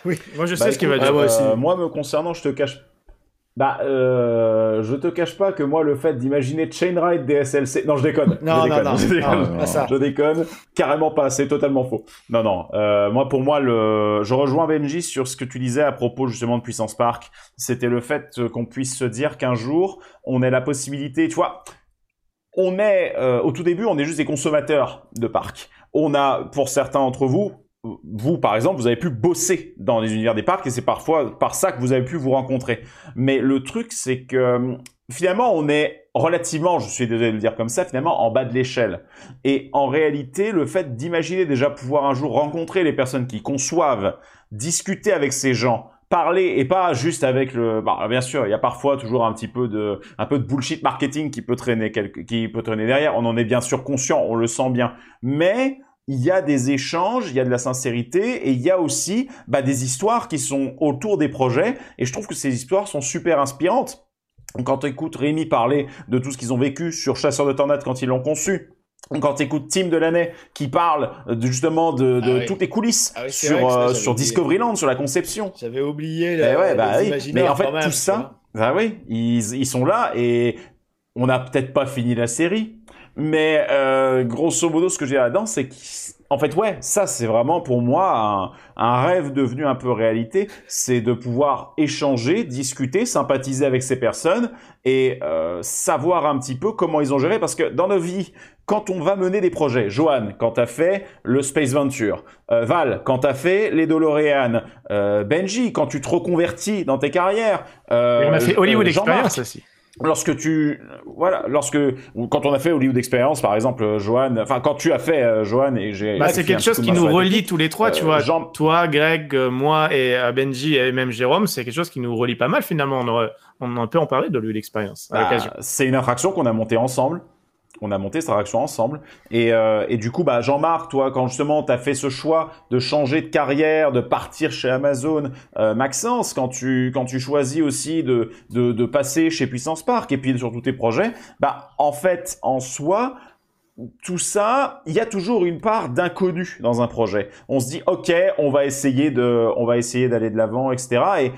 Moi je sais Bah, ce qu'il va dire. euh, moi, me concernant, je te cache. Bah, euh, je te cache pas que moi, le fait d'imaginer Chain Ride DSLC, non, je déconne. Non, je non, déconne, non, je déconne. non, pas ça. Je déconne, carrément pas. C'est totalement faux. Non, non. Euh, moi, pour moi, le, je rejoins Benji sur ce que tu disais à propos justement de Puissance Park. C'était le fait qu'on puisse se dire qu'un jour, on ait la possibilité, tu vois. On est euh, au tout début, on est juste des consommateurs de parcs. On a, pour certains d'entre vous, vous, par exemple, vous avez pu bosser dans les univers des parcs et c'est parfois par ça que vous avez pu vous rencontrer. Mais le truc, c'est que finalement, on est relativement, je suis désolé de le dire comme ça, finalement, en bas de l'échelle. Et en réalité, le fait d'imaginer déjà pouvoir un jour rencontrer les personnes qui conçoivent, discuter avec ces gens, parler et pas juste avec le bah, bien sûr il y a parfois toujours un petit peu de un peu de bullshit marketing qui peut traîner qui peut traîner derrière on en est bien sûr conscient on le sent bien mais il y a des échanges, il y a de la sincérité et il y a aussi bah, des histoires qui sont autour des projets et je trouve que ces histoires sont super inspirantes. Quand tu écoutes Rémi parler de tout ce qu'ils ont vécu sur Chasseur de Tornades quand ils l'ont conçu, quand tu écoutes Tim Delaney qui parle de, justement de, de Ah oui. toutes les coulisses Ah oui, sur, ça, euh, sur. Discoveryland, sur la conception. J'avais oublié Eh la, ouais, bah les oui. Mais en fait, même, tout ça, bah oui, ils, ils sont là et on n'a peut-être pas fini la série, mais euh, grosso modo, ce que j'ai là-dedans, c'est qu'en fait, ouais, ça, c'est vraiment pour moi un, un rêve devenu un peu réalité, c'est de pouvoir échanger, discuter, sympathiser avec ces personnes et euh, savoir un petit peu comment ils ont géré, parce que dans nos vies, quand on va mener des projets, Johan, quand t'as fait le Space Venture, euh, Val, quand t'as fait les DeLorean, euh, Benji, quand tu te reconvertis dans tes carrières, euh, on a fait Hollywood euh, Jean-Marc, Experience aussi. Lorsque tu, voilà, lorsque, ou quand on a fait Hollywood Experience, par exemple, euh, Johan, enfin, quand tu as fait, euh, Johan, et j'ai. Bah, c'est quelque chose qui nous relie tous les trois, tu Euh, vois. Jean- Toi, Greg, euh, moi et Benji et même Jérôme, c'est quelque chose qui nous relie pas mal finalement. On, aurait- on peut en parler de lui l'expérience à Bah, l'occasion. c'est une attraction qu'on a montée ensemble. On a monté cette attraction ensemble. Et, euh, et du coup, bah, Jean-Marc, toi, quand justement tu as fait ce choix de changer de carrière, de partir chez Amazon, euh, Maxence, quand tu, quand tu choisis aussi de, de, de passer chez Puissance Park et puis sur tous tes projets, bah, en fait, en soi, tout ça, il y a toujours une part d'inconnu dans un projet. On se dit, ok, on va essayer on va essayer d'aller de l'avant, etc. Et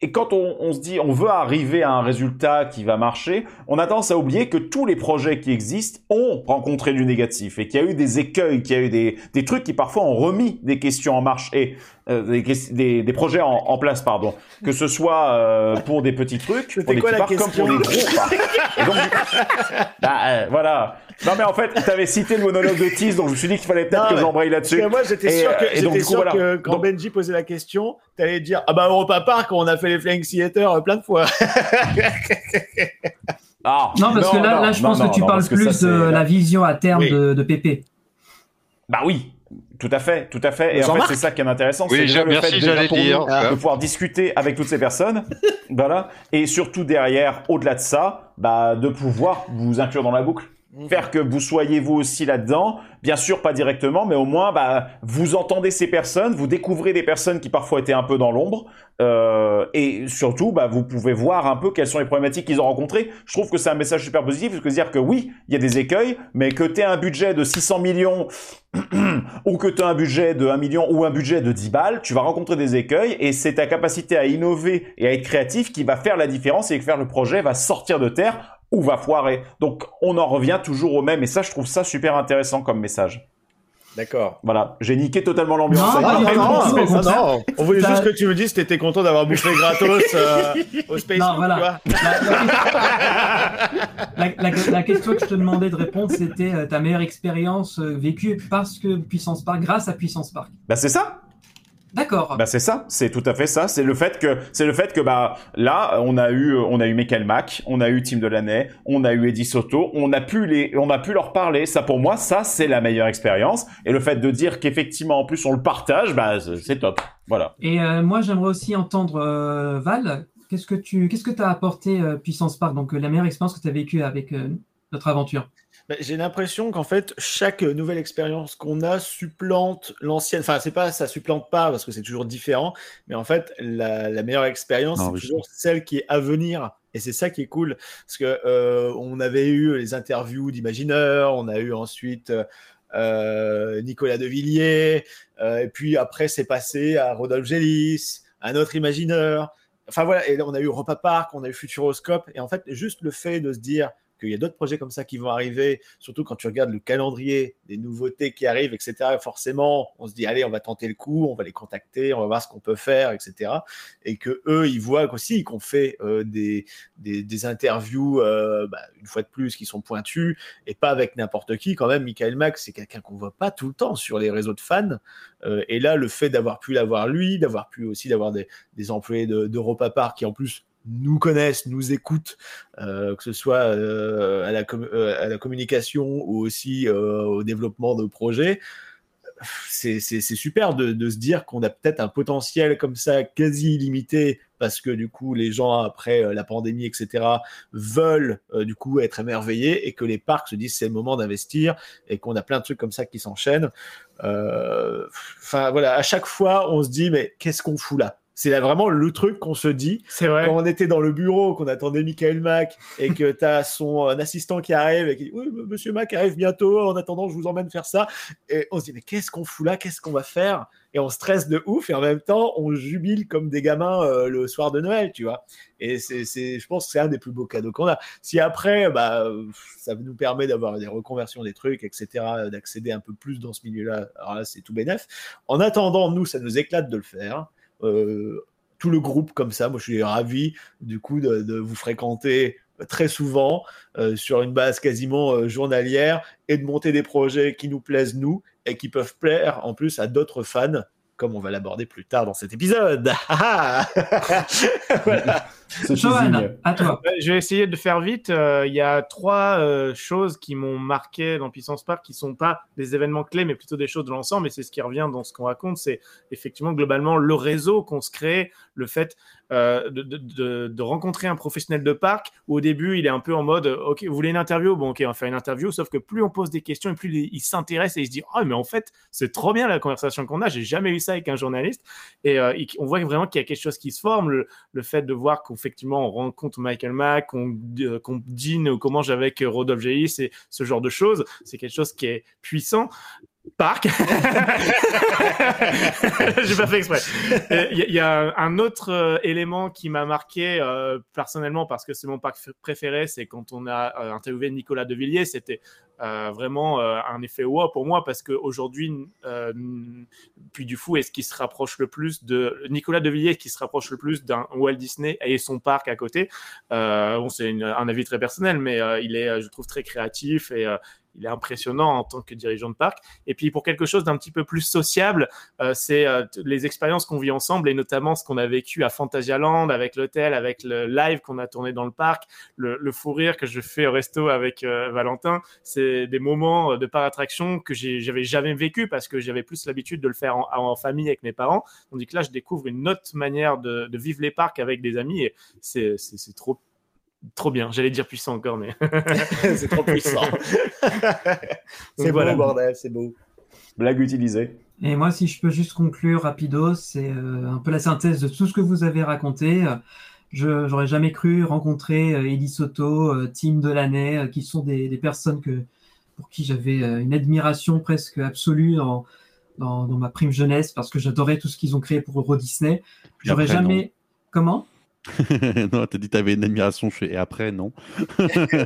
et quand on, se dit on veut arriver à un résultat qui va marcher, on a tendance à oublier que tous les projets qui existent ont rencontré du négatif et qu'il y a eu des écueils, qu'il y a eu des, des trucs qui parfois ont remis des questions en marche. Et des, ques- des, des projets en, en place, pardon. Que ce soit euh, pour des petits trucs, pour des quoi petits parcs, comme pour des gros parcs. Et donc, *laughs* bah, euh, voilà. Non mais en fait, tu avais cité le monologue de Tease, donc je me suis dit qu'il fallait peut-être que j'embraye là-dessus. Moi, j'étais sûr euh, que, et donc, coup, sûr voilà. que quand Donc- Benji posait la question, t'allais dire Ah bah Europa Park, on a fait les Flying Theater euh, plein de fois. *laughs* Ah, Non, parce que là, non, là je non, pense non, que tu non, parles plus ça, de la vision à terme Oui. de, de Pépé. Bah oui, tout à fait, tout à fait. Et en fait, c'est ça qui est intéressant. Oui, c'est le merci, fait déjà j'allais pour dire. nous Ah. de pouvoir discuter avec toutes ces personnes, *laughs* voilà. Et surtout derrière, au-delà de ça, bah de pouvoir vous inclure dans la boucle. Faire que vous soyez vous aussi là-dedans, bien sûr pas directement, mais au moins bah vous entendez ces personnes, vous découvrez des personnes qui parfois étaient un peu dans l'ombre, euh, et surtout bah vous pouvez voir un peu quelles sont les problématiques qu'ils ont rencontrées. Je trouve que c'est un message super positif, parce que dire que oui, il y a des écueils, mais que tu un budget de 600 millions *clears throat* ou que tu un budget de 1 million ou un budget de 10 balles, tu vas rencontrer des écueils et c'est ta capacité à innover et à être créatif qui va faire la différence et faire le projet va sortir de terre ou va foirer. Donc on en revient toujours au même et ça je trouve ça super intéressant comme message. D'accord. Voilà, j'ai niqué totalement l'ambiance. Non, non, ça, contraire. non. On voulait juste que tu me dises que t'étais content d'avoir bouffé *laughs* gratos euh, au Space Non, voilà. la question que je te demandais de répondre, c'était euh, ta meilleure expérience euh, vécue parce que Puissance Park, grâce à Puissance Park. Bah c'est ça. D'accord. Bah c'est ça, c'est tout à fait ça. C'est le fait que c'est le fait que bah là on a eu on a eu Michael Mack, on a eu Tim Delaney, on a eu Eddie Soto, on a pu les on a pu leur parler. Ça pour moi ça c'est la meilleure expérience. Et le fait de dire qu'effectivement en plus on le partage, bah c'est top. Voilà. Et euh, moi, j'aimerais aussi entendre euh, Val. Qu'est-ce que tu qu'est-ce que t'as apporté euh, Puissance Park Donc euh, la meilleure expérience que tu as vécue avec euh, notre aventure? Bah, J'ai l'impression qu'en fait, chaque nouvelle expérience qu'on a supplante l'ancienne. Enfin, c'est pas, ça supplante pas parce que c'est toujours différent. Mais en fait, la, la meilleure expérience, c'est oui. toujours celle qui est à venir. Et c'est ça qui est cool. Parce que euh, on avait eu les interviews d'imagineurs, on a eu ensuite euh, Nicolas Devilliers, euh, et puis après, c'est passé à Rodolphe Gélis, un autre imagineur. enfin voilà, et on a eu Europa Park, on a eu Futuroscope, et en fait, juste le fait de se dire qu'il y a d'autres projets comme ça qui vont arriver, surtout quand tu regardes le calendrier des nouveautés qui arrivent, etc. Forcément, on se dit allez, on va tenter le coup, on va les contacter, on va voir ce qu'on peut faire, etc. Et que eux, ils voient aussi qu'on fait euh, des, des, interviews euh, bah, une fois de plus qui sont pointues et pas avec n'importe qui. Quand même, Michael Max, c'est quelqu'un qu'on voit pas tout le temps sur les réseaux de fans. Euh, et là, le fait d'avoir pu l'avoir lui, d'avoir pu aussi d'avoir des, des employés d'Europa de, Park qui en plus nous connaissent, nous écoutent, euh, que ce soit euh, à, la euh, à, la communication ou aussi au développement de projets. C'est super de, de, se dire qu'on a peut-être un potentiel comme ça quasi illimité parce que du coup les gens après la pandémie etc veulent du coup être émerveillés et que les parcs se disent c'est le moment d'investir et qu'on a plein de trucs comme ça qui s'enchaînent. Enfin voilà, à chaque fois on se dit mais qu'est-ce qu'on fout là? C'est vraiment le truc qu'on se dit. C'est vrai. Quand on était dans le bureau, qu'on attendait Michael Mac et que tu as son euh, assistant qui arrive et qui dit Oui, monsieur Mac arrive bientôt. En attendant, je vous emmène faire ça. Et on se dit Mais qu'est-ce qu'on fout là? Qu'est-ce qu'on va faire? Et on stresse de ouf et en même temps, on jubile comme des gamins euh, le soir de Noël, tu vois. Et c'est, je pense que c'est un des plus beaux cadeaux qu'on a. Si après, bah, ça nous permet d'avoir des reconversions des trucs, etc., d'accéder un peu plus dans ce milieu-là, alors là, c'est tout bénef. En attendant, nous, ça nous éclate de le faire. Euh, tout le groupe comme ça. Moi, je suis ravi du coup de, vous fréquenter très souvent euh, sur une base quasiment euh, journalière et de monter des projets qui nous plaisent nous et qui peuvent plaire en plus à d'autres fans comme on va l'aborder plus tard dans cet épisode. *laughs* *laughs* voilà. Johan, à toi. Je vais essayer de faire vite. Euh, il y a trois euh, choses qui m'ont marqué dans Puissance Park qui sont pas des événements clés, mais plutôt des choses de l'ensemble. Et c'est ce qui revient dans ce qu'on raconte. C'est effectivement globalement le réseau qu'on se crée, le fait euh, de, rencontrer un professionnel de parc où au début il est un peu en mode ok vous voulez une interview? Bon ok on va faire une interview sauf que plus on pose des questions et plus il, s'intéresse et il se dit oh mais en fait c'est trop bien la conversation qu'on a j'ai jamais eu ça avec un journaliste et euh, on voit vraiment qu'il y a quelque chose qui se forme le, fait de voir qu'effectivement on rencontre Michael Mack qu'on euh, qu'on dîne ou qu'on mange avec Rodolphe Géis et ce genre de choses c'est quelque chose qui est puissant parc. *laughs* J'ai pas fait exprès. Il y, y, a un autre euh, élément qui m'a marqué euh, personnellement parce que c'est mon parc préféré, c'est quand on a euh, interviewé Nicolas Devilliers, c'était euh, vraiment euh, un effet wow pour moi parce qu'aujourd'hui, euh, Puis du Fou est ce qui se rapproche le plus de Nicolas Devilliers qui se rapproche le plus d'un Walt Disney et son parc à côté. bon, c'est un avis très personnel, mais il est, je trouve, très créatif et il est impressionnant en tant que dirigeant de parc. Et puis pour quelque chose d'un petit peu plus sociable, euh, c'est euh, les expériences qu'on vit ensemble et notamment ce qu'on a vécu à Phantasialand avec l'hôtel, avec le live qu'on a tourné dans le parc, le, fou rire que je fais au resto avec euh, Valentin. C'est des moments de par attraction que j'avais jamais vécu parce que j'avais plus l'habitude de le faire en, en, famille avec mes parents. Tandis que là, je découvre une autre manière de, de vivre les parcs avec des amis et c'est trop trop bien. J'allais dire puissant encore, mais *laughs* c'est trop puissant. *laughs* c'est beau, voilà. bordel, c'est beau. Blague utilisée. Et moi, si je peux juste conclure rapido, c'est euh, un peu la synthèse de tout ce que vous avez raconté. Je n'aurais jamais cru rencontrer euh, Eddie Soto, euh, Tim Delaney, euh, qui sont des, des, personnes que, pour qui j'avais euh, une admiration presque absolue dans, dans, dans, ma prime jeunesse, parce que j'adorais tout ce qu'ils ont créé pour Euro Disney. J'aurais jamais... Non. Comment? *laughs* non, t'as dit que t'avais une admiration chez... et après, non.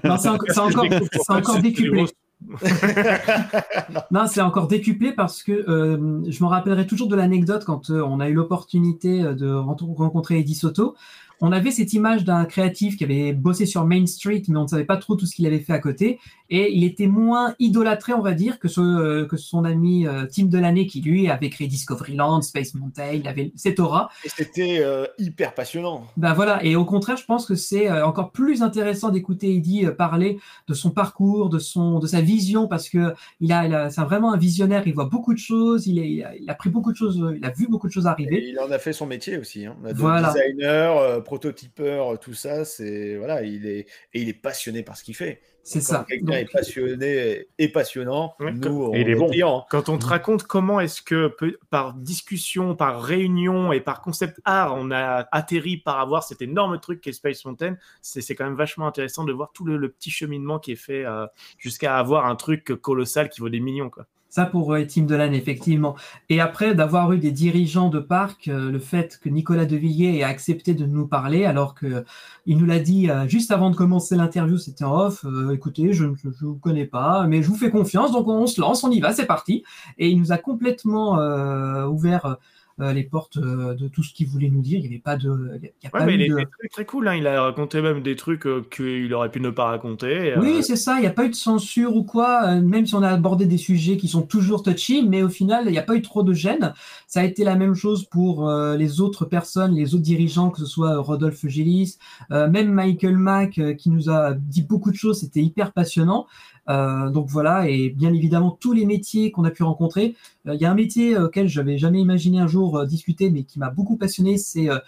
non, c'est encore, encore, encore décuplé. *laughs* non, c'est encore décuplé parce que euh, je me rappellerai toujours de l'anecdote quand euh, on a eu l'opportunité de rencontrer Eddie Soto on avait cette image d'un créatif qui avait bossé sur Main Street, mais on ne savait pas trop tout ce qu'il avait fait à côté. Et il était moins idolâtré, on va dire, que, ce, euh, que son ami euh, Tim Delaney, qui lui avait créé Discoveryland, Space Mountain, il avait cette aura. Et c'était euh, hyper passionnant. Ben voilà, et au contraire, je pense que c'est encore plus intéressant d'écouter Eddie parler de son parcours, de, son, de sa vision, parce que il a, il a c'est vraiment un visionnaire, il voit beaucoup de choses, il, est, il, a, il, a, pris beaucoup de choses, il a vu beaucoup de choses arriver. Et il en a fait son métier aussi. Hein. On a voilà. designer, prototypeur, tout ça, c'est voilà, il est et il est passionné par ce qu'il fait. C'est ça. Quelqu'un est passionné et passionnant. Ouais, nous, on et est bon. Clients. Quand on te raconte comment est-ce que par discussion, par réunion et par concept art, on a atterri par avoir cet énorme truc qu'est Space Mountain, c'est quand même vachement intéressant de voir tout le, le petit cheminement qui est fait euh, jusqu'à avoir un truc colossal qui vaut des millions. Quoi. Ça pour euh, Team de l'année, effectivement. Et après, d'avoir eu des dirigeants de parc, euh, le fait que Nicolas Devilliers ait accepté de nous parler, alors que il nous l'a dit euh, juste avant de commencer l'interview, c'était en off. euh, écoutez, je ne vous connais pas, mais je vous fais confiance, donc on se lance, on y va, c'est parti. Et il nous a complètement euh, ouvert euh, les portes euh, de tout ce qu'il voulait nous dire. Il n'y avait pas de. Il a- Ouais, pas mais eu il de- était très, cool. Hein. Il a raconté même des trucs euh, qu'il aurait pu ne pas raconter. euh, Oui, c'est ça, il n'y a pas eu de censure ou quoi, euh, même si on a abordé des sujets qui sont toujours touchy, mais au final, il n'y a pas eu trop de gêne. Ça a été la même chose pour euh, les autres personnes, les autres dirigeants, que ce soit euh, Rodolphe Gélis, euh, même Michael Mack, euh, qui nous a dit beaucoup de choses, c'était hyper passionnant. Euh, donc voilà, et bien évidemment, tous les métiers qu'on a pu rencontrer. Euh, Il y a un métier auquel je n'avais jamais imaginé un jour euh, discuter, mais qui m'a beaucoup passionné, c'est euh,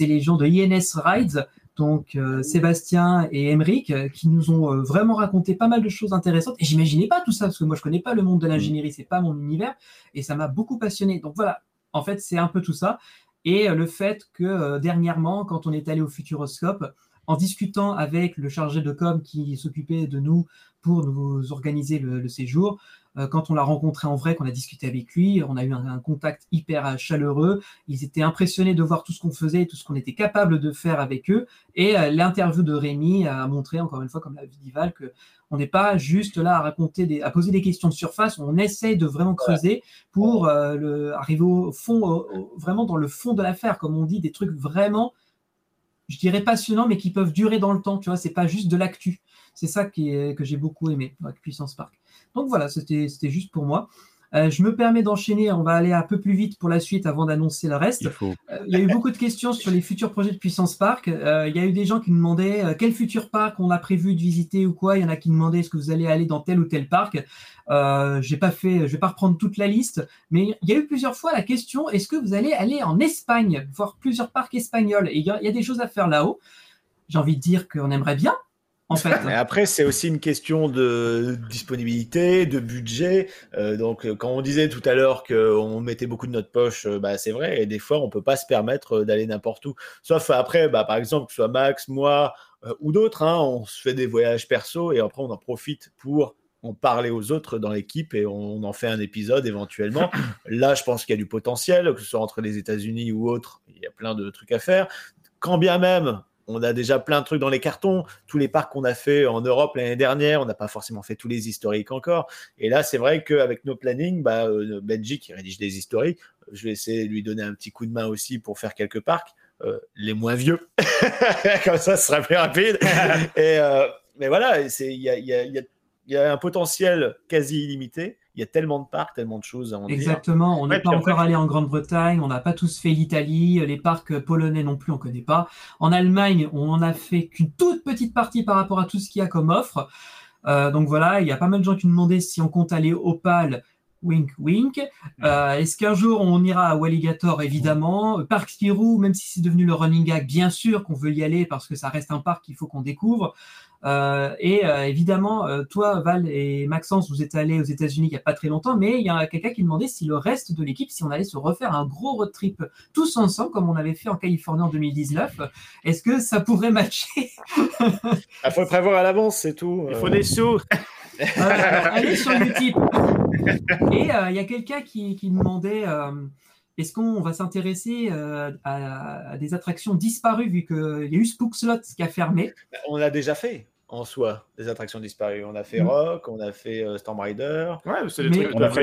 les gens de INS Rides, donc euh, Sébastien et Emeric, euh, qui nous ont euh, vraiment raconté pas mal de choses intéressantes. Et j'imaginais pas tout ça, parce que moi je connais pas le monde de l'ingénierie, c'est pas mon univers, et ça m'a beaucoup passionné. Donc voilà, en fait c'est un peu tout ça. Et euh, le fait que euh, dernièrement, quand on est allé au Futuroscope, en discutant avec le chargé de com qui s'occupait de nous pour nous organiser le, le séjour, euh, quand on l'a rencontré en vrai, qu'on a discuté avec lui, on a eu un, un contact hyper euh, chaleureux. Ils étaient impressionnés de voir tout ce qu'on faisait, et tout ce qu'on était capable de faire avec eux. Et euh, l'interview de Rémi a montré, encore une fois, comme l'a dit Dival, que on n'est pas juste là à raconter, des, à poser des questions de surface. On essaye de vraiment creuser pour euh, le, arriver au fond, au- au- vraiment dans le fond de l'affaire, comme on dit, des trucs vraiment je dirais passionnants, mais qui peuvent durer dans le temps. Tu vois, c'est pas juste de l'actu. C'est ça qui est- que j'ai beaucoup aimé avec Puissance Park. Donc voilà, c'était juste pour moi. Euh, je me permets d'enchaîner. On va aller un peu plus vite pour la suite avant d'annoncer le reste. Il faut. Euh, Il y a eu beaucoup de questions sur les futurs projets de Puissance Park. Euh, il y a eu des gens qui nous demandaient quel futur parc on a prévu de visiter ou quoi. Il y en a qui demandaient est-ce que vous allez aller dans tel ou tel parc. J'ai pas fait, je vais pas reprendre toute la liste, mais il y a eu plusieurs fois la question est-ce que vous allez aller en Espagne, voir plusieurs parcs espagnols? Et il y, a- il y a des choses à faire là-haut. J'ai envie de dire qu'on aimerait bien, en fait. Mais après, c'est aussi une question de disponibilité, de budget. Euh, donc, euh, quand on disait tout à l'heure qu'on mettait beaucoup de notre poche, euh, bah, c'est vrai. Et des fois, on peut pas se permettre euh, d'aller n'importe où. Sauf après, bah, par exemple, que ce soit Max, moi euh, ou d'autres, hein, on se fait des voyages perso et après, on en profite pour en parler aux autres dans l'équipe et on en fait un épisode éventuellement. *coughs* Là, je pense qu'il y a du potentiel, que ce soit entre les États-Unis ou autres. Il y a plein de trucs à faire. Quand bien même, on a déjà plein de trucs dans les cartons. Tous les parcs qu'on a fait en Europe l'année dernière, on n'a pas forcément fait tous les historiques encore. Et là, c'est vrai qu'avec nos plannings, bah, euh, Benji qui rédige des historiques, je vais essayer de lui donner un petit coup de main aussi pour faire quelques parcs, euh, les moins vieux. *laughs* Comme ça, ce sera plus rapide. *laughs* Et, euh, mais voilà, il y a, y a- il y a un potentiel quasi illimité. Il y a tellement de parcs, tellement de choses à en dire. Exactement, on n'est Ouais, pas encore allé en Grande-Bretagne, on n'a pas tous fait l'Italie, les parcs polonais non plus, on connaît pas. En Allemagne, on en a fait qu'une toute petite partie par rapport à tout ce qu'il y a comme offre. Euh, donc voilà, il y a pas mal de gens qui nous demandaient si on compte aller au PAL. Wink, wink. Euh, Est-ce qu'un jour on ira à Walligator Évidemment. Parc Spirou, même si c'est devenu le running gag, bien sûr qu'on veut y aller parce que ça reste un parc qu'il faut qu'on découvre. Euh, et euh, évidemment, toi, Val et Maxence, vous êtes allés aux États-Unis il n'y a pas très longtemps, mais il y a quelqu'un qui demandait si le reste de l'équipe, si on allait se refaire un gros road trip tous ensemble, comme on avait fait en Californie en 2019. Est-ce que ça pourrait matcher? Il faut le prévoir à l'avance, c'est tout. Il faut des sous. Euh, allez sur Utip. *laughs* Et euh, il y a quelqu'un qui, qui demandait euh, est-ce qu'on va s'intéresser euh, à, à des attractions disparues vu qu'il y a eu Spook Slot qui a fermé? On l'a déjà fait en soi, des attractions disparues. On a fait Mm. Rock, on a fait euh, Storm Rider. Ouais, c'est des Mais- trucs que On a fait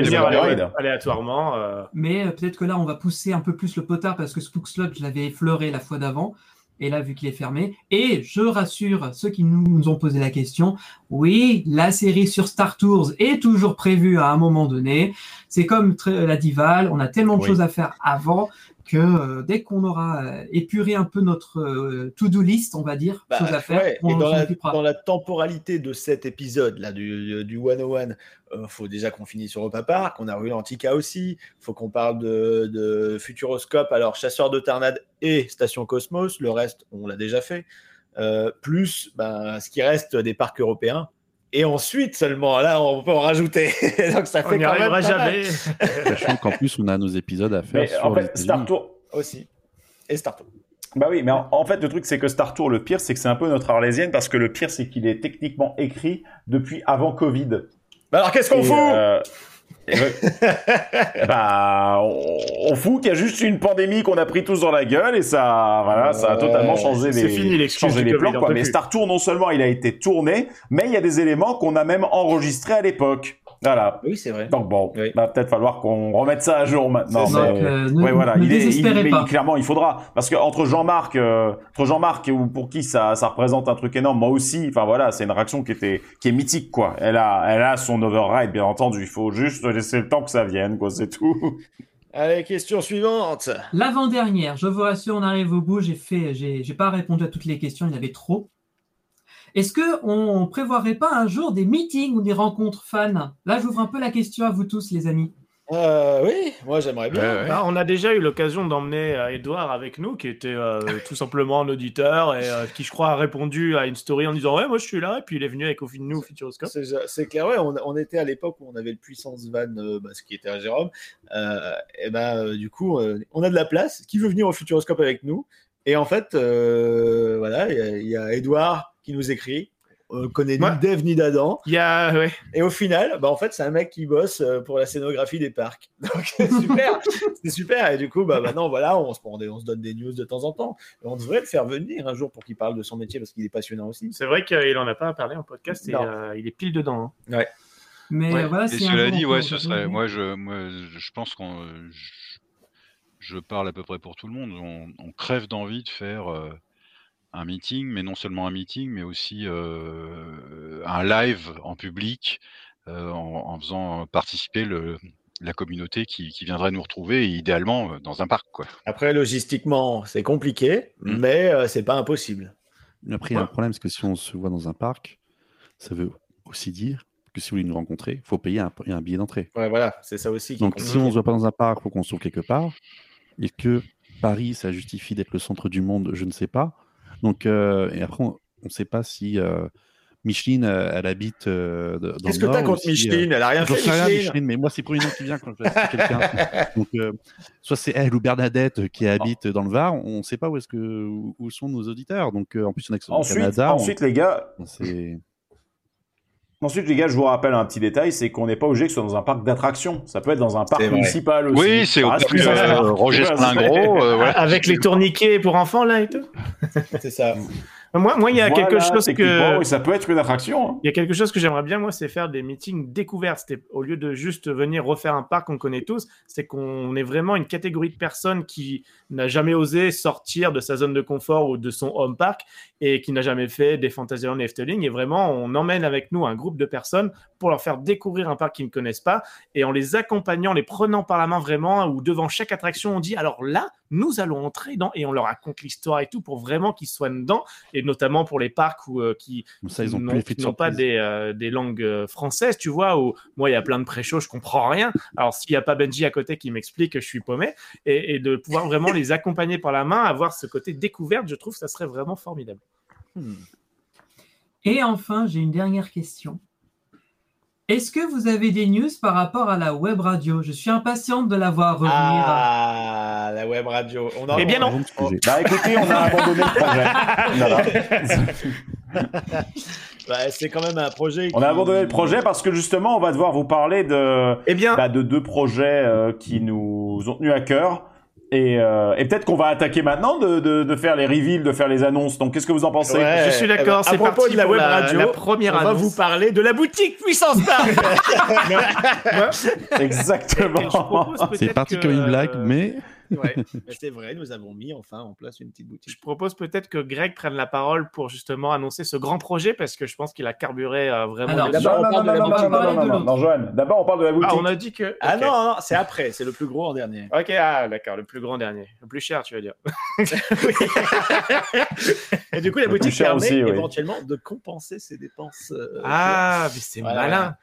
aléatoirement. euh. Mais euh, peut-être que là, on va pousser un peu plus le potard parce que Spook Slot, je l'avais effleuré la fois d'avant. Et là, vu qu'il est fermé. Et je rassure ceux qui nous, ont posé la question, oui, la série sur Star Tours est toujours prévue à un moment donné. C'est comme la Dival, on a tellement de Oui. choses à faire avant que euh, dès qu'on aura euh, épuré un peu notre euh, to-do list, on va dire, Bah, choses à faire, ouais, on et dans la, dans la temporalité de cet épisode là du, du 101, euh, faut déjà qu'on finisse sur Europa Park. On a eu l'Antica aussi. faut qu'on parle de, de Futuroscope, alors Chasseur de Tornades et Station Cosmos. Le reste, on l'a déjà fait. Plus ben, ce qui reste des parcs européens. Et ensuite seulement, là, on peut en rajouter. *laughs* Donc ça On fait quand arrivera jamais. *laughs* Sachant qu'en plus, on a nos épisodes à faire Mais sur en fait. Star Tour. aussi. Et Star Tour. Bah oui, mais en, en fait, le truc, c'est que Star Tour, le pire, c'est que c'est un peu notre arlésienne parce que le pire, c'est qu'il est techniquement écrit depuis avant Covid. Bah alors qu'est-ce qu'on fout? euh, bah, *laughs* on, on fout qu'il y a juste une pandémie qu'on a pris tous dans la gueule et ça, voilà, ça a totalement changé les, fini changé les plans. Quoi. Mais. Star Tour, non seulement il a été tourné, mais il y a des éléments qu'on a même enregistrés à l'époque. Voilà. Oui, c'est vrai. Donc bon, va peut-être falloir qu'on remette ça à jour maintenant. Mais- Donc, euh, ne- ouais, voilà. ne il est, il- mais clairement, il faudra parce que entre Jean-Marc, euh, entre Jean-Marc ou pour qui ça, ça représente un truc énorme, moi aussi. Enfin voilà, c'est une réaction qui était, qui est mythique quoi. Elle a, elle a son override bien entendu. Il faut juste laisser le temps que ça vienne quoi, c'est tout. *laughs* Allez, question suivante. L'avant-dernière, je vous rassure, on arrive au bout. J'ai fait, j'ai j'ai pas répondu à toutes les questions, il y en avait trop. Est-ce que on prévoirait pas un jour des meetings ou des rencontres fans? Là, j'ouvre un peu la question à vous tous, les amis. Euh, oui, moi j'aimerais bien. Bah, on a déjà eu l'occasion d'emmener euh, Edouard avec nous, qui était euh, *laughs* tout simplement un auditeur et euh, qui, je crois, a répondu à une story en disant Ouais, moi je suis là. Et puis il est venu avec au nous au Futuroscope. C'est c'est clair, ouais, on, on était à l'époque où on avait le puissance van, euh, bah, ce qui était à Jérôme. Euh, et ben, euh, du coup, euh, on a de la place. Qui veut venir au Futuroscope avec nous? Et en fait, euh, voilà, il y y, a Edouard qui nous écrit. On connaît Ouais. ni Dave ni d'Adam. Il y a, ouais. Et au final, bah, en fait, c'est un mec qui bosse euh, pour la scénographie des parcs. *laughs* Donc, c'est super. c'est super. Et du coup, bah, maintenant, voilà, on se, on, on se donne des news de temps en temps. Et on devrait le faire venir un jour pour qu'il parle de son métier parce qu'il est passionnant aussi. C'est vrai qu'il en a pas parlé en podcast et euh, il est pile dedans. hein. Ouais. Mais Ouais. euh, voilà, Et c'est un cela dit, ouais, ce serait. Moi, je, moi, je pense qu'on. Je, je parle à peu près pour tout le monde. On, on crève d'envie de faire euh, un meeting, mais non seulement un meeting, mais aussi euh, un live en public, euh, en, en faisant participer le, la communauté qui, qui viendrait nous retrouver, et idéalement dans un parc, quoi. Après, logistiquement, c'est compliqué, mais euh, c'est pas impossible. Après, il y a un problème, c'est que si on se voit dans un parc, ça veut aussi dire que si vous voulez nous rencontrer, il faut payer un, un billet d'entrée. Ouais, voilà, c'est ça aussi. qui Donc, si on ne se voit pas dans un parc, il faut qu'on se trouve quelque part. Et que Paris, ça justifie d'être le centre du monde, je ne sais pas. Donc, euh, et après, on ne sait pas si euh, Micheline, euh, elle habite euh, dans Qu'est-ce le que t'as contre Micheline? Elle a rien fait, Micheline? Micheline, mais moi, c'est le premier nom qui vient quand je vois quelqu'un. *laughs* Donc, euh, soit c'est elle ou Bernadette qui habite dans le Var. On ne sait pas où, est-ce que, où sont nos auditeurs. Donc, euh, en plus, on est au Ensuite, Canada. on- ensuite les gars, Ensuite, les gars, je vous rappelle un petit détail, c'est qu'on n'est pas obligé que ce soit dans un parc d'attractions. Ça peut être dans un parc municipal aussi. Oui, c'est au parc, plus euh. Roger c'est- euh. *laughs* Avec les tourniquets pour enfants, là et tout. c'est ça. Moi, moi, il y a Voilà, quelque chose que. ça peut être une attraction. hein. Il y a quelque chose que j'aimerais bien, moi, c'est faire des meetings découvertes. Au lieu de juste venir refaire un parc qu'on connaît tous, c'est qu'on est vraiment une catégorie de personnes qui n'a jamais osé sortir de sa zone de confort ou de son home park et qui n'a jamais fait des Fantasyland et Efteling. Et vraiment, on emmène avec nous un groupe de personnes pour leur faire découvrir un parc qu'ils ne connaissent pas et en les accompagnant, les prenant par la main vraiment, ou devant chaque attraction, on dit alors là, nous allons entrer dans et on leur raconte l'histoire et tout pour vraiment qu'ils soient dedans et notamment pour les parcs où, euh, qui Comme ça, ils ont n'ont- de pas des, euh, des langues euh, françaises, tu vois, où moi il y a plein de pré-shows, je comprends rien. Alors s'il n'y a pas Benji à côté qui m'explique que je suis paumé, et, et de pouvoir vraiment les accompagner par la main, avoir ce côté découverte, je trouve que ça serait vraiment formidable. Et enfin, j'ai une dernière question. Est-ce que vous avez des news par rapport à la web radio? Je suis impatiente de la voir revenir. Ah, la web radio. On en- Eh bien non. on- Bah écoutez, on a abandonné le projet. *laughs* Bah, c'est quand même un projet. On a abandonné le projet parce que justement, on va devoir vous parler de, Eh bien, bah, de deux projets euh, qui nous ont tenus à cœur. Et, euh, et peut-être qu'on va attaquer maintenant de, de, de faire les reveals, de faire les annonces. Donc, qu'est-ce que vous en pensez Ouais. je suis d'accord, Eh ben, c'est à propos parti de la pour web radio, la première on va vous parler de la boutique Puissance Park. *laughs* Exactement. C'est parti comme une blague, mais *laughs* Ouais, *laughs* c'est vrai, nous avons mis enfin en place une petite boutique. Je propose peut-être que Greg prenne la parole pour justement annoncer ce grand projet parce que je pense qu'il a carburé euh, vraiment. Dessus. d'abord, on non, parle non, de la non, non, boutique. non, non, non, non. D'abord, on parle de la boutique. Ah, on a dit que. Ah non, non, c'est après, c'est le plus gros en dernier. Ok, ah d'accord, le plus grand dernier. Le plus cher, tu veux dire. *laughs* Et du coup, la Le boutique permet aussi, oui. éventuellement de compenser ses dépenses. euh, Ah, mais c'est Voilà. malin.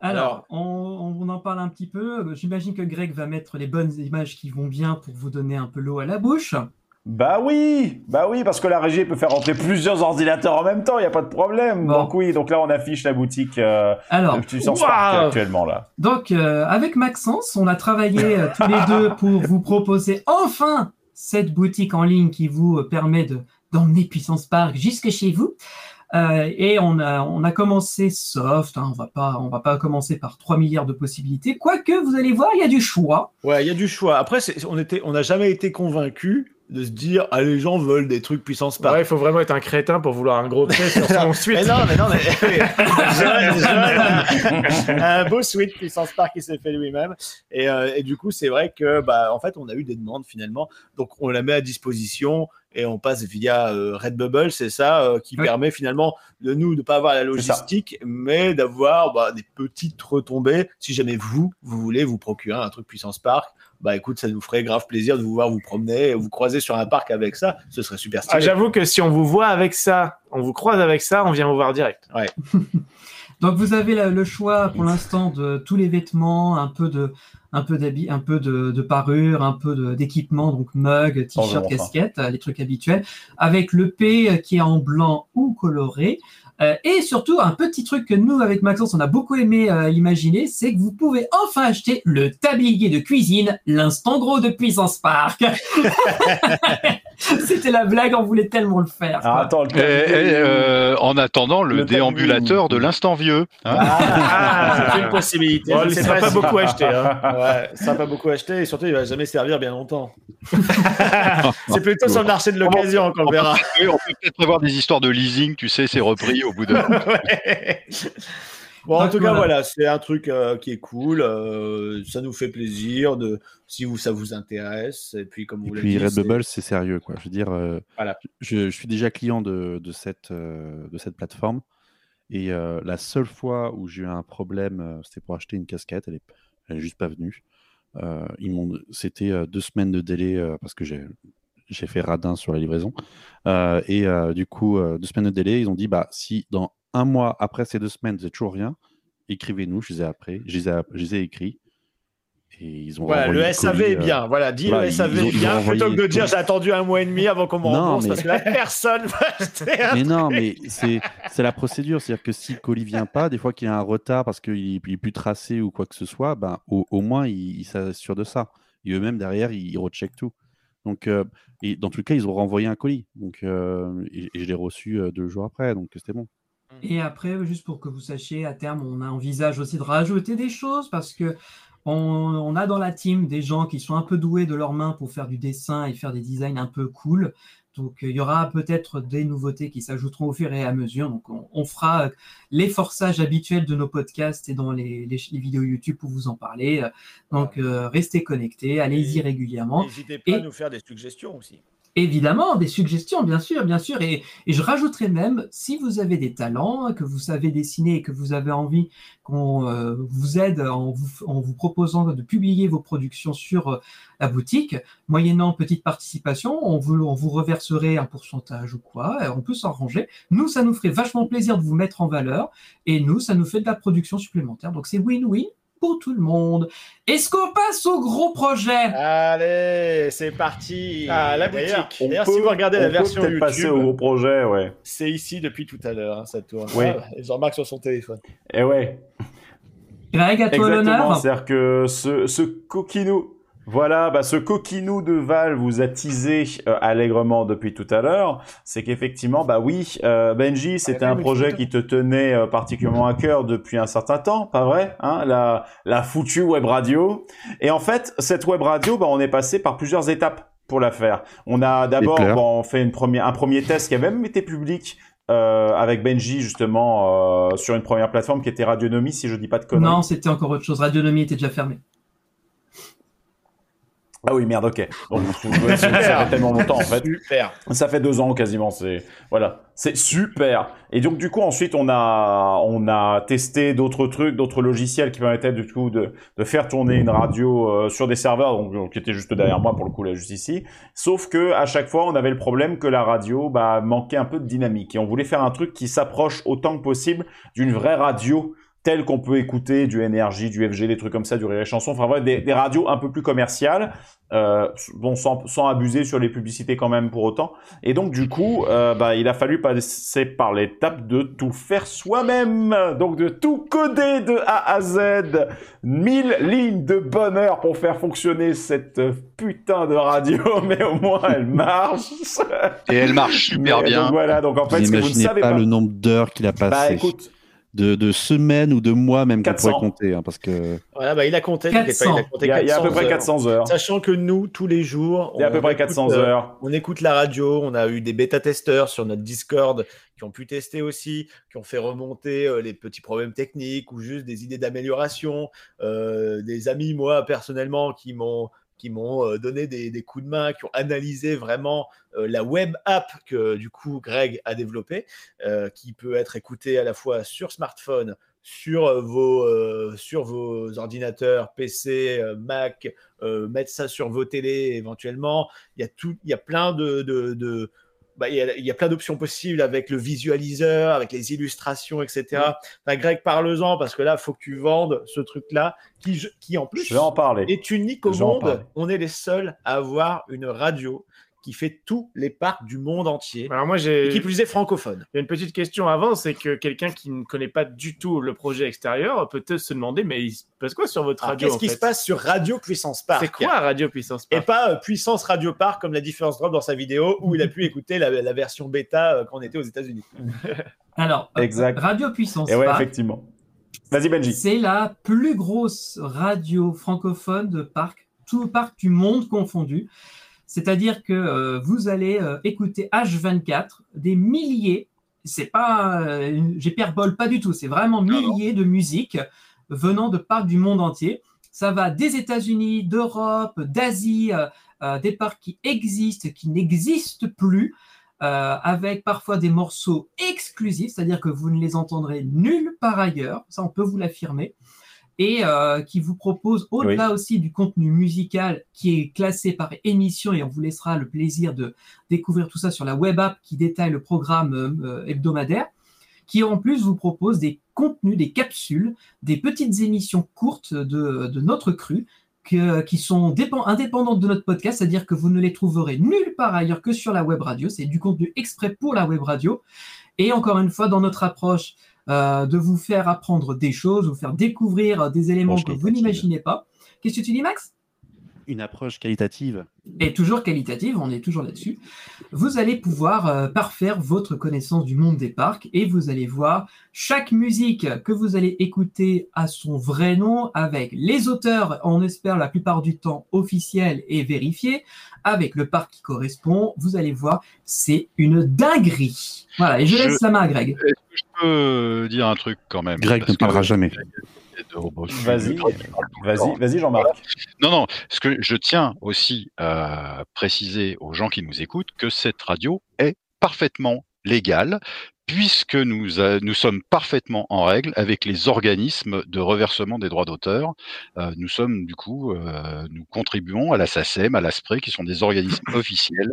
Alors, on, on en parle un petit peu. J'imagine que Greg va mettre les bonnes images qui vont bien pour vous donner un peu l'eau à la bouche. Bah oui, bah oui, parce que la régie peut faire rentrer plusieurs ordinateurs en même temps, il y a pas de problème. Bon. Donc oui, donc là on affiche la boutique euh, Alors, de Puissance Waouh. Park actuellement là. Donc, euh, avec Maxence, on a travaillé euh, tous les deux *laughs* pour vous proposer enfin cette boutique en ligne qui vous euh, permet de- d'emmener Puissance Park jusque chez vous. Euh, et on a, commencé soft, hein, on va pas, va pas commencer par 3 milliards de possibilités. Quoique, vous allez voir, il y a du choix. Ouais, il y a du choix. Après, on n'a jamais été convaincu de se dire, ah, les gens veulent des trucs puissance par. Ouais, il faut vraiment être un crétin pour vouloir un gros trait sur son *laughs* suite. Mais non, mais non, mais *laughs* un beau suite puissance park qui s'est fait lui-même. Et, euh, et du coup, c'est vrai que, bah, en fait, on a eu des demandes finalement. Donc, on la met à disposition et on passe via euh, Redbubble, c'est ça, euh, qui permet finalement de nous de pas avoir la logistique, mais d'avoir bah, des petites retombées. Si jamais vous, vous voulez vous procurer un truc puissance park, bah écoute, ça nous ferait grave plaisir de vous voir vous promener, vous croiser sur un parc avec ça. Ce serait super Ah, stylé. J'avoue que si on vous voit avec ça, on vous croise avec ça, on vient vous voir direct. Ouais. *laughs* Donc vous avez le choix pour l'instant de tous les vêtements, un peu de, un peu d'habits, un peu de, de parure, un peu d'équipement, donc mug, t-shirt, Bonjour, enfin. casquette, euh, les trucs habituels, avec le P qui est en blanc ou coloré. Euh, et surtout, un petit truc que nous, avec Maxence, on a beaucoup aimé euh, imaginer, c'est que vous pouvez enfin acheter le tablier de cuisine, l'instant gros de Puissance Park. *laughs* *laughs* C'était la blague, on voulait tellement le faire. Ah, attends, le Et, et, euh, en attendant, le, Le déambulateur de l'instant vieux. hein. Ah, c'est une possibilité. Bon, sais sera pas beaucoup acheté, hein. *laughs* Ouais, ça va pas beaucoup acheté et surtout il va jamais servir bien longtemps. *laughs* c'est plutôt sur le marché de l'occasion qu'on le verra. On peut peut-être avoir des histoires de leasing, tu sais, c'est repris au bout de. Ouais. Bon, en tout cas, voilà. voilà, c'est un truc euh, qui est cool. euh, ça nous fait plaisir de si vous ça vous intéresse. Et puis, comme vous l'avez puis dit, Redbubble, c'est sérieux, quoi. Je veux dire, euh, Voilà. je, je suis déjà client de, de cette, euh, de cette plateforme. Et euh, la seule fois où j'ai eu un problème, euh, c'était pour acheter une casquette. Elle est, elle est juste pas venue. Ils c'était deux semaines de délai parce que j'ai, j'ai fait radin sur la livraison. Euh, et euh, du coup, euh, deux semaines de délai. Ils ont dit, bah, si dans un mois après ces deux semaines, vous n'avez toujours rien, écrivez-nous. Je les ai après, je les ai, je les ai écrits. Et ils ont Voilà, le SAV colis, est euh, bien. Voilà, dis voilà, le SAV est bien plutôt que de dire j'ai attendu un mois et demi avant qu'on me Non, rembourse mais- parce que là, personne *laughs* va acheter un Mais non, mais c'est c'est la procédure. C'est-à-dire que si le colis vient pas, des fois qu'il y a un retard parce qu'il n'est plus tracé ou quoi que ce soit, ben, au, au moins, ils il s'assurent de ça. Et eux-mêmes, derrière, ils, ils recheckent tout. Donc, euh, et dans tout cas, ils ont renvoyé un colis. Donc, euh, et, et je l'ai reçu euh, deux jours après. Donc, c'était bon. Et après, juste pour que vous sachiez, à terme, on a envisage aussi de rajouter des choses parce que on, on a dans la team des gens qui sont un peu doués de leurs mains pour faire du dessin et faire des designs un peu cool. Donc, euh, il y aura peut-être des nouveautés qui s'ajouteront au fur et à mesure. Donc, on, on fera euh, les forçages habituels de nos podcasts et dans les, les- les vidéos YouTube pour vous en parler. Euh, Donc, euh, restez connectés, allez-y régulièrement. N'hésitez pas Et- à nous faire des suggestions aussi. Évidemment, des suggestions, bien sûr, bien sûr. Et, je rajouterai même, si vous avez des talents, que vous savez dessiner et que vous avez envie qu'on euh, vous aide en vous, proposant de publier vos productions sur euh, la boutique, moyennant petite participation, on vous, on vous reverserait un pourcentage ou quoi, on peut s'arranger. Nous, ça nous ferait vachement plaisir de vous mettre en valeur, et nous, ça nous fait de la production supplémentaire. Donc c'est win-win pour tout le monde. Est-ce qu'on passe au gros projet? Allez, c'est parti. Ah, la boutique. D'ailleurs, si vous regardez la version YouTube, passer au gros projet, ouais. c'est ici depuis tout à l'heure, hein, ça tourne. Oui. Ah, Jean-Marc sur son téléphone. Et ouais. Greg, à toi Exactement, l'honneur. c'est-à-dire que ce, ce coquinou, voilà, bah ce coquinou de Val vous a teasé euh, allègrement depuis tout à l'heure, c'est qu'effectivement, bah oui, euh, Benji, c'était un projet qui te tenait euh, particulièrement à cœur depuis un certain temps, pas vrai hein, la, la foutue web radio. Et en fait, cette web radio, bah, on est passé par plusieurs étapes pour la faire. On a d'abord bon, fait une première, un premier test qui a même été public euh, avec Benji justement euh, sur une première plateforme qui était Radionomie, si je dis pas de conneries. Non, c'était encore autre chose. Radionomie était déjà fermée. Ah oui, merde, ok. Bon, ça fait tellement longtemps en fait. Super. Ça fait deux ans quasiment. C'est voilà, c'est super. Et donc du coup ensuite on a on a testé d'autres trucs, d'autres logiciels qui permettaient du coup de, de faire tourner une radio euh, sur des serveurs donc, donc, qui étaient juste derrière moi pour le coup là juste ici. Sauf que à chaque fois on avait le problème que la radio bah manquait un peu de dynamique et on voulait faire un truc qui s'approche autant que possible d'une vraie radio telles qu'on peut écouter du NRJ, du FG, des trucs comme ça, du Rire et Chanson, enfin voilà, des, des radios un peu plus commerciales, euh, bon, sans, sans abuser sur les publicités quand même pour autant. Et donc du coup, euh, bah, il a fallu passer par l'étape de tout faire soi-même, donc de tout coder de A à Z, mille lignes de bonheur pour faire fonctionner cette putain de radio, *laughs* mais au moins elle marche. Et elle marche super Mais, bien. donc voilà, donc en fait, Vous ce que vous ne savez pas, pas, le nombre d'heures qu'il a passé. bah écoute, de, de semaines ou de mois même qu'on 400. pourrait compter. hein, parce que... Voilà, bah, il a compté. t'inquiète pas, 400. il a compté il y, a- il y a à peu 400 près 400 heures. Sachant que nous, tous les jours, Il y a à peu on près écoute, 400 euh, heures. On écoute la radio, on a eu des bêta-testeurs sur notre Discord qui ont pu tester aussi, qui ont fait remonter euh, les petits problèmes techniques ou juste des idées d'amélioration. Euh, des amis, moi, personnellement, qui m'ont qui m'ont euh, donné des, coups de main, qui ont analysé vraiment euh, la web app que du coup Greg a développée, euh, qui peut être écoutée à la fois sur smartphone, sur vos, ordinateurs, PC, Mac, mettre ça sur vos télés éventuellement. Il y a, plein de- bah, il, y a, y a plein d'options possibles avec le visualiseur, avec les illustrations, etc. Enfin, Greg, parle-en parce que là, il faut que tu vendes ce truc-là qui, qui en plus Je vais en parler. est unique au monde. On est les seuls à avoir une radio qui fait tous les parcs du monde entier Alors moi et j'ai qui plus est francophone. Il y a une petite question avant, c'est que quelqu'un qui ne connaît pas du tout le projet extérieur peut peut-être se demander, mais il se passe quoi sur votre Alors, radio Qu'est-ce qui se passe sur Radio Puissance Park C'est quoi Radio Puissance Et Park pas euh, Puissance Radio Park comme la différence drop dans sa vidéo où il a pu écouter la, la version bêta euh, quand on était aux États-Unis. *laughs* Alors, euh, Exact. Radio Puissance Et ouais, Park, effectivement. Vas-y, Benji. c'est la plus grosse radio francophone de parc, tout parc du monde confondu. C'est-à-dire que euh, vous allez euh, écouter H24 des milliers, c'est pas, euh, une- j'hyperbole pas du tout, c'est vraiment milliers de musiques venant de parcs du monde entier. Ça va des États-Unis, d'Europe, d'Asie, euh, des parcs qui existent, qui n'existent plus, euh, avec parfois des morceaux exclusifs, c'est-à-dire que vous ne les entendrez nulle part ailleurs, ça on peut vous l'affirmer, et euh, qui vous propose, au-delà aussi du contenu musical qui est classé par émission, et on vous laissera le plaisir de découvrir tout ça sur la web app qui détaille le programme euh, euh, hebdomadaire, qui en plus vous propose des contenus, des capsules, des petites émissions courtes de, de notre cru, que- qui sont dépen- indépendantes de notre podcast, c'est-à-dire que vous ne les trouverez nulle part ailleurs que sur la web radio. C'est du contenu exprès pour la web radio. Et encore une fois, dans notre approche euh, de vous faire apprendre des choses, vous faire découvrir des éléments que vous n'imaginez pas. Qu'est-ce que tu dis, Max? Une approche qualitative. et toujours qualitative, on est toujours là-dessus, vous allez pouvoir euh, parfaire votre connaissance du monde des parcs et vous allez voir chaque musique que vous allez écouter à son vrai nom, avec les auteurs, on espère la plupart du temps officiels et vérifiés, avec le parc qui correspond, vous allez voir, c'est une dinguerie. Voilà, et je Je- laisse la main à Greg. Est-ce que je peux dire un truc quand même? Greg ne parlera jamais. Vas-y, vas-y, vas-y, Jean-Marc. Non, non, parce que je tiens aussi à préciser aux gens qui nous écoutent que cette radio est parfaitement légale, puisque nous, nous sommes parfaitement en règle avec les organismes de reversement des droits d'auteur. Euh, nous sommes, du coup, euh, nous contribuons à la SACEM, à l'ASPRE, qui sont des organismes *laughs* officiels.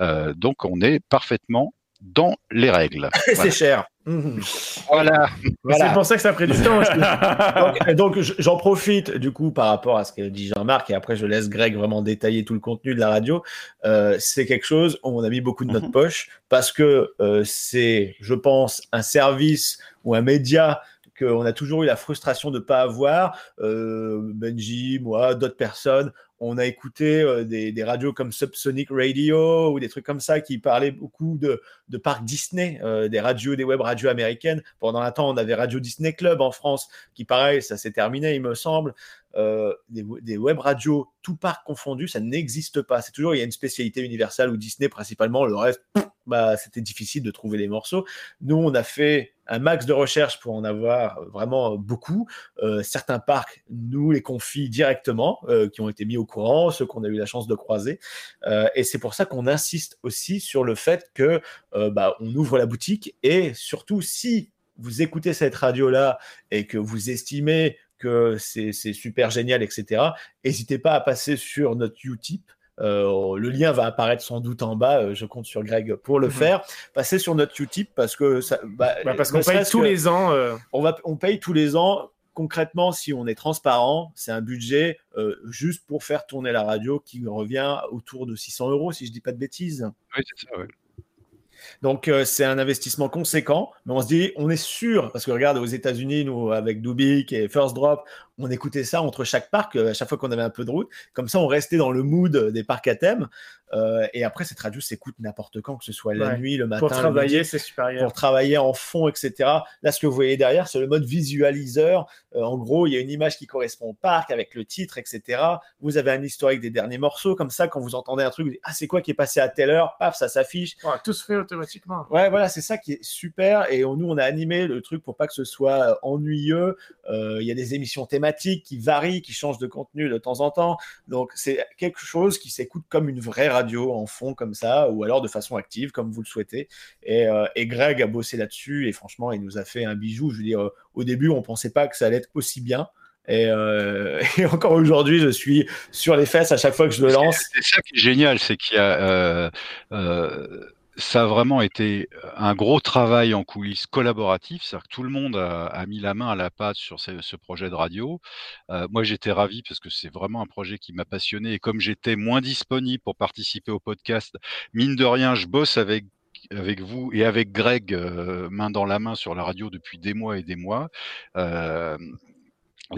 Euh, donc, on est parfaitement dans les règles. *laughs* C'est cher. Mhm. Voilà. Voilà. C'est pour ça que ça pris du temps. donc, donc, j- j'en profite du coup par rapport à ce que dit Jean-Marc et après je laisse Greg vraiment détailler tout le contenu de la radio. Euh, c'est quelque chose où on a mis beaucoup de notre poche parce que euh, c'est, je pense, un service ou un média qu'on a toujours eu la frustration de ne pas avoir. Euh, Benji, moi, d'autres personnes, on a écouté euh, des, radios comme Subsonic Radio ou des trucs comme ça qui parlaient beaucoup de, de parcs Disney, euh, des radios, des web radios américaines. Pendant un temps, on avait Radio Disney Club en France, qui pareil, ça s'est terminé, il me semble. Euh, des, web radios, tout parc confondu, ça n'existe pas. C'est toujours, il y a une spécialité universelle ou Disney principalement, le reste, bah, c'était difficile de trouver les morceaux. Nous, on a fait un max de recherche pour en avoir vraiment beaucoup. Euh, certains parcs nous les confient directement, euh, qui ont été mis au courant, ceux qu'on a eu la chance de croiser. Et c'est pour ça qu'on insiste aussi sur le fait que bah, on ouvre la boutique et surtout si vous écoutez cette radio-là et que vous estimez que c'est super génial, etc., n'hésitez pas à passer sur notre Utip euh, le lien va apparaître sans doute en bas. euh, je compte sur Greg pour le Mhm. faire. Passez sur notre Utip parce que ça, bah, Bah, parce qu'on paye tous que- les ans. euh, on, va, on paye tous les ans. Concrètement, si on est transparent, c'est un budget euh, juste pour faire tourner la radio qui revient autour de 600 euros, si je dis pas de bêtises. Oui, c'est ça, ouais. Donc euh, c'est un investissement conséquent, mais on se dit, on est sûr, parce que regarde aux États-Unis, nous avec Dubik et First Drop, on écoutait ça entre chaque parc, euh, à chaque fois qu'on avait un peu de route. Comme ça, on restait dans le mood des parcs à thème. Euh, et après, cette radio s'écoute n'importe quand, que ce soit la Ouais. nuit, le matin, Pour le travailler, c'est supérieur. pour travailler en fond, etc. Là, ce que vous voyez derrière, c'est le mode visualiseur. Euh, en gros, il y a une image qui correspond au parc avec le titre, etc. Vous avez un historique des derniers morceaux. Comme ça, quand vous entendez un truc, vous dites, ah, c'est quoi qui est passé à telle heure? Paf, ça s'affiche. Ouais, tout se fait automatiquement. Ouais, voilà, c'est ça qui est super. Et on- nous, on a animé le truc pour pas que ce soit ennuyeux. Euh, Il y a des émissions thématiques qui varient, qui changent de contenu de temps en temps. Donc, c'est quelque chose qui s'écoute comme une vraie radio en fond, comme ça, ou alors de façon active, comme vous le souhaitez. Et, euh, et Greg a bossé là-dessus. Et franchement, il nous a fait un bijou. Je veux dire, euh, au début, on pensait pas que ça allait être aussi bien. Et, euh, *laughs* et encore aujourd'hui, je suis sur les fesses à chaque fois que je le lance. C'est ça qui est génial, c'est qu'il y a euh, euh, ça a vraiment été un gros travail en coulisses collaboratif, c'est-à-dire que tout le monde a, mis la main à la pâte sur ce, projet de radio. Euh, moi, j'étais ravi parce que c'est vraiment un projet qui m'a passionné et comme j'étais moins disponible pour participer au podcast, mine de rien, je bosse avec avec vous et avec Greg euh, main dans la main sur la radio depuis des mois et des mois. Euh,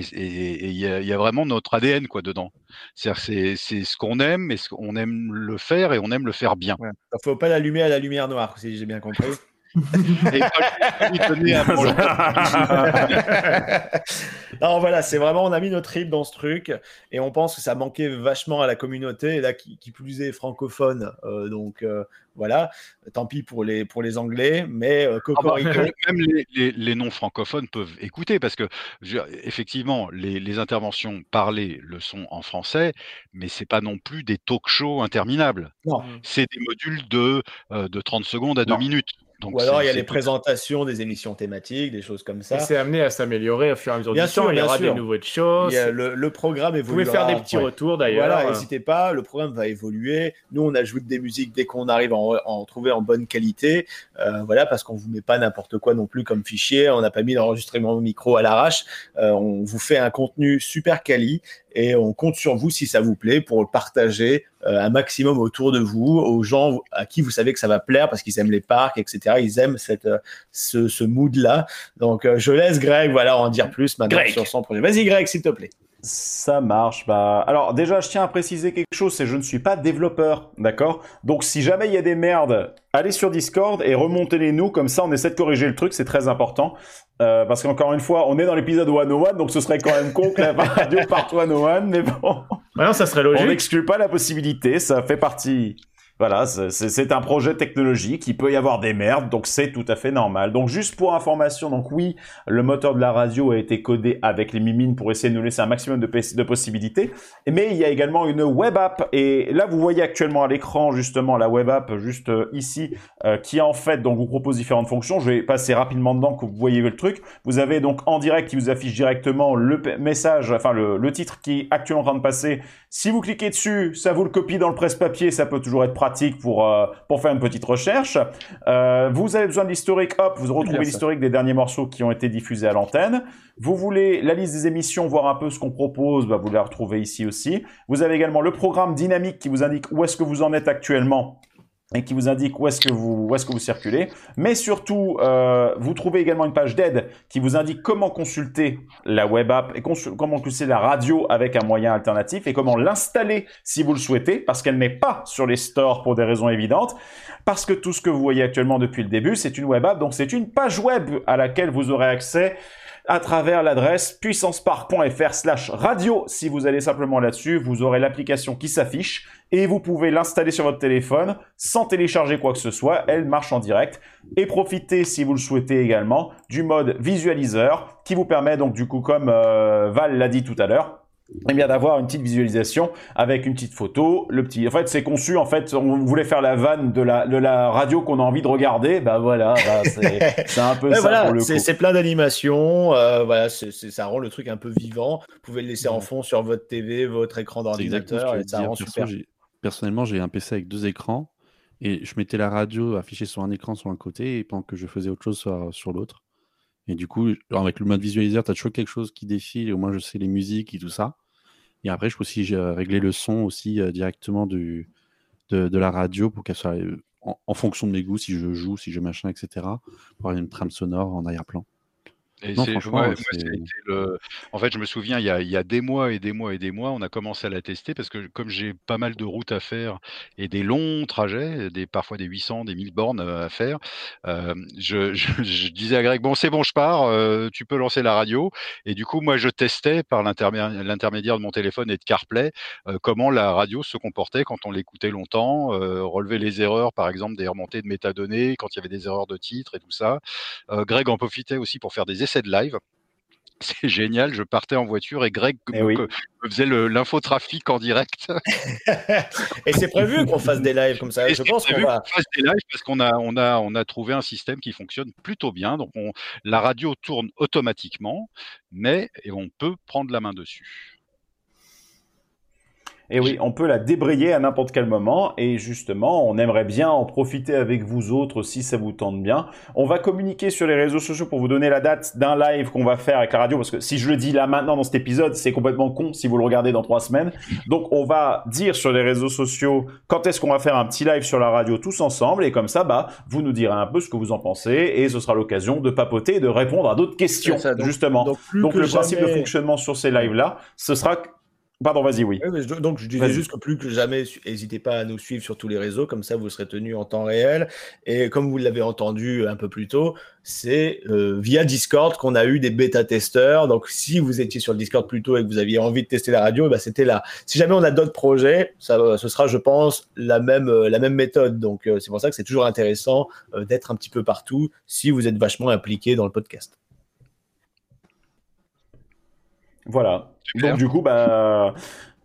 et- il y, a- vraiment notre ADN quoi dedans. C'est c'est ce qu'on aime, et ce qu'on aime le faire et on aime le faire bien. Il faut pas l'allumer à la lumière noire, si j'ai bien compris. Et *laughs* *laughs* non, voilà, c'est vraiment, on a mis notre trip dans ce truc et on pense que ça manquait vachement à la communauté, et là, qui, qui plus est francophone. euh, donc, euh, voilà, tant pis pour les, pour les Anglais, mais euh, Ah bah, Cocorico. même les, les- les non-francophones peuvent écouter parce que, je effectivement, les, les interventions parlées le sont en français, mais c'est pas non plus des talk-shows interminables. Non. C'est des modules de, de 30 secondes à 2 minutes. Donc Ou alors, il y a les tout- présentations des émissions thématiques, des choses comme ça. Et c'est amené à s'améliorer au fur et à mesure Bien du sûr, temps. Il y aura sûr. des nouvelles choses. Il y a le, le programme Vous évolue. pouvez faire des petits retours d'ailleurs. Voilà, n'hésitez pas, le programme va évoluer. Nous, on ajoute des musiques dès qu'on arrive à en, à en trouver en bonne qualité. Euh, voilà, parce qu'on vous met pas n'importe quoi non plus comme fichier. On n'a pas mis d'enregistrement au micro à l'arrache. Euh, on vous fait un contenu super quali et on compte sur vous si ça vous plaît pour le partager euh, un maximum autour de vous, aux gens à qui vous savez que ça va plaire parce qu'ils aiment les parcs, etc. Ils aiment cette, euh, ce, ce mood-là. Donc, euh, je laisse Greg voilà, en dire plus maintenant Greg. sur son projet. Vas-y, Greg, s'il te plaît. Ça marche. Bah, alors déjà, je tiens à préciser quelque chose, c'est que je ne suis pas développeur, d'accord? Donc, si jamais il y a des merdes, allez sur Discord et remontez-les nous, comme ça, on essaie de corriger le truc, c'est très important. Euh, parce qu'encore une fois, on est dans l'épisode 101, donc ce serait quand même con que la radio parte 101, mais bon. Maintenant, ça serait On logique. n'exclut pas la possibilité, ça fait partie. Voilà, c'est- un projet technologique, il peut y avoir des merdes, donc c'est tout à fait normal. Donc juste pour information, donc oui, le moteur de la radio a été codé avec les mimines pour essayer de nous laisser un maximum de, de possibilités, mais il y a également une web app, et là vous voyez actuellement à l'écran justement la web app juste euh, ici, euh, qui en fait donc vous propose différentes fonctions. Je vais passer rapidement dedans que vous voyez le truc. Vous avez donc en direct qui vous affiche directement le message, enfin le, le titre qui est actuellement en train de passer. Si vous cliquez dessus, ça vous le copie dans le presse-papier, ça peut toujours être pratique pour euh, pour faire une petite recherche. Euh, vous avez besoin de l'historique, hop, vous retrouvez l'historique des derniers morceaux qui ont été diffusés à l'antenne. Vous voulez la liste des émissions, voir un peu ce qu'on propose, bah, vous la retrouvez ici aussi. Vous avez également le programme dynamique qui vous indique où est-ce que vous en êtes actuellement et qui vous indique où est-ce que vous où est-ce que vous circulez. Mais surtout, euh, vous trouvez également une page d'aide qui vous indique comment consulter la web app et comment consulter la radio avec un moyen alternatif et comment l'installer si vous le souhaitez, parce qu'elle n'est pas sur les stores pour des raisons évidentes. Parce que tout ce que vous voyez actuellement depuis le début, c'est une web app, donc c'est une page web à laquelle vous aurez accès à travers l'adresse puissancepark.fr slash radio. Si vous allez simplement là-dessus, vous aurez l'application qui s'affiche et vous pouvez l'installer sur votre téléphone sans télécharger quoi que ce soit. Elle marche en direct et profitez, si vous le souhaitez également, du mode visualiseur qui vous permet donc du coup, comme euh, Val l'a dit tout à l'heure, eh bien d'avoir une petite visualisation avec une petite photo, le petit. En fait, c'est conçu. En fait, on voulait faire la vanne de la de la radio qu'on a envie de regarder. Bah voilà, bah, c'est *laughs* un peu ça voilà, pour le c'est coup. c'est plein d'animations, euh, voilà, ça rend le truc un peu vivant. Vous pouvez le laisser en fond sur votre TV, votre écran d'ordinateur, et ça dire. rend Perso, super. personnellement, j'ai un PC avec deux écrans et je mettais la radio affichée sur un écran sur un côté et pendant que je faisais autre chose sur, sur l'autre. Et du coup, avec le mode visualiseur, tu as toujours quelque chose qui défile au moins je sais les musiques et tout ça. Et après, je peux aussi euh, régler le son aussi euh, directement de la radio pour qu'elle soit euh, en, en fonction de mes goûts, si je joue, si je machin, etc. Pour avoir une trame sonore en arrière-plan. Et Non, franchement, ouais, le- En fait, je me souviens, il y, a, il y a des mois et des mois et des mois, on a commencé à la tester parce que comme j'ai pas mal de routes à faire et des longs trajets, des, parfois des 800, des 1000 bornes euh, à faire, euh, je, *laughs* je- je disais à Greg, bon, c'est bon, je pars, euh, tu peux lancer la radio. Et du coup, moi, je testais par l'intermé- l'intermédiaire de mon téléphone et de CarPlay euh, comment la radio se comportait quand on l'écoutait longtemps, relever les erreurs, par exemple, des remontées de métadonnées, quand il y avait des erreurs de titre et tout ça. Greg en profitait aussi pour faire des essais de live. *laughs* C'est génial, je partais en voiture et Greg Eh me, oui. me faisait l'infotrafic en direct. *laughs* *laughs* Et c'est prévu qu'on fasse des lives comme ça. Et Je pense qu'on va. qu'on fasse des lives parce qu'on a, on a, on a trouvé un système qui fonctionne plutôt bien. Donc on, la radio tourne automatiquement, mais et on peut prendre la main dessus. Et oui, on peut la débrayer à n'importe quel moment et justement, on aimerait bien en profiter avec vous autres si ça vous tente bien. On va communiquer sur les réseaux sociaux pour vous donner la date d'un live qu'on va faire avec la radio parce que si je le dis là maintenant dans cet épisode, c'est complètement con si vous le regardez dans trois semaines. Donc on va dire sur les réseaux sociaux quand est-ce qu'on va faire un petit live sur la radio tous ensemble et comme ça, bah, vous nous direz un peu ce que vous en pensez et ce sera l'occasion de papoter et de répondre à d'autres questions ça, donc- justement. donc le principe de fonctionnement sur ces lives là, ce sera Pardon, vas-y, oui. Oui, mais je- donc je disais juste que plus que jamais, n'hésitez pas à nous suivre sur tous les réseaux, comme ça vous serez tenus en temps réel. Et comme vous l'avez entendu un peu plus tôt, c'est euh, via Discord qu'on a eu des bêta-testeurs. Donc si vous étiez sur le Discord plus tôt et que vous aviez envie de tester la radio, bah, c'était là. Si jamais on a d'autres projets, ça, ce sera, je pense, la même, euh, la même méthode. Donc euh, c'est pour ça que c'est toujours intéressant d'être un petit peu partout si vous êtes vachement impliqué dans le podcast. Voilà. Donc du coup, bah,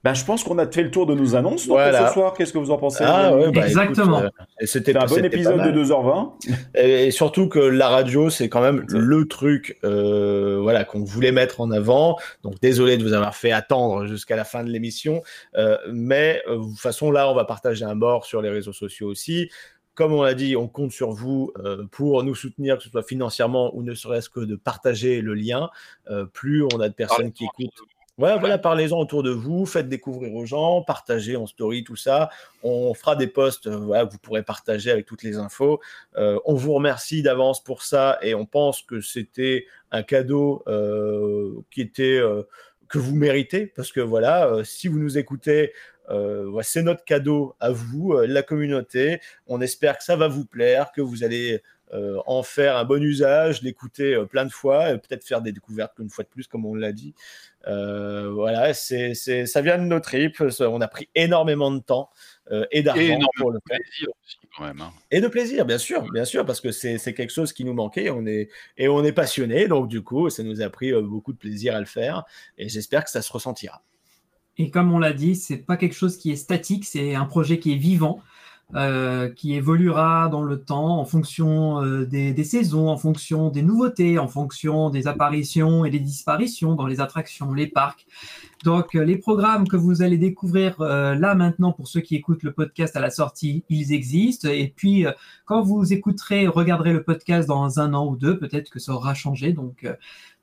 bah, je pense qu'on a fait le tour de nos annonces donc, Voilà. ce soir. Qu'est-ce que vous en pensez Ah ouais, bah, écoute, euh, c'était un bon épisode de 2h20. Et, et surtout que la radio, c'est quand même le truc euh, voilà, qu'on voulait mettre en avant. Donc désolé de vous avoir fait attendre jusqu'à la fin de l'émission. Euh, mais euh, de toute façon, là, on va partager un mort sur les réseaux sociaux aussi. Comme on l'a dit, on compte sur vous euh, pour nous soutenir, que ce soit financièrement ou ne serait-ce que de partager le lien. Euh, plus on a de personnes qui écoutent. Ouais, voilà, parlez-en autour de vous, faites découvrir aux gens, partagez en story tout ça. On fera des posts euh, voilà, que vous pourrez partager avec toutes les infos. Euh, on vous remercie d'avance pour ça et on pense que c'était un cadeau euh, qui était que vous méritez parce que voilà, si vous nous écoutez, euh, c'est notre cadeau à vous, euh, la communauté. On espère que ça va vous plaire, que vous allez euh, en faire un bon usage, l'écouter euh, plein de fois, et peut-être faire des découvertes une fois de plus, comme on l'a dit. Euh, voilà, c'est, c'est, ça vient de nos tripes. On a pris énormément de temps et d'argent pour le de faire. plaisir aussi, quand même. hein. Et de plaisir, bien sûr, bien sûr, parce que c'est, quelque chose qui nous manquait. On est, et on est passionné, donc du coup, ça nous a pris beaucoup de plaisir à le faire. Et j'espère que ça se ressentira. Et comme on l'a dit, c'est pas quelque chose qui est statique, c'est un projet qui est vivant, euh, qui évoluera dans le temps en fonction euh, des, des saisons, en fonction des nouveautés, en fonction des apparitions et des disparitions dans les attractions, les parcs. Donc euh, les programmes que vous allez découvrir euh, là maintenant pour ceux qui écoutent le podcast à la sortie, ils existent. Et puis quand vous écouterez, regarderez le podcast dans un an ou deux, peut-être que ça aura changé. Donc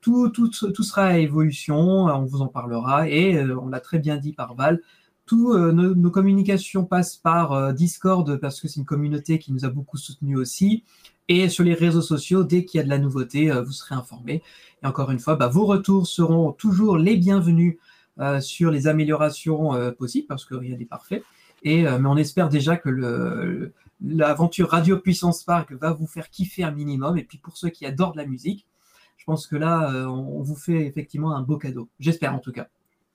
tout, tout, tout sera à évolution, euh, on vous en parlera. Et euh, on l'a très bien dit par Val, tous euh, nos, communications passent par Discord parce que c'est une communauté qui nous a beaucoup soutenus aussi. Et sur les réseaux sociaux, dès qu'il y a de la nouveauté, vous serez informés. Et encore une fois, bah, vos retours seront toujours les bienvenus sur les améliorations possibles parce que rien n'est parfait. Et, mais on espère déjà que l'aventure Radio Puissance Park va vous faire kiffer un minimum. Et puis pour ceux qui adorent la musique, pense que là, euh, on vous fait effectivement un beau cadeau. J'espère en tout cas.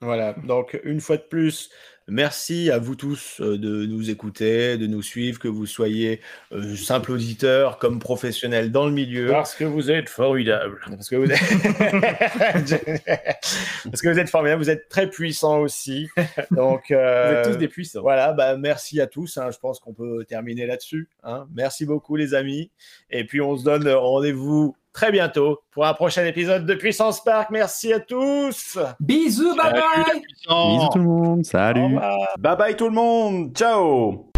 Voilà, donc une fois de plus, merci à vous tous euh, de nous écouter, de nous suivre, que vous soyez euh, simple auditeur comme professionnel dans le milieu. Parce que vous êtes formidable. Parce que vous êtes, *laughs* Parce que vous êtes formidable, vous êtes très puissant aussi. Donc, euh, Vous êtes tous des puissants. Voilà, bah, merci à tous. hein. Je pense qu'on peut terminer là-dessus. hein. Merci beaucoup, les amis. Et puis, on se donne rendez-vous très bientôt pour un prochain épisode de Puissance Park. Merci à tous. Bisous, bye bye. Bisous tout le monde. Salut. Bye bye tout le monde. Ciao.